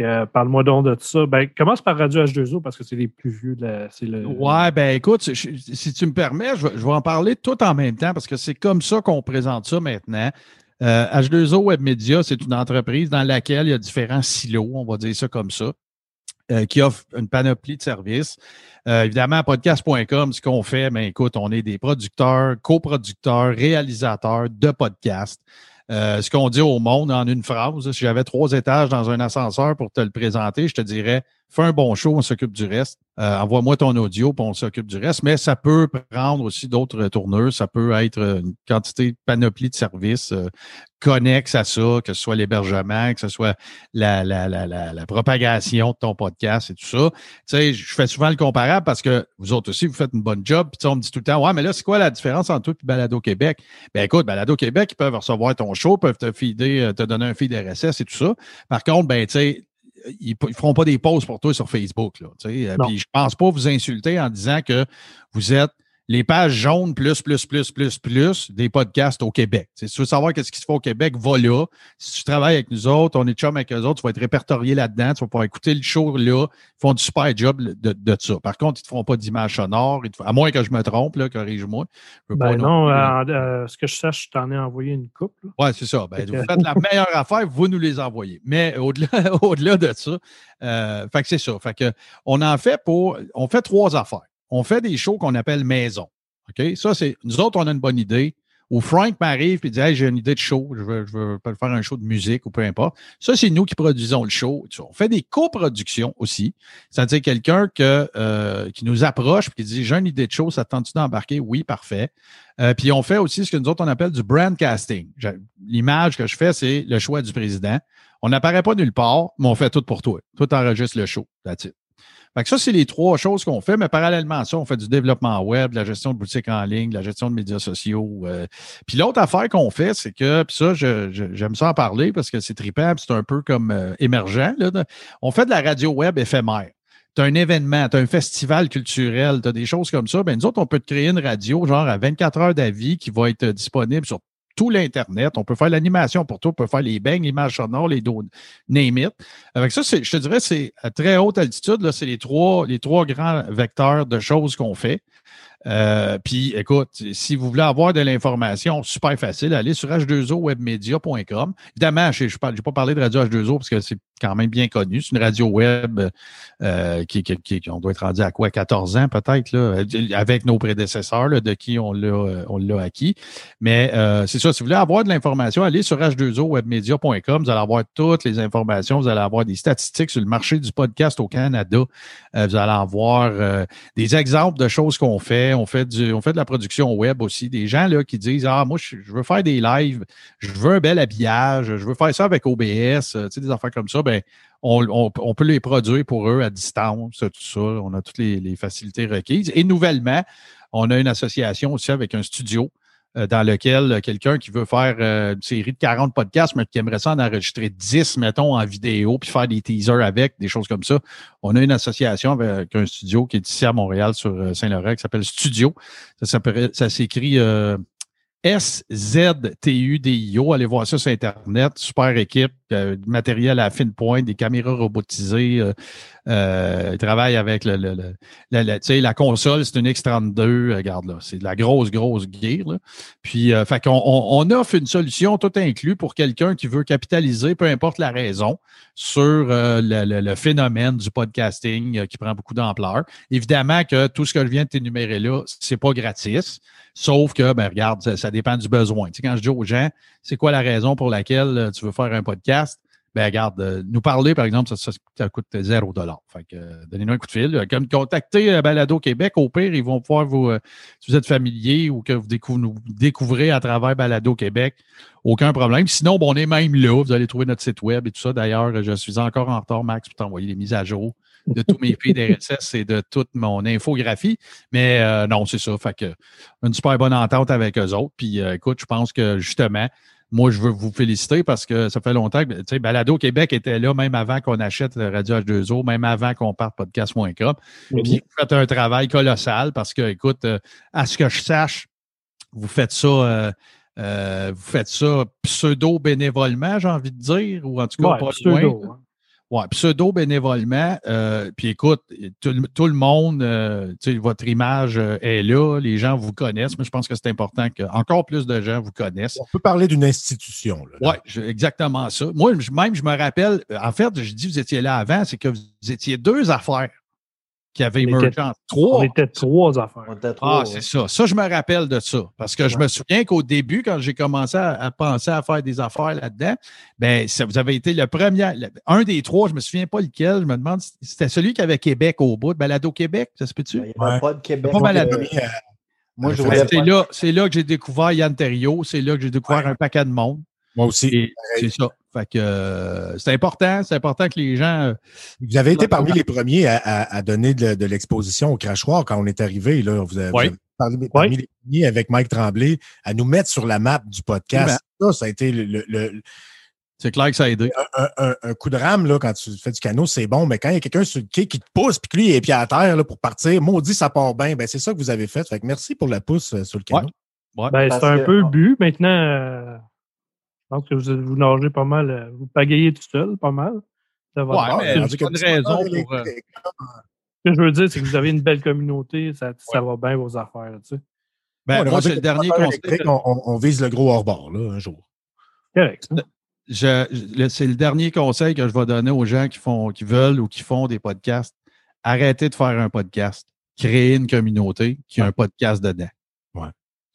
Euh, parle-moi donc de ça. Ben, commence par Radio H2O parce que c'est les plus vieux de la. Le. Ouais, ben écoute, si tu me permets, je vais, en parler tout en même temps parce que c'est comme ça qu'on présente ça maintenant. Euh, H2O Web Media, c'est une entreprise dans laquelle il y a différents silos, on va dire ça comme ça, euh, qui offre une panoplie de services. Euh, évidemment, podcast.com, ce qu'on fait, ben écoute, on est des producteurs, coproducteurs, réalisateurs de podcasts. Euh, ce qu'on dit au monde en une phrase, si j'avais trois étages dans un ascenseur pour te le présenter, je te dirais fais un bon show, on s'occupe du reste. Euh, Envoie-moi ton audio, puis on s'occupe du reste. Mais ça peut prendre aussi d'autres tourneurs. Ça peut être une quantité, panoplie de services euh, connexes à ça, que ce soit l'hébergement, que ce soit la, la, la, la, propagation de ton podcast et tout ça. Tu sais, je fais souvent le comparable parce que vous autres aussi, vous faites une bonne job. Puis on me dit tout le temps, ouais, mais là, c'est quoi la différence entre toi et Balado Québec? Ben écoute, Balado Québec, ils peuvent recevoir ton show, peuvent te feeder, euh, te donner un feed RSS et tout ça. Par contre, ben, tu sais, ils ne feront pas des posts pour toi sur Facebook. Là, tu sais. Euh. Puis je pense pas vous insulter en disant que vous êtes les pages jaunes plus, plus, plus, plus, plus des podcasts au Québec. Tu sais, si tu veux savoir qu'est-ce qui se fait au Québec, va là. Si tu travailles avec nous autres, on est chum avec eux autres, tu vas être répertorié là-dedans, tu vas pouvoir écouter le show là. Ils font du super job de, de ça. Par contre, ils ne te feront pas d'image sonore. font- à moins que je me trompe, là, corrige-moi. Ben non, euh, euh, ce que je sache, je t'en ai envoyé une couple. là. oui, c'est ça. Ben, vous faites la meilleure affaire, vous nous les envoyez. Mais au-delà, au-delà de ça, euh, fait que c'est ça. Fait que on en fait pour. On fait trois affaires. On fait des shows qu'on appelle maison. OK? Ça, c'est. Nous autres, on a une bonne idée. Où Frank m'arrive et dit Hey, j'ai une idée de show, je veux, je veux faire un show de musique ou peu importe. Ça, c'est nous qui produisons le show. On fait des coproductions aussi. C'est-à-dire quelqu'un que, euh, qui nous approche et qui dit J'ai une idée de show, ça te tente-tu d'embarquer? Oui, parfait. Euh, puis on fait aussi ce que nous autres, on appelle du brand casting. Je- L'image que je fais, c'est le choix du président. On n'apparaît pas nulle part, mais on fait tout pour toi. Tout enregistre le show. That's it. Fait que ça, c'est les trois choses qu'on fait, mais parallèlement à ça, on fait du développement web, de la gestion de boutiques en ligne, de la gestion de médias sociaux. euh. Puis l'autre affaire qu'on fait, c'est que, puis ça, j'aime ça en parler parce que c'est trippant, c'est un peu comme euh, émergent. Là, on fait de la radio web éphémère. Tu as un événement, tu as un festival culturel, tu as des choses comme ça. Ben, nous autres, on peut te créer une radio, genre à 24 heures d'avis, qui va être disponible sur tout l'Internet. On peut faire l'animation pour toi, on peut faire les bangs, l'image sonore, les dos, name it. Avec ça, je te dirais, c'est à très haute altitude, c'est les trois, les trois grands vecteurs de choses qu'on fait. Euh, puis, écoute, si vous voulez avoir de l'information, super facile, allez sur h2owebmedia.com. Évidemment, je n'ai pas parlé de Radio H2O parce que c'est quand même bien connu. C'est une radio web euh, qui, qui, qui- on doit être rendu à quoi, 14 ans peut-être, là, avec nos prédécesseurs, là, de qui on l'a, euh, on l'a acquis. Mais euh, c'est ça, si vous voulez avoir de l'information, allez sur h2owebmedia.com. Vous allez avoir toutes les informations. Vous allez avoir des statistiques sur le marché du podcast au Canada. Vous allez avoir des exemples de choses qu'on fait. On fait, du, on fait de la production web aussi. Des gens là, qui disent Ah, moi, je, je veux faire des lives, je veux un bel habillage, je veux faire ça avec OBS, tu sais, des affaires comme ça. Ben, on, peut les produire pour eux à distance, tout ça. On a toutes les, facilités requises. Et nouvellement, on a une association aussi avec un studio euh, dans lequel euh, quelqu'un qui veut faire euh, une série de 40 podcasts, mais qui aimerait ça en enregistrer 10, mettons, en vidéo, puis faire des teasers avec, des choses comme ça. On a une association avec un studio qui est ici à Montréal sur Saint-Laurent qui s'appelle Studio. Ça, s'écrit S-Z-T-U-D-I-O. Allez voir ça sur Internet. Super équipe, euh, matériel à fine pointe, des caméras robotisées. euh, Euh, il travaille avec le, le, le- la, la- console, c'est une X32. euh, Regarde là, c'est de la grosse, grosse gear. là. Puis, euh, fait qu'on on, on offre une solution tout inclus pour quelqu'un qui veut capitaliser, peu importe la raison, sur euh, le, le- phénomène du podcasting euh, qui prend beaucoup d'ampleur. Évidemment que tout ce que je viens de t'énumérer là, c'est pas gratis. Sauf que, ben, regarde, ça, ça dépend du besoin. Tu sais, quand je dis aux gens, c'est quoi la raison pour laquelle tu veux faire un podcast? Ben, regarde, euh, nous parler, par exemple, ça, ça, coûte zéro dollar. Fait que, euh, donnez-nous un coup de fil. Euh, Comme contactez Balado Québec, au pire, ils vont pouvoir vous, si vous êtes familier ou que vous découvrez, vous découvrez à travers Balado Québec, aucun problème. Sinon, bon, on est même là. Vous allez trouver notre site web et tout ça. D'ailleurs, je suis encore en retard, Max, pour t'envoyer les mises à jour de tous mes feeds RSS et de toute mon infographie. Mais non, c'est ça. Fait que une super bonne entente avec eux autres. Puis écoute, je pense que justement, moi, je veux vous féliciter parce que ça fait longtemps que, tu sais, Balado Québec était là même avant qu'on achète le Radio H2O, même avant qu'on parte podcast.com. Puis vous faites un travail colossal parce que, écoute, euh, à ce que je sache, vous faites ça, euh, euh, vous faites ça pseudo-bénévolement, j'ai envie de dire, ou en tout cas Ouais, pas pseudo, loin? hein. Ouais, pseudo-bénévolement. euh, puis écoute, tout, le- tout le monde, euh, votre image euh, est là, les gens vous connaissent, mais je pense que c'est important que encore plus de gens vous connaissent. On peut parler d'une institution. Oui, exactement ça. Moi, je- même, je me rappelle, en fait, je dis vous étiez là avant, c'est que vous étiez deux affaires qui avaient On émergé en On trois. était trois affaires. On était Ah, c'est ça. Ça, je me rappelle de ça. Parce que je me souviens qu'au début, quand j'ai commencé à, à penser à faire des affaires là-dedans, ben, ça, vous avez été le premier, le- un des trois, je me souviens pas lequel, je me demande, si c'était celui qui avait Québec au bout, de Balado Québec, ça se peut-tu? Il n'y avait Ouais. pas de Québec. Pas à euh, Moi, je voulais c'est pas- là, c'est là que j'ai découvert Yann Terriot, c'est là que j'ai découvert Ouais. un paquet de monde. moi aussi. Et c'est ça. Fait que euh, c'est important, c'est important que les gens. euh, Vous avez été parmi les premiers à, à- à donner de, de l'exposition au crachoir quand on est arrivé. Là. Vous avez, vous avez parlé parmi les premiers avec Mike Tremblay à nous mettre sur la map du podcast. Ça, ça a été le, le- le- c'est clair que ça a aidé. un, un- un coup de rame là, quand tu fais du canot, c'est bon, mais quand il y a quelqu'un sur le quai qui te pousse puis que lui il est pied à terre là, pour partir, maudit, ça part bien. Ben, c'est ça que vous avez fait. Fait que merci pour la pousse euh, sur le canot. Ouais. Ben, c'est un que- peu le but. Maintenant, euh, pense que vous, vous nagez pas mal, euh, vous pagayez tout seul, pas mal. de votre Ouais, mais Ce c'est que une raison pour, euh, les- que je veux dire, c'est que vous avez une belle communauté, ça, ça va bien vos affaires. Tu sais. Ben, moi, c'est le dernier on, conseil. on, on- on vise le gros hors-bord là, un jour. Correct. ça. je- le- c'est le dernier conseil que je vais donner aux gens qui font, qui veulent ou qui font des podcasts. Arrêtez de faire un podcast. Créez une communauté qui a un podcast dedans.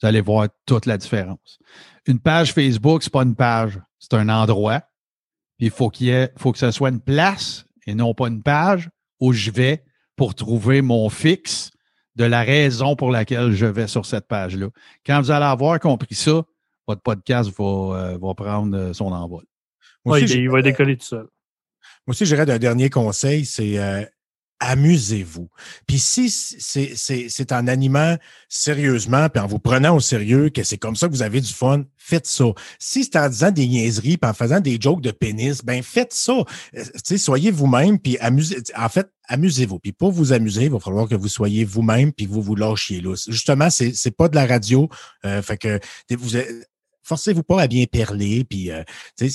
Vous allez voir toute la différence. Une page Facebook, c'est pas une page, c'est un endroit. Puis il faut qu'il y ait, faut que ce soit une place et non pas une page où je vais pour trouver mon fixe de la raison pour laquelle je vais sur cette page-là. Quand vous allez avoir compris ça, votre podcast va, euh, va prendre euh, son envol. Moi Ouais, aussi, il, j'ai- il va décoller tout seul. Moi aussi, j'irais d'un dernier conseil, c'est euh, amusez-vous. Puis si c'est- en animant sérieusement, puis en vous prenant au sérieux, que c'est comme ça que vous avez du fun, faites ça. Si c'est en disant des niaiseries, puis en faisant des jokes de pénis, ben faites ça. Euh, tu sais, soyez vous-même, puis amusez. En fait, amusez-vous. Puis pour vous amuser, il va falloir que vous soyez vous-même, puis que vous vous lâchiez là. Justement, c'est c'est pas de la radio. euh, fait que vous forcez-vous pas à bien perler, puis euh, euh,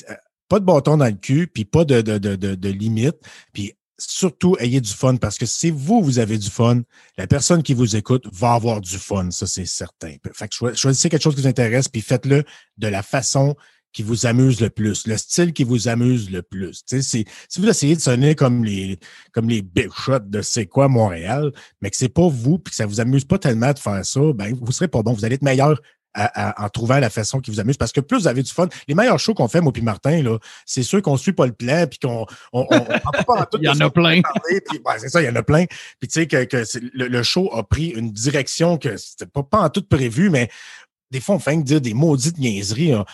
pas de bâton dans le cul, puis pas de, de, de, de, de limite, puis surtout ayez du fun parce que si vous, vous avez du fun, la personne qui vous écoute va avoir du fun, ça c'est certain. Fait que choi- choisissez quelque chose qui vous intéresse, puis faites-le de la façon qui vous amuse le plus, le style qui vous amuse le plus. C'est- si vous essayez de sonner comme les comme les big shots de c'est quoi Montréal, mais que c'est pas vous, puis que ça vous amuse pas tellement de faire ça, ben vous serez pas bon. Vous allez être meilleur à- à- en trouvant la façon qui vous amuse. Parce que plus vous avez du fun, les meilleurs shows qu'on fait, moi puis Martin, là, c'est ceux qu'on suit pas le plan, puis qu'on on, on, on parle pas en tout Il y en a plein. puis, c'est ça, il y en a plein. Puis tu sais que, que le, le show a pris une direction que c'était pas, pas en tout prévu, mais des fois, on fait que dire des maudites niaiseries. hein.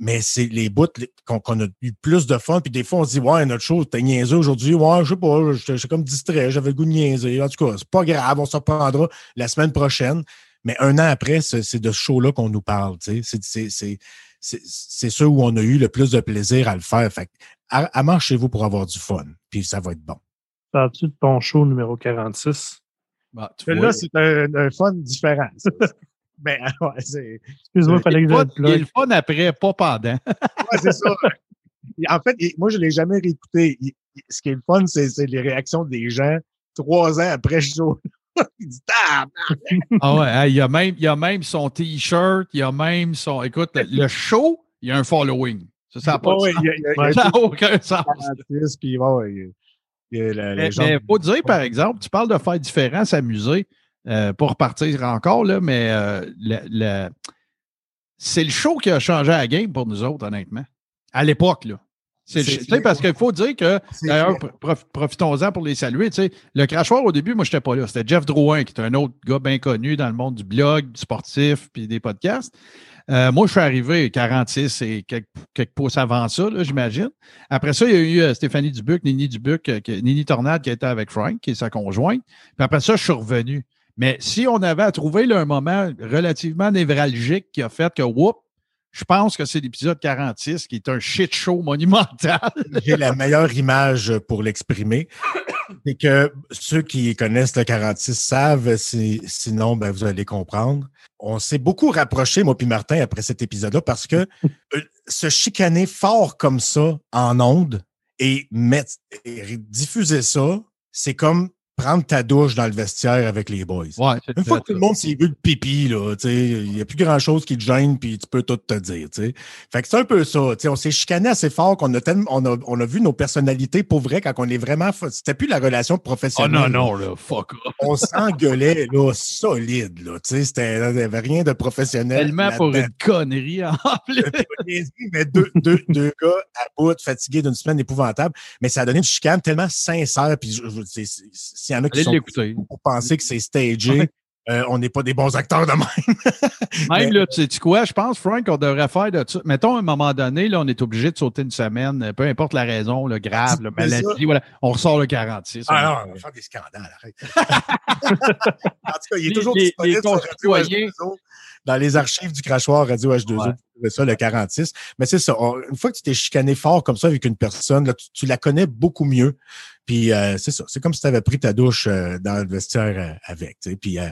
Mais c'est les bouts qu'on a eu plus de fun. Puis des fois, on se dit, ouais, notre show, t'es niaiseux aujourd'hui. Ouais, je sais pas, j'étais j'étais comme distrait, j'avais le goût de niaiser. En tout cas, c'est pas grave, on se reprendra la semaine prochaine. Mais un an après, c'est de ce show-là qu'on nous parle. C'est- c'est- C'est c'est- c'est ceux où on a eu le plus de plaisir à le faire. Fait que, à, chez vous pour avoir du fun. Puis ça va être bon. Parles-tu de ton show numéro 46? Bah, Là, c'est un, un fun différent. ça. ben, ouais, c'est Excuse-moi, il il fallait que je pas- le il est le fun après, pas pendant. ouais, c'est ça. En fait, moi, je ne l'ai jamais réécouté. Ce qui est le fun, c'est c'est les réactions des gens trois ans après le show. Tabarnak! Ah ouais, hein, il y a même, il y a même son T-shirt, il y a même son. Écoute, le, le show, il y a un following. Ça, ça n'a pas de sens. il y a- il y il Ça n'a aucun sens. artiste, puis ouais, ouais, il y a- il y a la- Mais les gens- il faut dire, par exemple, tu parles de faire différent, s'amuser, euh, pas repartir encore, là, mais euh, le- le- c'est le show qui a changé la game pour nous autres, honnêtement. À l'époque, là. C'est parce qu'il faut dire que, d'ailleurs, prof- profitons-en pour les saluer. tu sais, Le crachoir, au début, moi, je n'étais pas là. C'était Jeff Drouin, qui est un autre gars bien connu dans le monde du blog, du sportif, puis des podcasts. Euh, moi, je suis arrivé 46 et quelques, quelques pouces avant ça, là, j'imagine. Après ça, il y a eu euh, Stéphanie Dubuc, Nini Dubuc, euh, qui- Nini Tornade qui était avec Frank, qui est sa conjointe. Puis après ça, je suis revenu. Mais si on avait à trouver là, un moment relativement névralgique qui a fait que, whoop, je pense que c'est l'épisode 46 qui est un shit show monumental. J'ai la meilleure image pour l'exprimer. C'est que ceux qui connaissent le 46 savent, si- sinon, ben, vous allez comprendre. On s'est beaucoup rapproché, moi puis Martin, après cet épisode-là, parce que euh, se chicaner fort comme ça en ondes et, mettre, et diffuser ça, c'est comme prendre ta douche dans le vestiaire avec les boys. Ouais, Une fois que tout le monde s'est vu le pipi, là, il n'y a plus grand chose qui te gêne, puis tu peux tout te dire. Fait que c'est un peu ça, on s'est chicané assez fort qu'on a tellement, on a, on a vu nos personnalités pour vrai quand on est vraiment, c'était plus la relation Oh professionnelle. non, non, là, fuck off. On s'engueulait, là, solide, là, c'était, il n'y avait rien de professionnel. Tellement pour une connerie en plus. mais deux, deux, deux gars à bout, fatigués d'une semaine épouvantable, mais ça a donné une chicane tellement sincère, puis je- je- c'est- c'est- s'il y en a qui Allez sont pour penser que c'est stagé, euh, on n'est pas des bons acteurs de même. Même, Mais- là, tu sais quoi, je pense, Frank, on devrait faire de ça. Mettons, à un moment donné, là, on est obligé de sauter une semaine, peu importe la raison, le grave, le maladie, voilà. On ressort le 46. Ah on- non, on va faire des scandales, arrête. en tout cas, il est Les- toujours les- disponible les sur Radio concitoyens. H2O, dans les archives du crachoir Radio H2O. Ouais. Ça, le 46. Mais c'est ça, on- une fois que tu t'es chicané fort comme ça avec une personne, là, tu, tu la connais beaucoup mieux. Puis euh, c'est ça, c'est comme si tu avais pris ta douche euh, dans le vestiaire euh, avec. Puis euh,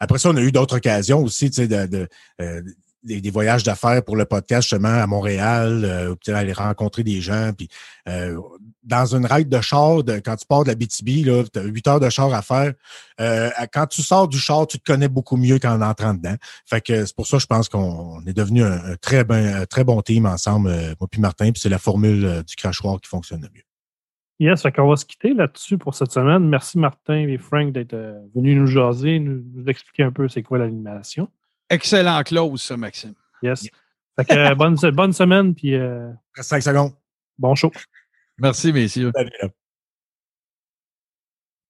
après ça, on a eu d'autres occasions aussi, tu sais, de, de, euh, des, des voyages d'affaires pour le podcast, justement, à Montréal, euh, aller rencontrer des gens. Puis euh, dans une ride de char, de, quand tu pars de la BTB, tu as 8 heures de char à faire. Euh, quand tu sors du char, tu te connais beaucoup mieux qu'en entrant dedans. Fait que c'est pour ça, je pense qu'on on est devenu un, très, ben, un très bon team ensemble, moi puis Martin, puis c'est la formule du crachoir qui fonctionne le mieux. Yes, fait qu'on va se quitter là-dessus pour cette semaine. Merci Martin et Frank d'être euh, venus nous jaser, nous, nous expliquer un peu c'est quoi l'animation. Excellent close, ça, Maxime. Yes. Fait que euh, bonne, bonne semaine, puis euh, Reste 5 secondes. bon show. Merci, messieurs. Salut.